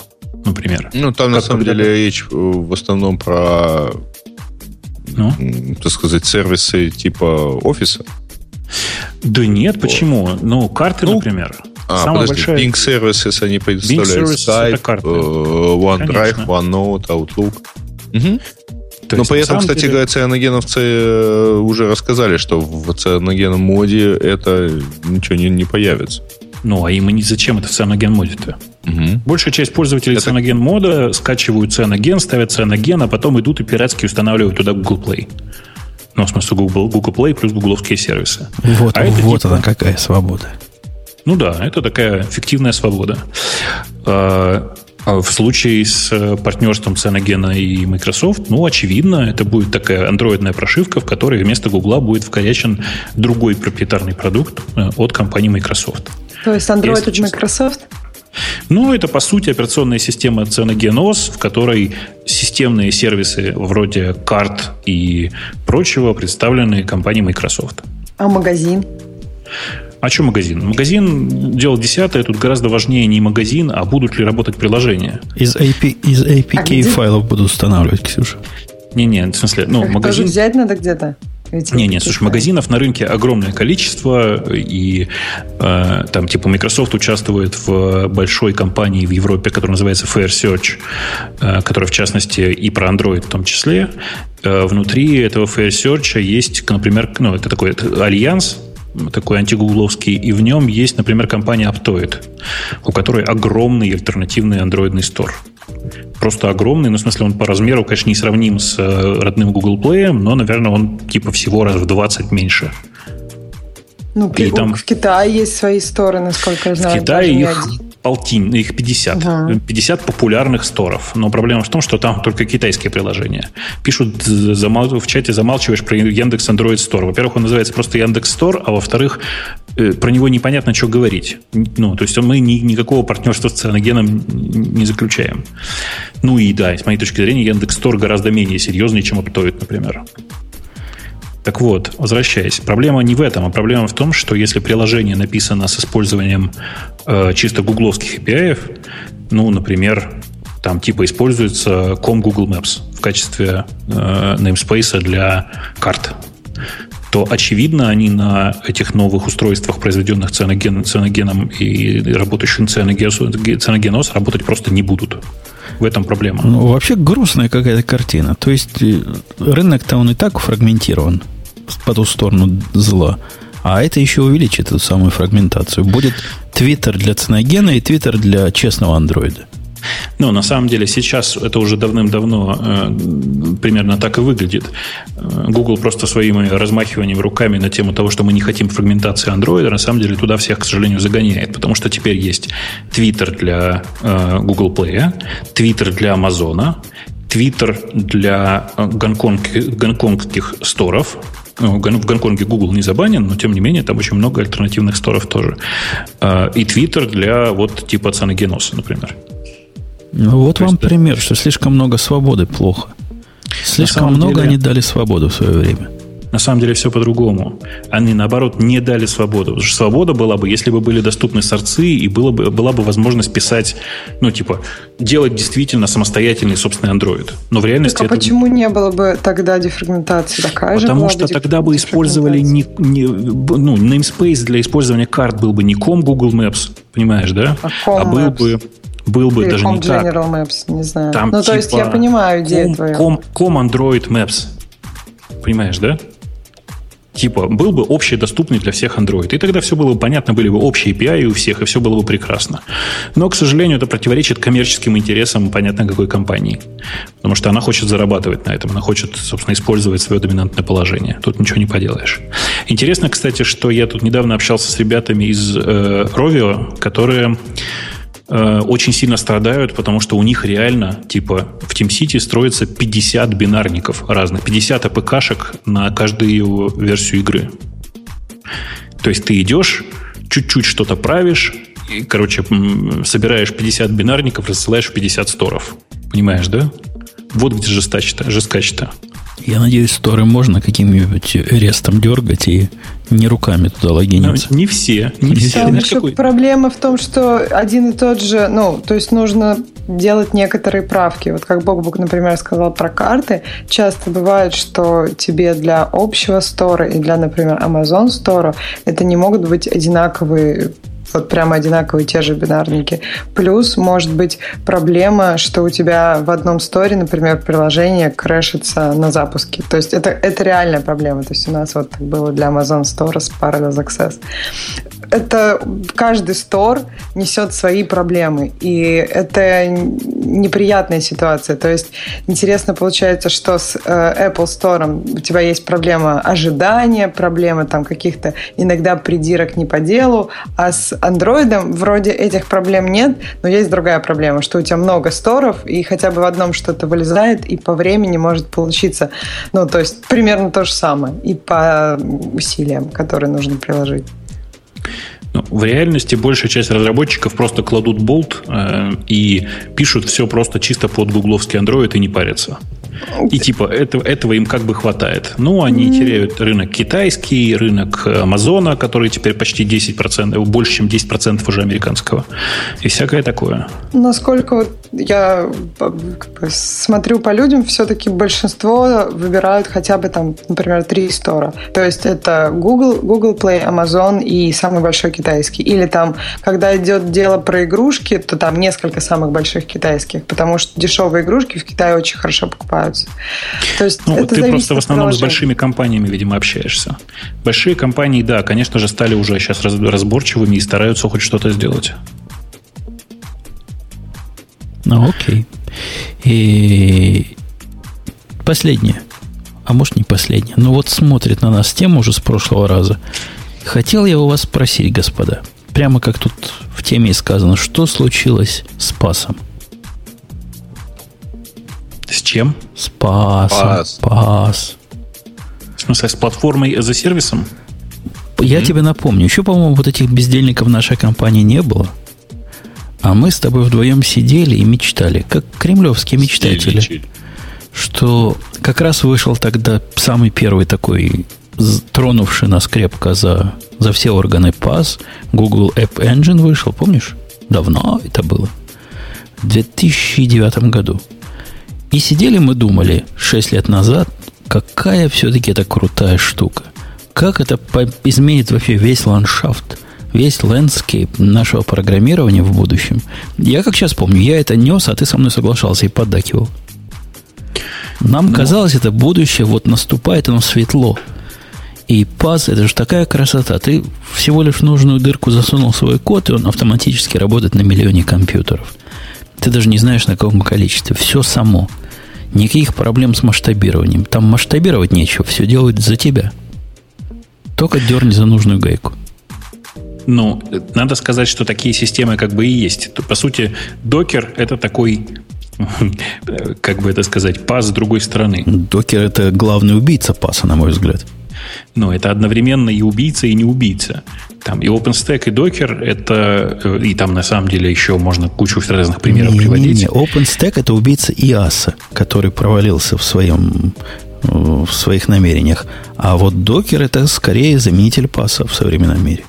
[SPEAKER 4] например.
[SPEAKER 3] Ну, там, на
[SPEAKER 4] Как
[SPEAKER 3] самом
[SPEAKER 4] когда-то.
[SPEAKER 3] деле, речь э, в основном про,
[SPEAKER 4] Ну?
[SPEAKER 3] так сказать, сервисы типа офиса.
[SPEAKER 4] Да нет, почему? Ну, карты,
[SPEAKER 3] Ну,
[SPEAKER 4] например.
[SPEAKER 3] А, Самая подожди, большая... Bing Services, они предоставляют Skype, э, OneDrive, Конечно. OneNote, Outlook. Угу. То Но при этом, кстати деле... говоря, цианогеновцы э, уже рассказали, что в цианогенном моде это ничего не, не появится.
[SPEAKER 4] Ну, а им и зачем это в цианоген моде-то? Угу. Большая часть пользователей это... цианоген мода скачивают цианоген, ставят цианоген, а потом идут и пиратски устанавливают туда Google Play. Ну, в смысле, Google, Google Play плюс гугловские сервисы.
[SPEAKER 1] Вот, а вот типа... она какая свобода.
[SPEAKER 4] Ну да, это такая фиктивная свобода. А, а в случае с э, партнерством Cyanogen и Microsoft, ну, очевидно, это будет такая андроидная прошивка, в которой вместо Гугла будет вкорячен другой проприетарный продукт э, от компании Microsoft.
[SPEAKER 2] То есть Android от Microsoft?
[SPEAKER 4] Ну, это, по сути, операционная система CyanogenOS, в которой системные сервисы вроде карт и прочего представлены компанией Microsoft.
[SPEAKER 2] А магазин?
[SPEAKER 4] А что магазин? Магазин дело десятое, тут гораздо важнее не магазин, а будут ли работать приложения.
[SPEAKER 1] Из, AP, из APK а файлов буду устанавливать, Ксюша.
[SPEAKER 4] Не-не, в смысле, ну,
[SPEAKER 2] Их
[SPEAKER 4] магазин...
[SPEAKER 2] Тоже взять надо где-то?
[SPEAKER 4] Не, не, слушай, магазинов на рынке огромное количество, и э, там типа Microsoft участвует в большой компании в Европе, которая называется Fair Search, э, которая в частности и про Android в том числе. Э, внутри этого Fair Search есть, например, ну, это такой это альянс, такой антигугловский, и в нем есть, например, компания Aptoid, у которой огромный альтернативный андроидный стор. Просто огромный, ну, в смысле, он по размеру, конечно, не сравним с э, родным Google Play, но, наверное, он типа всего раз в 20 меньше.
[SPEAKER 2] Ну, и там, в Китае есть свои сторы, насколько я знаю.
[SPEAKER 4] В Китае их полтин, их 50. Ага. 50 популярных сторов. Но проблема в том, что там только китайские приложения. Пишут замал, в чате, замалчиваешь про Яндекс Android Store. Во-первых, он называется просто Яндекс Store, а во-вторых, э, про него непонятно, что говорить. Ну, то есть мы ни, никакого партнерства с Цианогеном не заключаем. Ну и да, с моей точки зрения, Яндекс Store гораздо менее серьезный, чем Aptoid, например. Так вот, возвращаясь, проблема не в этом, а проблема в том, что если приложение написано с использованием э, чисто гугловских API, ну, например, там типа используется com Google Maps в качестве э, namespace для карт, то, очевидно, они на этих новых устройствах, произведенных цианоген, цианогеном и работающим цианогенос, работать просто не будут. В этом проблема.
[SPEAKER 1] Ну, вообще грустная какая-то картина. То есть э, рынок-то он и так фрагментирован по ту сторону зла. А это еще увеличит эту самую фрагментацию. Будет Твиттер для ценогена и Твиттер для честного андроида.
[SPEAKER 4] Ну, на самом деле, сейчас это уже давным-давно э, примерно так и выглядит. Э, Google просто своими размахиваниями руками на тему того, что мы не хотим фрагментации Android, на самом деле туда всех, к сожалению, загоняет. Потому что теперь есть Twitter для э, Google Play, Twitter для Amazon, Twitter для э, гонконг, гонконгских сторов, ну, в Гонконге Google не забанен, но тем не менее там очень много альтернативных сторов тоже. А, и Twitter для вот типа Цанагеноса, например.
[SPEAKER 1] Ну, вот То вам есть, пример, что слишком много свободы плохо. Слишком много деле... они дали свободу в свое время.
[SPEAKER 4] На самом деле все по-другому. Они, наоборот, не дали свободу. Потому что свобода была бы, если бы были доступны сорцы, и было бы, была бы возможность писать, ну, типа, делать действительно самостоятельный собственный Android. Но в реальности... Так,
[SPEAKER 2] а это... почему не было бы тогда дефрагментации такая
[SPEAKER 4] Потому что тогда бы использовали не, не, ну, namespace для использования карт был бы не com Google Maps, понимаешь, да?
[SPEAKER 2] А,
[SPEAKER 4] а был Maps. бы был бы Или даже не
[SPEAKER 2] General
[SPEAKER 4] так.
[SPEAKER 2] Maps, не знаю. Там, ну, типа, то есть я типа понимаю идею com, твою.
[SPEAKER 4] Com, com Android Maps. Понимаешь, да? Типа, был бы общий, доступный для всех Android. И тогда все было бы понятно, были бы общие API у всех, и все было бы прекрасно. Но, к сожалению, это противоречит коммерческим интересам понятно какой компании. Потому что она хочет зарабатывать на этом. Она хочет, собственно, использовать свое доминантное положение. Тут ничего не поделаешь. Интересно, кстати, что я тут недавно общался с ребятами из э, Rovio, которые Э, очень сильно страдают, потому что у них реально, типа, в TeamCity строится 50 бинарников разных, 50 АПКшек на каждую версию игры. То есть ты идешь, чуть-чуть что-то правишь, и, короче, собираешь 50 бинарников, рассылаешь в 50 сторов. Понимаешь, да? Вот где жесточе-то, жесткач-то.
[SPEAKER 1] Я надеюсь, сторы можно каким-нибудь рестом дергать и не руками туда логиниться.
[SPEAKER 4] Ну, не все. Не,
[SPEAKER 2] все. Там еще какой... проблема в том, что один и тот же, ну, то есть нужно делать некоторые правки. Вот как Богбук, например, сказал про карты, часто бывает, что тебе для общего стора и для, например, Amazon стора это не могут быть одинаковые Вот прямо одинаковые те же бинарники. Плюс может быть проблема, что у тебя в одном сторе, например, приложение крэшится на запуске. То есть это, это реальная проблема. То есть у нас вот было для Amazon Store с Parallels Access это каждый стор несет свои проблемы, и это неприятная ситуация. То есть интересно получается, что с э, Apple Store у тебя есть проблема ожидания, проблема там каких-то иногда придирок не по делу, а с Android вроде этих проблем нет, но есть другая проблема, что у тебя много сторов, и хотя бы в одном что-то вылезает, и по времени может получиться, ну, то есть примерно то же самое, и по усилиям, которые нужно приложить.
[SPEAKER 4] Ну, в реальности большая часть разработчиков просто кладут болт э, и пишут все просто чисто под гугловский Android и не парятся. И типа этого, этого им как бы хватает. Ну, они mm. теряют рынок китайский, рынок Амазона, который теперь почти 10%, больше, чем 10% уже американского. И всякое такое.
[SPEAKER 2] Насколько вот я смотрю по людям, все-таки большинство выбирают хотя бы там, например, три стора. То есть это Google, Google Play, Amazon и самый большой китайский. Или там, когда идет дело про игрушки, то там несколько самых больших китайских, потому что дешевые игрушки в Китае очень хорошо покупаются.
[SPEAKER 4] То есть ну, это ты просто в основном с большими компаниями, видимо, общаешься. Большие компании, да, конечно же, стали уже сейчас разборчивыми и стараются хоть что-то сделать.
[SPEAKER 1] Ну, окей. И последнее. А может, не последнее. Но вот смотрит на нас тема уже с прошлого раза. Хотел я у вас спросить, господа. Прямо как тут в теме сказано, что случилось с пасом?
[SPEAKER 4] С чем?
[SPEAKER 1] С пасом. Пас. Пас.
[SPEAKER 4] В смысле, с платформой за сервисом?
[SPEAKER 1] Я mm-hmm. тебе напомню, еще, по-моему, вот этих бездельников в нашей компании не было. А мы с тобой вдвоем сидели и мечтали, как кремлевские мечтатели, что как раз вышел тогда самый первый такой тронувший нас крепко за, за все органы пас, Google App Engine вышел, помнишь? Давно это было. В 2009 году. И сидели мы думали 6 лет назад, какая все-таки это крутая штука. Как это изменит вообще весь ландшафт весь landscape нашего программирования в будущем. Я как сейчас помню, я это нес, а ты со мной соглашался и поддакивал. Нам Но... Ну. казалось, это будущее вот наступает, оно светло. И PaaS, это же такая красота. Ты всего лишь нужную дырку засунул свой код, и он автоматически работает на миллионе компьютеров. Ты даже не знаешь, на каком количестве. Все само. Никаких проблем с масштабированием. Там масштабировать нечего, все делают за тебя. Только дерни за нужную гайку.
[SPEAKER 4] Ну, надо сказать, что такие системы как бы и есть. По сути, докер – это такой как бы это сказать, пас с другой стороны.
[SPEAKER 1] Докер – это главный убийца паса, на мой взгляд.
[SPEAKER 4] Но это одновременно и убийца, и не убийца. Там и OpenStack, и Docker – это... Э, и там, на самом деле, еще можно кучу разных примеров не, приводить. Не, не.
[SPEAKER 1] OpenStack – это убийца IASA, который провалился в своем в своих намерениях. А вот Docker – это скорее заменитель паса в современном мире.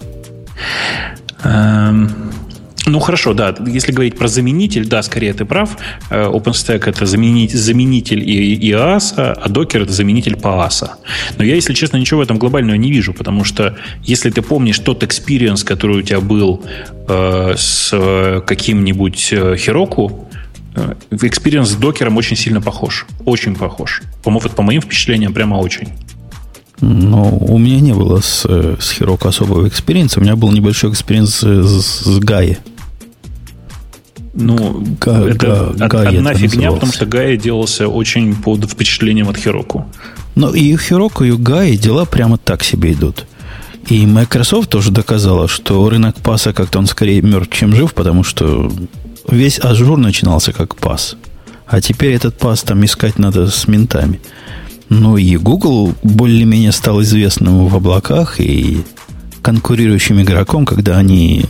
[SPEAKER 4] Ну, хорошо, да. Если говорить про заменитель, да, скорее ты прав. Э, OpenStack это заменить, заменитель IaaS, а Docker это заменитель PaaS. Но я, если честно, ничего в этом глобального не вижу, потому что если ты помнишь тот experience, который у тебя был э, с каким-нибудь э, Heroku, э, experience с докером очень сильно похож. Очень похож. По, по моим впечатлениям, прямо очень.
[SPEAKER 1] Но у меня не было с, э, с Heroku особого experience а. У меня был небольшой experience с, с GAE.
[SPEAKER 4] Ну, Га, это га, Гая одна это фигня, потому что Гая делался очень под впечатлением от Heroku.
[SPEAKER 1] Ну, и у Heroku, и у Гая дела прямо так себе идут. И Microsoft тоже доказала, что рынок PaaS а как-то он скорее мертв, чем жив, потому что весь ажур начинался как PaaS. А теперь этот PaaS там искать надо с ментами. Ну и Google более-менее стал известным в облаках и конкурирующим игроком, когда они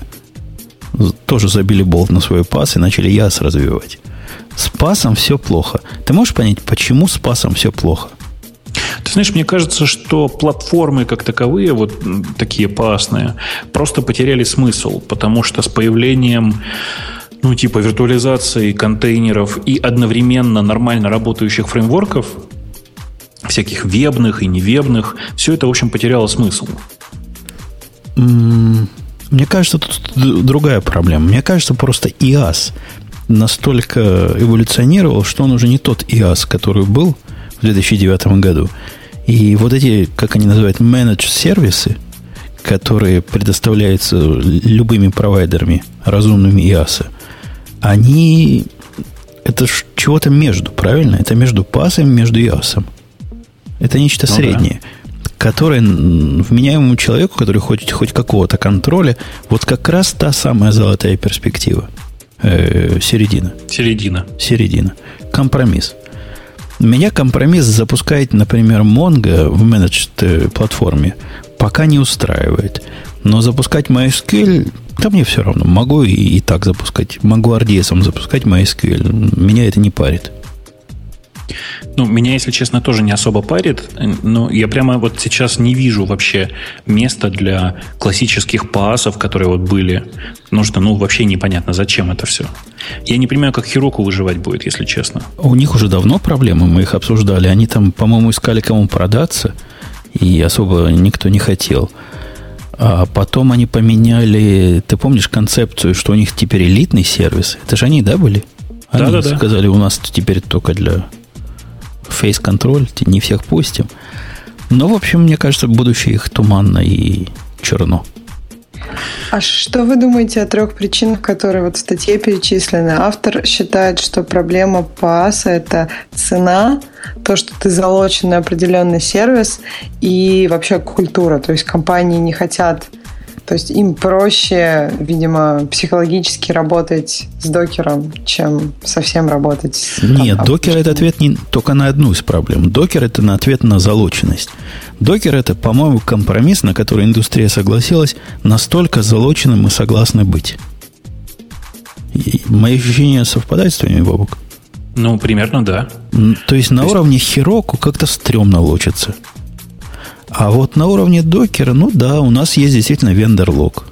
[SPEAKER 1] тоже забили болт на свой PaaS и начали IaaS развивать. С пасом все плохо. Ты можешь понять, почему с пасом все плохо?
[SPEAKER 4] Ты знаешь, мне кажется, что платформы как таковые, вот такие пасные, просто потеряли смысл, потому что с появлением ну, типа виртуализации контейнеров и одновременно нормально работающих фреймворков, всяких вебных и невебных, все это, в общем, потеряло смысл.
[SPEAKER 1] Мне кажется, тут другая проблема. Мне кажется, просто IaaS настолько эволюционировал, что он уже не тот IaaS, который был в 2009 году. И вот эти, как они называют, managed сервисы, которые предоставляются любыми провайдерами, разумными IaaS, они это чего-то между, правильно? Это между пасом, между IaaS. Это нечто ну, среднее. Да которая вменяемому человеку, который хочет хоть какого-то контроля, вот как раз та самая золотая перспектива. Э, середина.
[SPEAKER 4] Середина.
[SPEAKER 1] Середина. Компромисс. Меня компромисс запускает, например, Mongo в менеджд э, платформе пока не устраивает. Но запускать MySQL, да мне все равно. Могу и, и так запускать. Могу RDS запускать MySQL. Меня это не парит.
[SPEAKER 4] Ну, меня, если честно, тоже не особо парит, но я прямо вот сейчас не вижу вообще места для классических паасов, которые вот были. Потому что, ну, вообще непонятно, зачем это все. Я не понимаю, как Хироку выживать будет, если честно.
[SPEAKER 1] У них уже давно проблемы, мы их обсуждали. Они там, по-моему, искали кому продаться, и особо никто не хотел. А потом они поменяли, ты помнишь концепцию, что у них теперь элитный сервис? Это же они, да, были? Они да, да, да. сказали, у нас теперь только для фейс-контроль, не всех пустим. Но, в общем, мне кажется, будущее их туманно и черно.
[SPEAKER 2] А что вы думаете о трех причинах, которые вот в статье перечислены? Автор считает, что проблема ПАСа – это цена, то, что ты залочен на определенный сервис и вообще культура. То есть компании не хотят то есть им проще, видимо, психологически работать с докером, чем совсем работать с...
[SPEAKER 1] Нет, там, докер это ответ не только на одну из проблем. Докер это на ответ на залоченность. Докер это, по-моему, компромисс, на который индустрия согласилась, настолько залоченным мы согласны быть. И мои ощущения совпадают с твоими, Бобок?
[SPEAKER 4] Ну, примерно, да.
[SPEAKER 1] То есть на То уровне Хироку как-то стрёмно лочится. А вот на уровне докера, ну да, у нас есть действительно вендор-лог.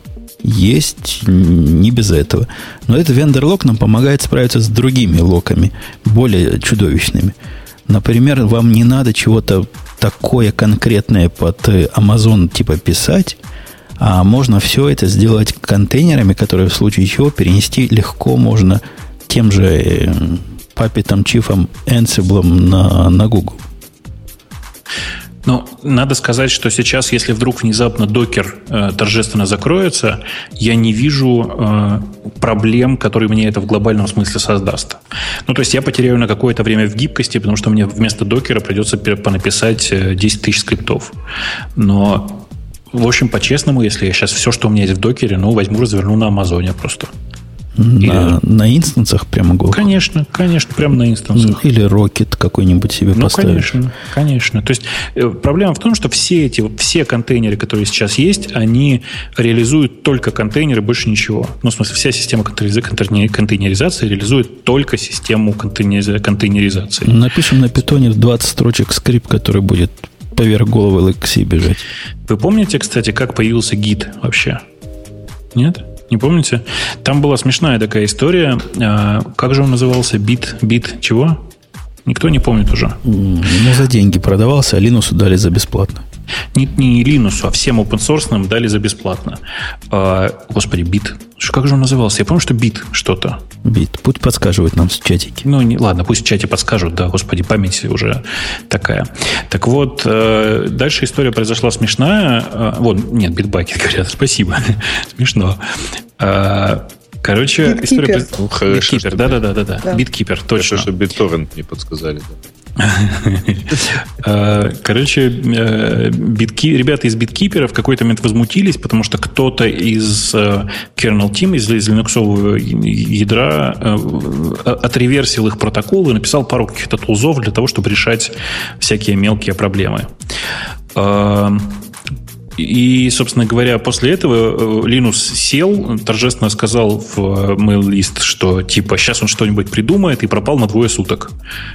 [SPEAKER 1] Есть не без этого. Но этот вендор-лог нам помогает справиться с другими локами, более чудовищными. Например, вам не надо чего-то такое конкретное под Amazon типа писать, а можно все это сделать контейнерами, которые в случае чего перенести легко можно тем же э, папитом, чифом, Ansible на, на Google.
[SPEAKER 4] Ну, надо сказать, что сейчас, если вдруг внезапно докер э, торжественно закроется, я не вижу э, проблем, которые мне это в глобальном смысле создаст. Ну, то есть я потеряю на какое-то время в гибкости, потому что мне вместо докера придется понаписать 10 э, тысяч скриптов. Но, в общем, по-честному, если я сейчас все, что у меня есть в докере, ну, возьму, разверну на Амазоне просто.
[SPEAKER 1] На, Или... на инстансах прямо голых?
[SPEAKER 4] Конечно, конечно, прямо на инстансах.
[SPEAKER 1] Или рокет какой-нибудь себе ну, поставишь.
[SPEAKER 4] конечно, конечно. То есть э, проблема в том, что все эти, все контейнеры, которые сейчас есть, они реализуют только контейнеры, больше ничего. Ну, в смысле, вся система контейнеризации реализует только систему контейнеризации.
[SPEAKER 1] Напишем на питоне 20 строчек скрипт, который будет поверх головы LXC бежать.
[SPEAKER 4] Вы помните, кстати, как появился гид вообще? Нет? Не помните? Там была смешная такая история. А, как же он назывался? Бит, бит чего? Никто не помнит уже.
[SPEAKER 1] Ну, за деньги продавался, а Linux дали за бесплатно.
[SPEAKER 4] Не, не Linux, а всем open source дали за бесплатно. А, господи, бит. Как же он назывался? Я помню, что бит что-то.
[SPEAKER 1] Бит. Пусть подсказывают нам в чатике.
[SPEAKER 4] Ну, не, ладно, пусть в чате подскажут, да, господи, память уже такая. Так вот, э, дальше история произошла смешная. Э, вот, нет, битбакет говорят, спасибо. Смешно. Э, Короче,
[SPEAKER 2] Биткипер. история...
[SPEAKER 4] Ну, хорошо, Биткипер, да-да-да. да. Биткипер, точно.
[SPEAKER 3] Хорошо, что BitTorrent не подсказали.
[SPEAKER 4] Короче, э, битки, ребята из биткипера в какой-то момент возмутились, потому что кто-то из э, kernel team, из, из линуксового ядра отреверсил их протокол и написал пару каких-то тулзов для того, чтобы решать всякие мелкие проблемы. И, собственно говоря, после этого э, Линус сел, торжественно сказал в э, mail-лист, что типа сейчас он что-нибудь придумает и пропал на двое суток.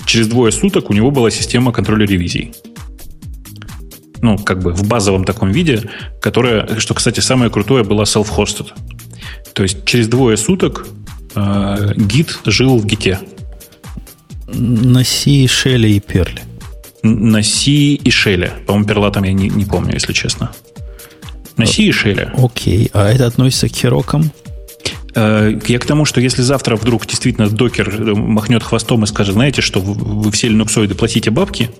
[SPEAKER 4] Через двое суток у него была система контроля ревизий. Ну, как бы в базовом таком виде, которая, что, кстати, самое крутое, была self-hosted. То есть через двое суток э, гид жил в гите.
[SPEAKER 1] На C, Shell и Perl.
[SPEAKER 4] На C и Shell. По-моему, перла там я не, не помню, если честно. C и Shell.
[SPEAKER 1] Окей, а это относится к херокам?
[SPEAKER 4] Э, я к тому, что если завтра вдруг действительно докер э, махнет хвостом и скажет, знаете, что вы все линуксоиды платите бабки,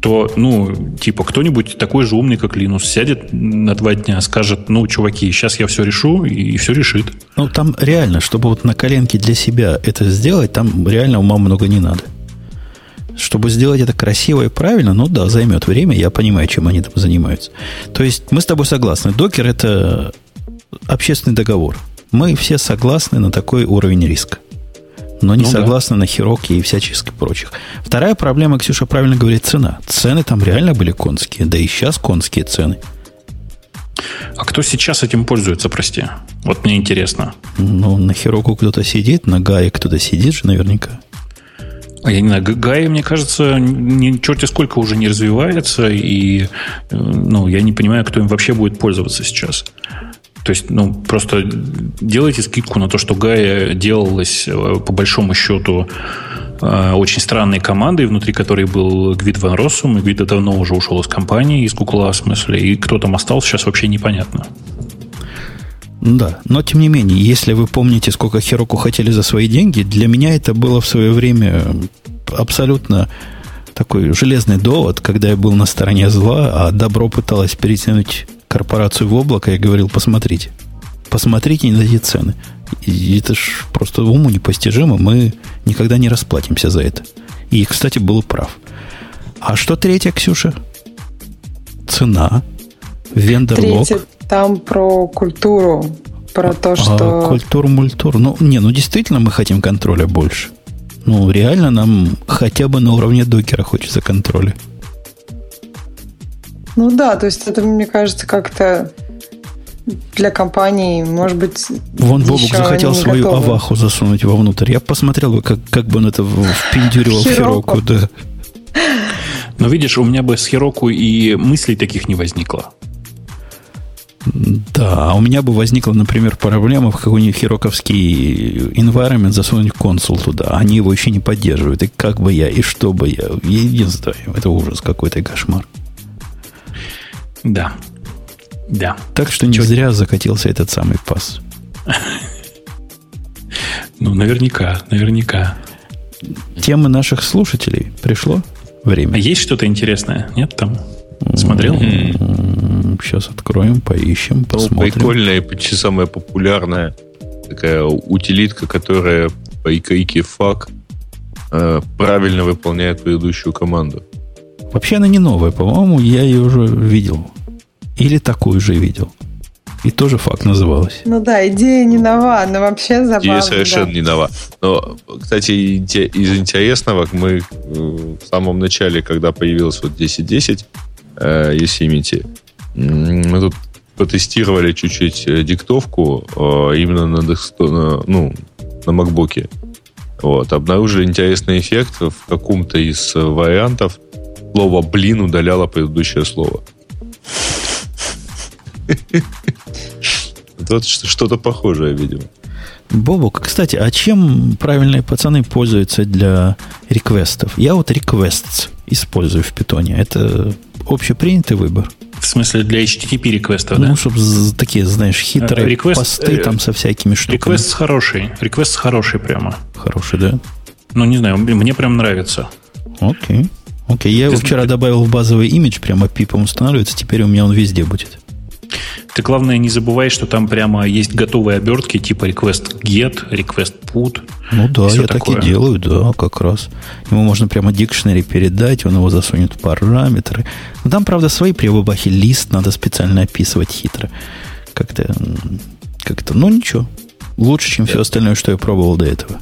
[SPEAKER 4] то, ну, типа, кто-нибудь такой же умный, как Линус, сядет на два дня, скажет, ну, чуваки, сейчас я все решу, и все решит.
[SPEAKER 1] Ну, там реально, чтобы вот на коленке для себя это сделать, там реально ума много не надо. Чтобы сделать это красиво и правильно, ну да, займет время, я понимаю, чем они там занимаются. То есть мы с тобой согласны, докер это общественный договор. Мы все согласны на такой уровень риска но не ну, согласны да. на Хироки и всяческих прочих. Вторая проблема, Ксюша правильно говорит, цена. Цены там реально были конские, да и сейчас конские цены.
[SPEAKER 4] А кто сейчас этим пользуется, прости? Вот мне интересно.
[SPEAKER 1] Ну, на Хироку кто-то сидит, на Гае кто-то сидит же наверняка.
[SPEAKER 4] А я не знаю, Гая, мне кажется, не, черти сколько уже не развивается, и э, ну, я не понимаю, кто им вообще будет пользоваться сейчас. То есть, ну, просто делайте скидку на то, что Гая делалась, э, по большому счету, э, очень странной командой, внутри которой был Гвид Ван Россум, и Гвид давно уже ушел из компании, из Гугла, в смысле, и кто там остался, сейчас вообще непонятно.
[SPEAKER 1] Да, но тем не менее, если вы помните, сколько Хироку хотели за свои деньги, для меня это было в свое время абсолютно такой железный довод, когда я был на стороне зла, а добро пыталось перетянуть корпорацию в облако и говорил, посмотрите, посмотрите на эти цены. И это ж просто уму непостижимо, мы никогда не расплатимся за это. И, кстати, был прав. А что третья, Ксюша? Цена. Вендор-лог.
[SPEAKER 2] Там про культуру, про то, а, что...
[SPEAKER 1] А, культуру, мультур. Ну, не, ну действительно мы хотим контроля больше. Ну, реально нам хотя бы на уровне докера хочется контроля.
[SPEAKER 2] Ну да, то есть это, мне кажется, как-то для компании, может быть,
[SPEAKER 1] Вон Бобук захотел свою готовы. аваху засунуть вовнутрь. Я посмотрел бы, как, как бы он это впендюривал в Хироку, да.
[SPEAKER 4] Но видишь, у меня бы с Хироку и мыслей таких не возникло.
[SPEAKER 1] Да, а у меня бы возникла, например, проблема в какой-нибудь хироковский environment засунуть консул туда. Они его еще не поддерживают. И как бы я, и что бы я. Я не знаю. Это ужас какой-то, кошмар.
[SPEAKER 4] Да. Да.
[SPEAKER 1] Так что не Чего? зря закатился этот самый пас.
[SPEAKER 4] Ну, наверняка, наверняка.
[SPEAKER 1] Темы наших слушателей пришло время.
[SPEAKER 4] А есть что-то интересное? Нет там? Смотрел?
[SPEAKER 1] Сейчас откроем, поищем, посмотрим. Ну,
[SPEAKER 3] прикольная, почти самая популярная такая утилитка, которая по икайке фак э, правильно выполняет предыдущую команду.
[SPEAKER 1] Вообще она не новая, по-моему, я ее уже видел. Или такую же видел. И тоже факт называлась.
[SPEAKER 2] Ну да, идея не нова, но вообще забавно. Идея
[SPEAKER 3] совершенно
[SPEAKER 2] да.
[SPEAKER 3] не нова. Но, кстати, из интересного, мы э, в самом начале, когда появилась вот 10.10 э, Yosemite, мы тут потестировали чуть-чуть э, диктовку э, именно на, на, ну, на MacBook. Вот. Обнаружили интересный эффект в каком-то из вариантов слово «блин» удаляло предыдущее слово. Вот что-то похожее, видимо.
[SPEAKER 1] Бобок, кстати, а чем правильные пацаны пользуются для реквестов? Я вот requests использую в питоне. Это общепринятый выбор.
[SPEAKER 4] В смысле для HTTP реквестов,
[SPEAKER 1] ну, да? чтобы такие, знаешь, хитрые request, посты э, там со всякими штуками.
[SPEAKER 4] Request хороший. Request хороший прямо.
[SPEAKER 1] Хороший, да?
[SPEAKER 4] Ну, не знаю, мне прям нравится.
[SPEAKER 1] Окей. Окей, я его вчера добавил в базовый имидж, прямо пипом устанавливается, теперь у меня он везде будет.
[SPEAKER 4] Ты, главное, не забывай, что там прямо есть готовые обертки типа request get, request put.
[SPEAKER 1] Ну да, я такое. так и делаю, да, как раз. Ему можно прямо дикшнери передать, он его засунет в параметры. Но там, правда, свои прибабахи лист надо специально описывать хитро. Как-то, как-то, ну ничего. Лучше, чем все остальное, что я пробовал до этого.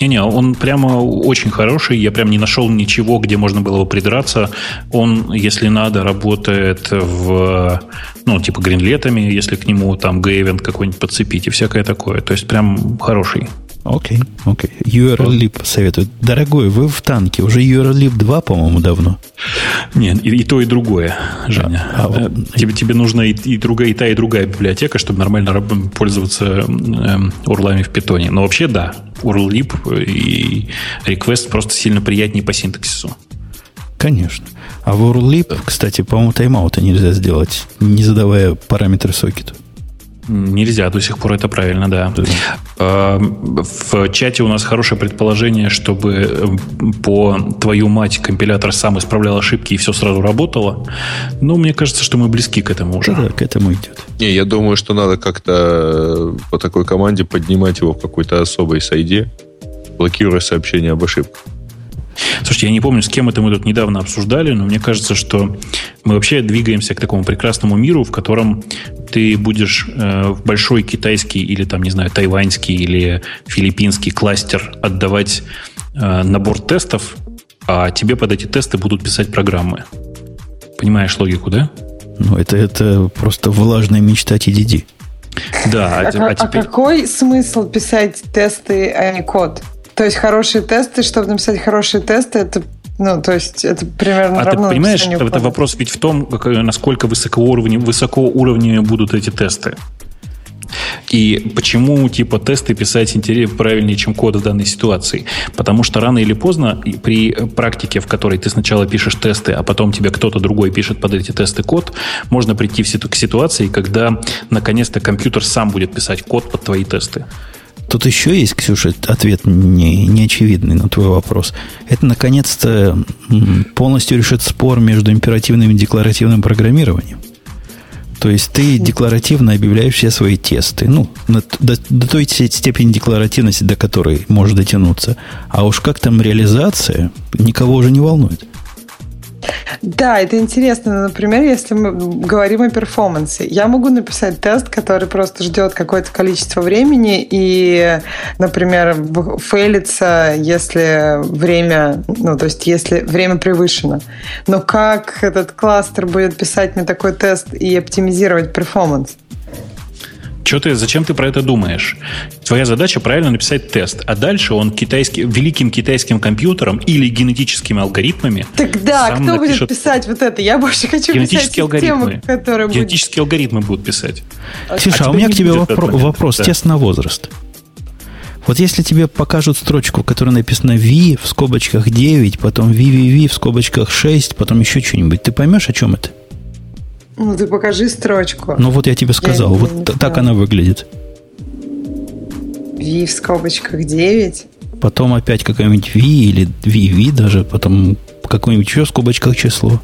[SPEAKER 4] Не-не, он прямо очень хороший. Я прям не нашел ничего, где можно было бы придраться. Он, если надо, работает в, ну, типа гринлетами, если к нему там гейвент какой-нибудь подцепить и всякое такое. То есть прям хороший.
[SPEAKER 1] Окей, окей. URL-lib советует. Дорогой, вы в танке. Уже URL-lib 2, по-моему, давно.
[SPEAKER 4] Нет, и, и то, и другое, Женя. А, а, э, тебе, тебе нужна и, и другая, и та, и другая библиотека, чтобы нормально пользоваться урлами в питоне. Но вообще, да, URL-lib и request просто сильно приятнее по синтаксису.
[SPEAKER 1] Конечно. А в URLLib, кстати, по-моему, тайм-аута нельзя сделать, не задавая параметры сокета.
[SPEAKER 4] Нельзя до сих пор, это правильно, да. А, в чате у нас хорошее предположение, чтобы э, по твою мать компилятор сам исправлял ошибки и все сразу работало. Но мне кажется, что мы близки к этому уже.
[SPEAKER 1] Да, к этому идет.
[SPEAKER 3] Не, я думаю, что надо как-то по такой команде поднимать его в какой-то особой сайде, блокируя сообщения об ошибках.
[SPEAKER 4] Слушайте, я не помню, с кем это мы тут недавно обсуждали, но мне кажется, что мы вообще двигаемся к такому прекрасному миру, в котором ты будешь э, в большой китайский или там, не знаю, тайваньский или филиппинский кластер отдавать э, набор тестов, а тебе под эти тесты будут писать программы. Понимаешь логику, да?
[SPEAKER 1] Ну, это, это просто влажная мечта TDD.
[SPEAKER 2] Да, а, а, а, теперь... а какой смысл писать тесты, а не код? То есть хорошие тесты, чтобы написать хорошие тесты, это ну, то есть это примерно
[SPEAKER 4] а равно. Ты понимаешь, это кода. вопрос ведь в том, как, насколько высокоуровневые, высокоуровневые будут эти тесты. И почему типа тесты писать интереснее, правильнее, чем код в данной ситуации? Потому что рано или поздно при практике, в которой ты сначала пишешь тесты, а потом тебе кто-то другой пишет под эти тесты код, можно прийти к ситуации, когда наконец-то компьютер сам будет писать код под твои тесты.
[SPEAKER 1] Тут еще есть, Ксюша, ответ не, не очевидный на твой вопрос. Это, наконец-то, полностью решит спор между императивным и декларативным программированием. То есть ты декларативно объявляешь все свои тесты. Ну, до, до той степени декларативности, до которой может дотянуться. А уж как там реализация, никого уже не волнует.
[SPEAKER 2] Да, это интересно. Например, если мы говорим о перформансе, я могу написать тест, который просто ждет какое-то количество времени и, например, фейлится, если время, ну, то есть если время превышено. Но как этот кластер будет писать мне такой тест и оптимизировать перформанс?
[SPEAKER 4] Что ты, зачем ты про это думаешь? Твоя задача правильно написать тест, а дальше он китайский, великим китайским компьютером или генетическими алгоритмами.
[SPEAKER 2] Тогда кто напишет... будет писать вот это? Я больше хочу
[SPEAKER 4] генетические
[SPEAKER 2] писать
[SPEAKER 4] систему, алгоритмы. которая Генетические будет... алгоритмы будут писать.
[SPEAKER 1] Ксюша, а, а у меня к тебе вопро- вопрос. Да. Тест на возраст. Вот если тебе покажут строчку, в которой написано V в скобочках 9, потом VVV в скобочках 6, потом еще что-нибудь, ты поймешь, о чем это?
[SPEAKER 2] Ну, ты покажи строчку.
[SPEAKER 1] Ну, вот я тебе сказал. Я вот не так она выглядит.
[SPEAKER 2] V в скобочках 9.
[SPEAKER 1] Потом опять какая-нибудь V или VV даже. Потом какое-нибудь еще в скобочках число.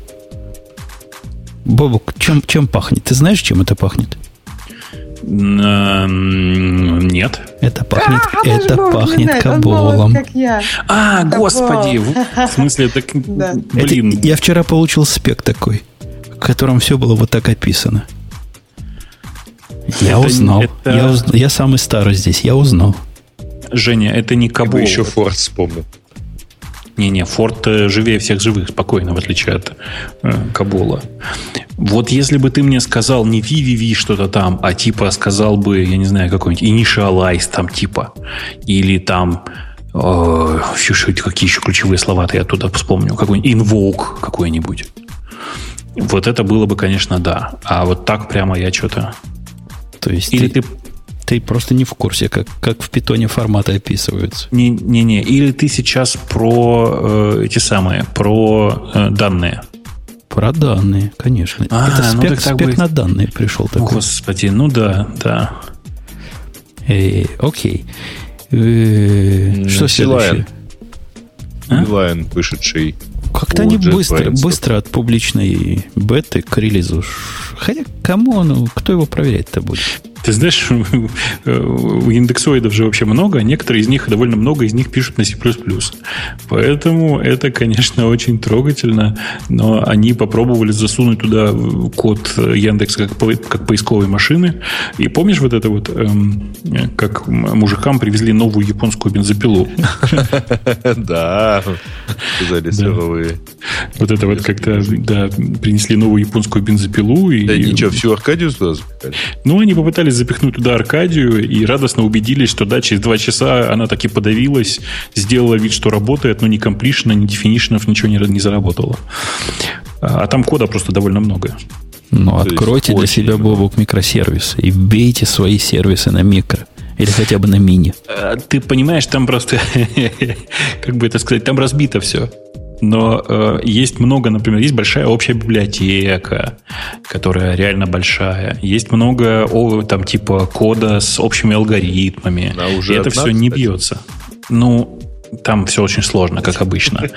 [SPEAKER 1] Бобок, чем, чем пахнет? Ты знаешь, чем это пахнет?
[SPEAKER 4] Нет.
[SPEAKER 1] Это пахнет, а, это пахнет каболом. Как
[SPEAKER 4] я. А, Кабол. господи, в смысле, так,
[SPEAKER 1] блин. Это, я вчера получил спек такой в котором все было вот так описано. Я это, узнал. Это... Я, уз... я самый старый здесь, я узнал.
[SPEAKER 4] Женя, это не Кабул.
[SPEAKER 3] еще Форд вспомнил.
[SPEAKER 4] Не-не, Форд э, живее всех живых, спокойно, в отличие от э, Кабула. Вот если бы ты мне сказал не VVV что-то там, а типа сказал бы, я не знаю, какой-нибудь Initialize там типа, или там э, какие еще ключевые слова-то я оттуда вспомню, какой-нибудь Invoke какой-нибудь. Вот это было бы, конечно, да. А вот так прямо я что-то...
[SPEAKER 1] То есть Или ты, ты ты просто не в курсе, как, как в питоне форматы описываются.
[SPEAKER 4] Не-не-не. Или ты сейчас про э, эти самые, про э, данные.
[SPEAKER 1] Про данные, конечно.
[SPEAKER 4] А, Это ну спек, так
[SPEAKER 1] спек бы... на данные пришел такой.
[SPEAKER 4] Господи, ну да, да.
[SPEAKER 1] Эй, окей. Э, что следующее?
[SPEAKER 3] Билайн, а? вышедший
[SPEAKER 1] как-то они быстро, быстро от публичной беты к релизу. Хотя кому ну, кто его проверять-то будет?
[SPEAKER 4] Ты знаешь, у индексоидов же вообще много, а некоторые из них, довольно много из них пишут на C++. Поэтому это, конечно, очень трогательно, но они попробовали засунуть туда код Яндекса как, как поисковой машины. И помнишь вот это вот, эм, как мужикам привезли новую японскую бензопилу?
[SPEAKER 3] Да, сказали сырые.
[SPEAKER 4] Вот это вот как-то, да, принесли новую японскую бензопилу.
[SPEAKER 3] Да ничего, всю Аркадию запихали?
[SPEAKER 4] Ну, они попытались запихнуть туда Аркадию и радостно убедились, что да, через два часа она таки подавилась, сделала вид, что работает, но ни комплишена, ни дефинишенов ничего не, не заработала. А, а там кода просто довольно много.
[SPEAKER 1] Ну, откройте для себя, Бобок, микросервис и бейте свои сервисы на микро. Или хотя бы на мини.
[SPEAKER 4] А, ты понимаешь, там просто, как бы это сказать, там разбито все. Но э, есть много, например, есть большая общая библиотека, которая реально большая. Есть много о, там типа кода с общими алгоритмами.
[SPEAKER 3] Она уже
[SPEAKER 4] и это
[SPEAKER 3] одна,
[SPEAKER 4] все не
[SPEAKER 3] кстати.
[SPEAKER 4] бьется. Ну, там все очень сложно, как обычно.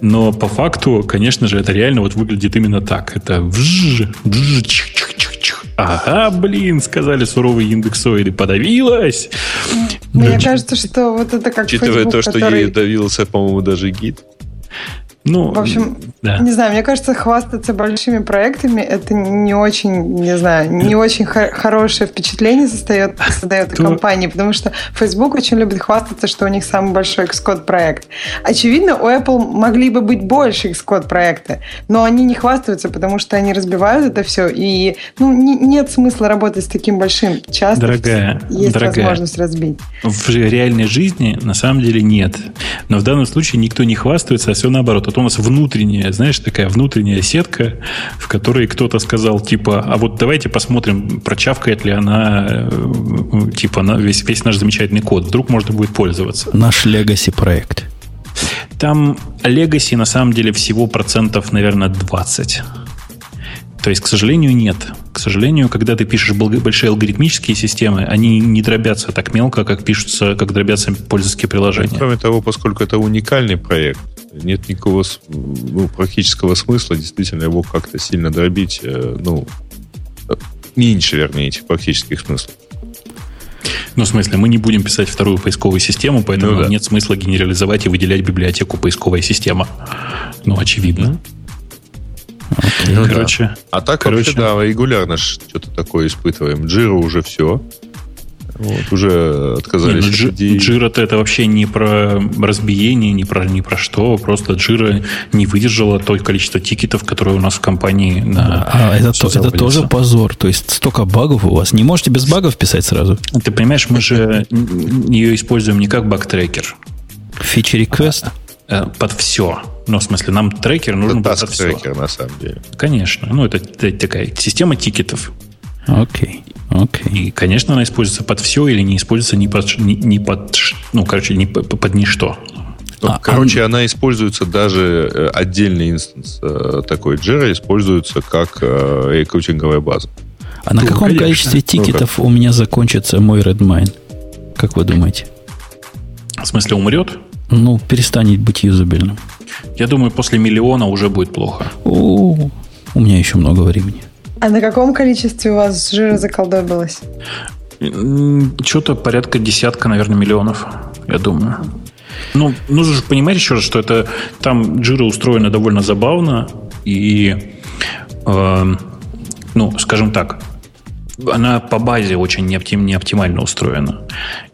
[SPEAKER 4] Но по факту, конечно же, это реально вот выглядит именно так. Это вжж, вжж, чих, чих, чих, чих. Ага, блин, сказали суровые индексоиды, подавилась.
[SPEAKER 2] Мне
[SPEAKER 4] Да.
[SPEAKER 2] кажется, что вот это как
[SPEAKER 3] Учитывая
[SPEAKER 2] Facebook,
[SPEAKER 3] то, что
[SPEAKER 2] который...
[SPEAKER 3] ей давился, по-моему, даже гид.
[SPEAKER 4] Ну,
[SPEAKER 2] В общем,
[SPEAKER 4] да.
[SPEAKER 2] Не знаю, мне кажется, хвастаться большими проектами это не очень, не знаю, не очень хо- хорошее впечатление создает, создает
[SPEAKER 4] То-
[SPEAKER 2] компании, потому что Facebook очень любит хвастаться, что у них самый большой Xcode проект. Очевидно, у Apple могли бы быть больше Xcode проекты, но они не хвастаются, потому что они разбивают это все, и ну, не- нет смысла работать с таким большим. Часто
[SPEAKER 4] Дорогая,
[SPEAKER 2] есть
[SPEAKER 4] дорогая.
[SPEAKER 2] возможность разбить.
[SPEAKER 4] В реальной жизни на самом деле нет. Но в данном случае никто не хвастается, а все наоборот. Вот у нас внутренняя, знаешь, такая внутренняя сетка, в которой кто-то сказал, типа, а вот давайте посмотрим, прочавкает ли она, э, типа, на весь, весь наш замечательный код. Вдруг можно будет пользоваться.
[SPEAKER 1] Наш legacy проект.
[SPEAKER 4] Там Legacy на самом деле всего процентов, наверное, 20. То есть, к сожалению, нет. К сожалению, когда ты пишешь большие алгоритмические системы, они не дробятся так мелко, как пишутся, как дробятся пользовательские приложения.
[SPEAKER 3] Кроме того, поскольку это уникальный проект, нет никакого ну, практического смысла действительно его как-то сильно дробить. э, Ну, э, меньше, вернее, этих практических смыслов.
[SPEAKER 4] Ну, в смысле, мы не будем писать вторую поисковую систему, поэтому
[SPEAKER 3] Ну да.
[SPEAKER 4] нет смысла генерализовать и выделять библиотеку поисковая система. Ну, очевидно.
[SPEAKER 3] Ну да.
[SPEAKER 4] Короче,
[SPEAKER 3] А так
[SPEAKER 4] Короче.
[SPEAKER 3] вообще, да, регулярно что-то такое испытываем. Джира уже все. Вот, уже отказались
[SPEAKER 4] не, ну,
[SPEAKER 3] от идеи.
[SPEAKER 4] Джира-то это вообще не про разбиение, не про, не про что. Просто Джира не выдержала то количество тикетов, которое у нас в компании на
[SPEAKER 1] А это,
[SPEAKER 4] всё
[SPEAKER 1] то- это тоже позор. То есть столько багов у вас. Не можете без багов писать сразу?
[SPEAKER 4] Ты понимаешь, мы же ее используем не как баг-трекер.
[SPEAKER 1] Feature request?
[SPEAKER 4] Э, Под все. Ну, в смысле, нам трекер нужен
[SPEAKER 3] Это
[SPEAKER 4] под все.
[SPEAKER 3] task-трекер, на самом деле.
[SPEAKER 4] Конечно. Ну, это, это такая система тикетов.
[SPEAKER 1] Окей. Окей.
[SPEAKER 4] И, конечно, она используется под все или не используется ни под, ни, ни под ну, короче, не по- под ничто.
[SPEAKER 3] Ну,
[SPEAKER 1] А,
[SPEAKER 3] короче, она используется даже э, отдельный инстанс э, такой Jira используется как рекрутинговая база.
[SPEAKER 1] А на
[SPEAKER 4] Ну,
[SPEAKER 1] каком
[SPEAKER 4] конечно.
[SPEAKER 1] количестве тикетов у меня закончится мой Redmine? Как вы думаете?
[SPEAKER 4] В смысле, умрет?
[SPEAKER 1] Ну, перестанет быть юзабельным.
[SPEAKER 4] Я думаю, после миллиона уже будет плохо.
[SPEAKER 1] О, у меня еще много времени.
[SPEAKER 2] А на каком количестве у вас жира заколдобилось?
[SPEAKER 4] Что-то порядка десятка, наверное, миллионов, я думаю. Ну, нужно же понимать еще раз, что это там джира устроена довольно забавно и, э, ну, скажем так, она по базе очень неоптим, неоптимально устроена.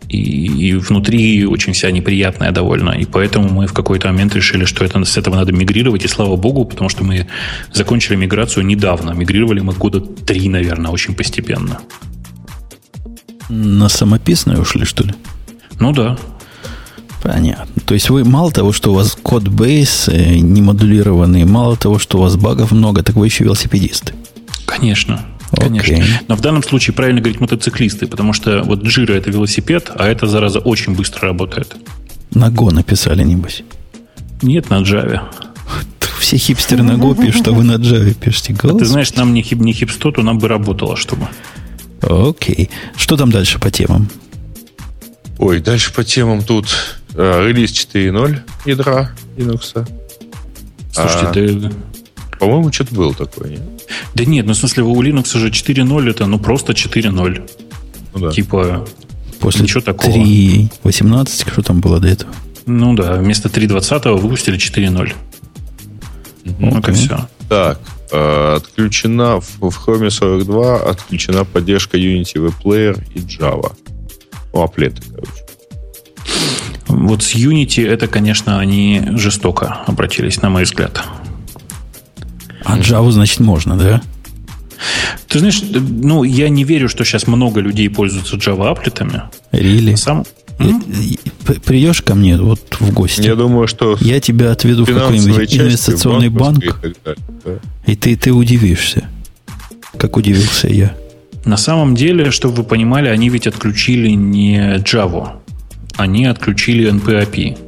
[SPEAKER 4] И, и внутри очень вся неприятная довольно. И поэтому мы в какой-то момент решили, что это, с этого надо мигрировать. И слава богу, потому что мы закончили миграцию недавно. Мигрировали мы года три, наверное, очень постепенно.
[SPEAKER 1] На самописное ушли, что ли?
[SPEAKER 4] Ну да.
[SPEAKER 1] Понятно. То есть вы мало того, что у вас код-бейс э, не модулированный, мало того, что у вас багов много, так вы еще велосипедисты.
[SPEAKER 4] Конечно. Конечно. Но в данном случае правильно говорить мотоциклисты, потому что вот Джира это велосипед, а это, зараза, очень быстро работает.
[SPEAKER 1] На Go написали, небось.
[SPEAKER 4] Нет на Java.
[SPEAKER 1] Все хипстеры на Go пишут, а вы на Java пишете.
[SPEAKER 4] Ты
[SPEAKER 1] Господи.
[SPEAKER 4] знаешь, нам не, хип, не хипстоту, нам бы работало, чтобы.
[SPEAKER 1] Окей. Что там дальше по темам?
[SPEAKER 3] Ой, дальше по темам тут э, релиз 4.0 ядра Linux.
[SPEAKER 4] Слушайте,
[SPEAKER 3] А.
[SPEAKER 4] да,
[SPEAKER 3] По-моему, что-то было такое, нет?
[SPEAKER 4] да нет, ну в смысле, у Linux уже 4.0 это ну просто 4.0.
[SPEAKER 3] Ну да.
[SPEAKER 4] Типа,
[SPEAKER 1] После
[SPEAKER 4] Ничего такого.
[SPEAKER 1] 3.18, что там было до этого?
[SPEAKER 4] ну да, вместо 3.20 выпустили 4.0. Ну, как
[SPEAKER 1] Окей.
[SPEAKER 4] все.
[SPEAKER 3] Так, э, отключена в, в Chrome 42 отключена поддержка Unity Web Player и Java. Ну, аплеты, короче.
[SPEAKER 4] Вот с Unity это, конечно, они жестоко обратились, на мой взгляд.
[SPEAKER 1] А Java, значит, можно, да?
[SPEAKER 4] Ты знаешь, э, ну, я не верю, что сейчас много людей пользуются Java аплетами.
[SPEAKER 1] Рили?
[SPEAKER 4] Сам,
[SPEAKER 1] Придешь ко мне вот в гости,
[SPEAKER 3] Я думаю, что
[SPEAKER 1] я тебя отведу в какой-нибудь инвестиционный банк,
[SPEAKER 3] и так далее, да.
[SPEAKER 1] и ты, ты удивишься. Как удивился я.
[SPEAKER 4] На самом деле, чтобы вы понимали, они ведь отключили не Java, они отключили NP-API.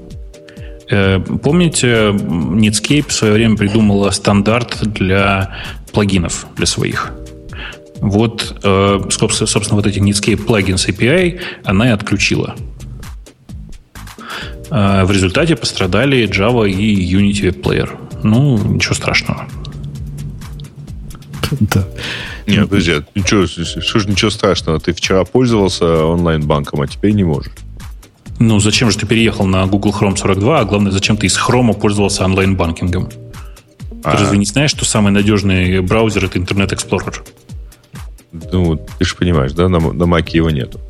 [SPEAKER 4] Э, помните, Netscape в свое время придумала стандарт для плагинов для своих. Вот, э, собственно, вот эти Netscape Plugins API она и отключила. Э, в результате пострадали Java и Unity Web Player. Ну, ничего страшного.
[SPEAKER 3] Да. Нет, подожди, а ничего, что же ничего страшного? Ты вчера пользовался онлайн-банком, а теперь не можешь.
[SPEAKER 4] Ну, зачем же ты переехал на Google Chrome 42, а главное, зачем ты из Chrome пользовался онлайн-банкингом? А... Ты разве не знаешь, что самый надежный браузер это Internet Explorer?
[SPEAKER 3] Ну, ты же понимаешь, да, на, на Mac его нету.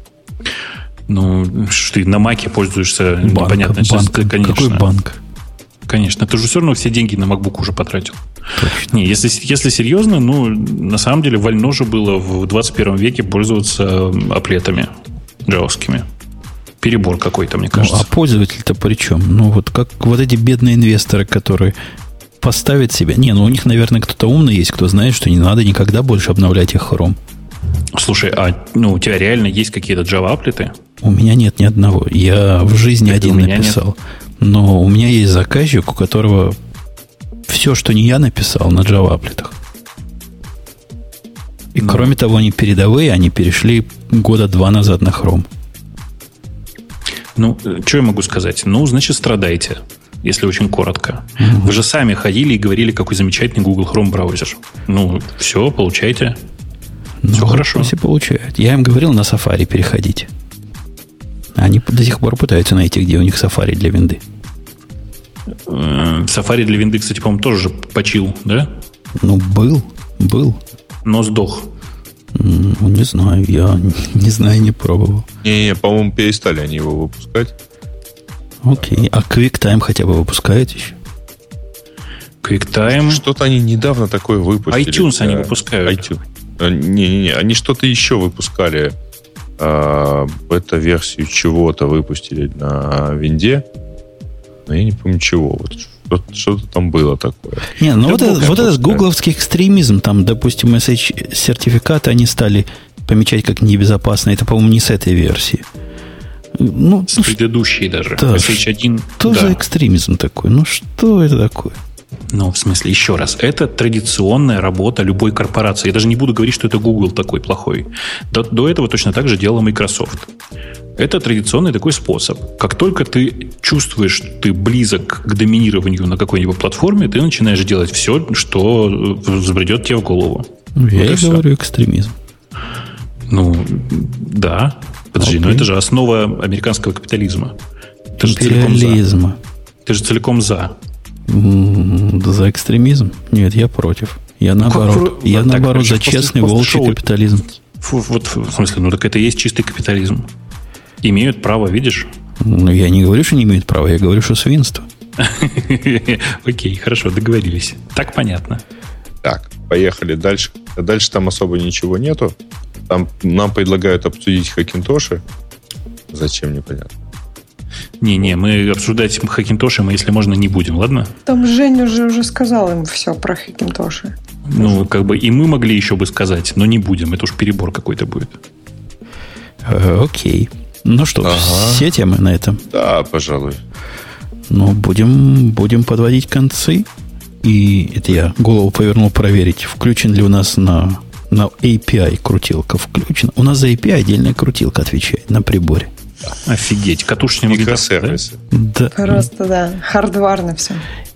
[SPEAKER 4] Ну, что ты на Маке пользуешься
[SPEAKER 1] банк, непонятно. Банк, конечно. Какой банк?
[SPEAKER 4] Конечно. Ты же все равно все деньги на MacBook уже потратил. Точно. Не, если, если серьезно, ну, на самом деле, вольно же было в 21 веке пользоваться аплетами джавовскими перебор какой-то, мне кажется.
[SPEAKER 1] Ну, а пользователь-то при чем? Ну, вот как вот эти бедные инвесторы, которые поставят себя... Не, ну у них, наверное, кто-то умный есть, кто знает, что не надо никогда больше обновлять их Chrome.
[SPEAKER 4] Слушай, а ну, у тебя реально есть какие-то Java аплеты?
[SPEAKER 1] У меня нет ни одного. Я в жизни Это один написал. Нет. Но у меня есть заказчик, у которого все, что не я написал, на Java аплетах. И ну. кроме того, они передовые, они перешли года два назад на Chrome.
[SPEAKER 4] Ну, что я могу сказать? Ну, значит, страдайте, если очень коротко. Угу. Вы же сами ходили и говорили, какой замечательный Google Chrome браузер. Ну, все, получайте. Ну, все хорошо.
[SPEAKER 1] Все получают. Я им говорил на Safari переходить. Они до сих пор пытаются найти, где у них Safari для винды.
[SPEAKER 4] Э, Safari для винды, кстати, по-моему, тоже почил, да?
[SPEAKER 1] Ну, был, был.
[SPEAKER 4] Но сдох.
[SPEAKER 1] Ну, не знаю, я не знаю, не пробовал.
[SPEAKER 3] Не-не, по-моему, перестали они его выпускать.
[SPEAKER 1] Окей, а QuickTime хотя бы выпускает еще?
[SPEAKER 4] QuickTime...
[SPEAKER 3] Что-то они недавно такое выпустили.
[SPEAKER 4] iTunes они выпускают.
[SPEAKER 3] iTunes. А, не-не-не, они что-то еще выпускали. А, бета-версию чего-то выпустили на винде. Но я не помню чего. Вот что-то там было такое.
[SPEAKER 1] Не, ну вот, это, вот этот гугловский экстремизм, там, допустим, SH-сертификаты они стали помечать как небезопасно. Это, по-моему, не с этой версии.
[SPEAKER 4] Ну, с предыдущей даже.
[SPEAKER 1] Да, SH1. Что да. за экстремизм такой? Ну, что это такое?
[SPEAKER 4] Ну, в смысле, еще раз, это традиционная работа любой корпорации. Я даже не буду говорить, что это Google такой плохой. До, до этого точно так же делала Microsoft. Это традиционный такой способ. Как только ты чувствуешь, что ты близок к доминированию на какой-нибудь платформе, ты начинаешь делать все, что взбредет тебе в голову.
[SPEAKER 1] Ну, я вот и говорю экстремизм.
[SPEAKER 4] Ну, да. Подожди, okay. но это же основа американского капитализма.
[SPEAKER 1] Ты же целиком за.
[SPEAKER 4] Ты же целиком за.
[SPEAKER 1] За экстремизм? Нет, я против. Я ну, наоборот, как, я так, наоборот за честный волчий капитализм.
[SPEAKER 4] Вот в смысле, ну так это и есть чистый капитализм. Имеют право, видишь?
[SPEAKER 1] Ну, я не говорю, что не имеют права, я говорю, что свинство.
[SPEAKER 4] Окей, хорошо, договорились. Так понятно.
[SPEAKER 3] Так, поехали дальше. Дальше там особо ничего нету. Там нам предлагают обсудить Хакинтоши. Зачем, непонятно.
[SPEAKER 4] Не-не, мы обсуждать Хакинтоши мы, если можно, не будем, ладно?
[SPEAKER 2] Там Женя уже, уже сказал им все про Хакинтоши.
[SPEAKER 4] Ну, как бы и мы могли еще бы сказать, но не будем. Это уж перебор какой-то будет.
[SPEAKER 1] Э, окей. Ну что, ага. все темы на этом?
[SPEAKER 3] Да, пожалуй.
[SPEAKER 1] Ну, будем, будем подводить концы. И это я голову повернул проверить, включен ли у нас на, на API крутилка. Включена. У нас за API отдельная крутилка отвечает на приборе.
[SPEAKER 4] Офигеть, катушечный
[SPEAKER 3] микросервисы.
[SPEAKER 2] Да? Просто, да, хардварно все.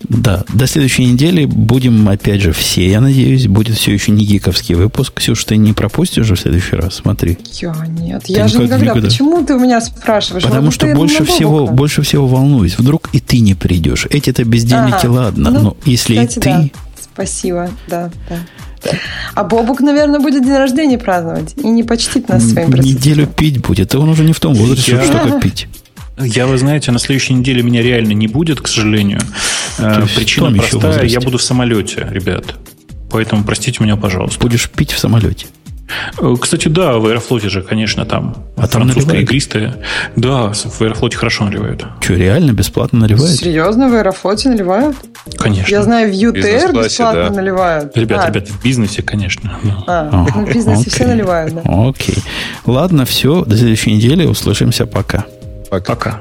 [SPEAKER 1] Да, до следующей недели будем, опять же, все, я надеюсь, будет все еще не гиковский выпуск. Ксюша, ты не пропустишь уже в следующий раз, смотри.
[SPEAKER 2] Я нет, ты я же никогда. никогда. Почему ты у меня спрашиваешь?
[SPEAKER 1] Потому
[SPEAKER 2] вот
[SPEAKER 1] что больше всего, больше всего волнуюсь. Вдруг и ты не придешь. Эти-то бездельники, а, ладно, ну, но если кстати, и ты... Да.
[SPEAKER 2] Спасибо, да, да. А Бобук, наверное, будет день рождения праздновать и не почтит нас своим
[SPEAKER 1] присутствием. Неделю пить будет, а он уже не в том возрасте, чтобы что-то пить.
[SPEAKER 4] Я, вы знаете, на следующей неделе меня реально не будет, к сожалению. Э, причина простая, я буду в самолете, ребят. Поэтому простите меня, пожалуйста.
[SPEAKER 1] Будешь пить в самолете?
[SPEAKER 4] Э, кстати, да, в Аэрофлоте же, конечно, там
[SPEAKER 1] а там наливают?
[SPEAKER 4] игристая. Да, в Аэрофлоте хорошо наливают.
[SPEAKER 1] Что, реально бесплатно наливают?
[SPEAKER 2] Серьезно, в Аэрофлоте наливают?
[SPEAKER 4] Конечно.
[SPEAKER 2] Я знаю, в ЮТР бесплатно да. наливают.
[SPEAKER 4] Ребят, а. ребят, в бизнесе, конечно.
[SPEAKER 2] А, а в бизнесе окей. все наливают, да.
[SPEAKER 1] Окей. Ладно, все, до следующей недели, услышимся, пока.
[SPEAKER 4] Пока. пока.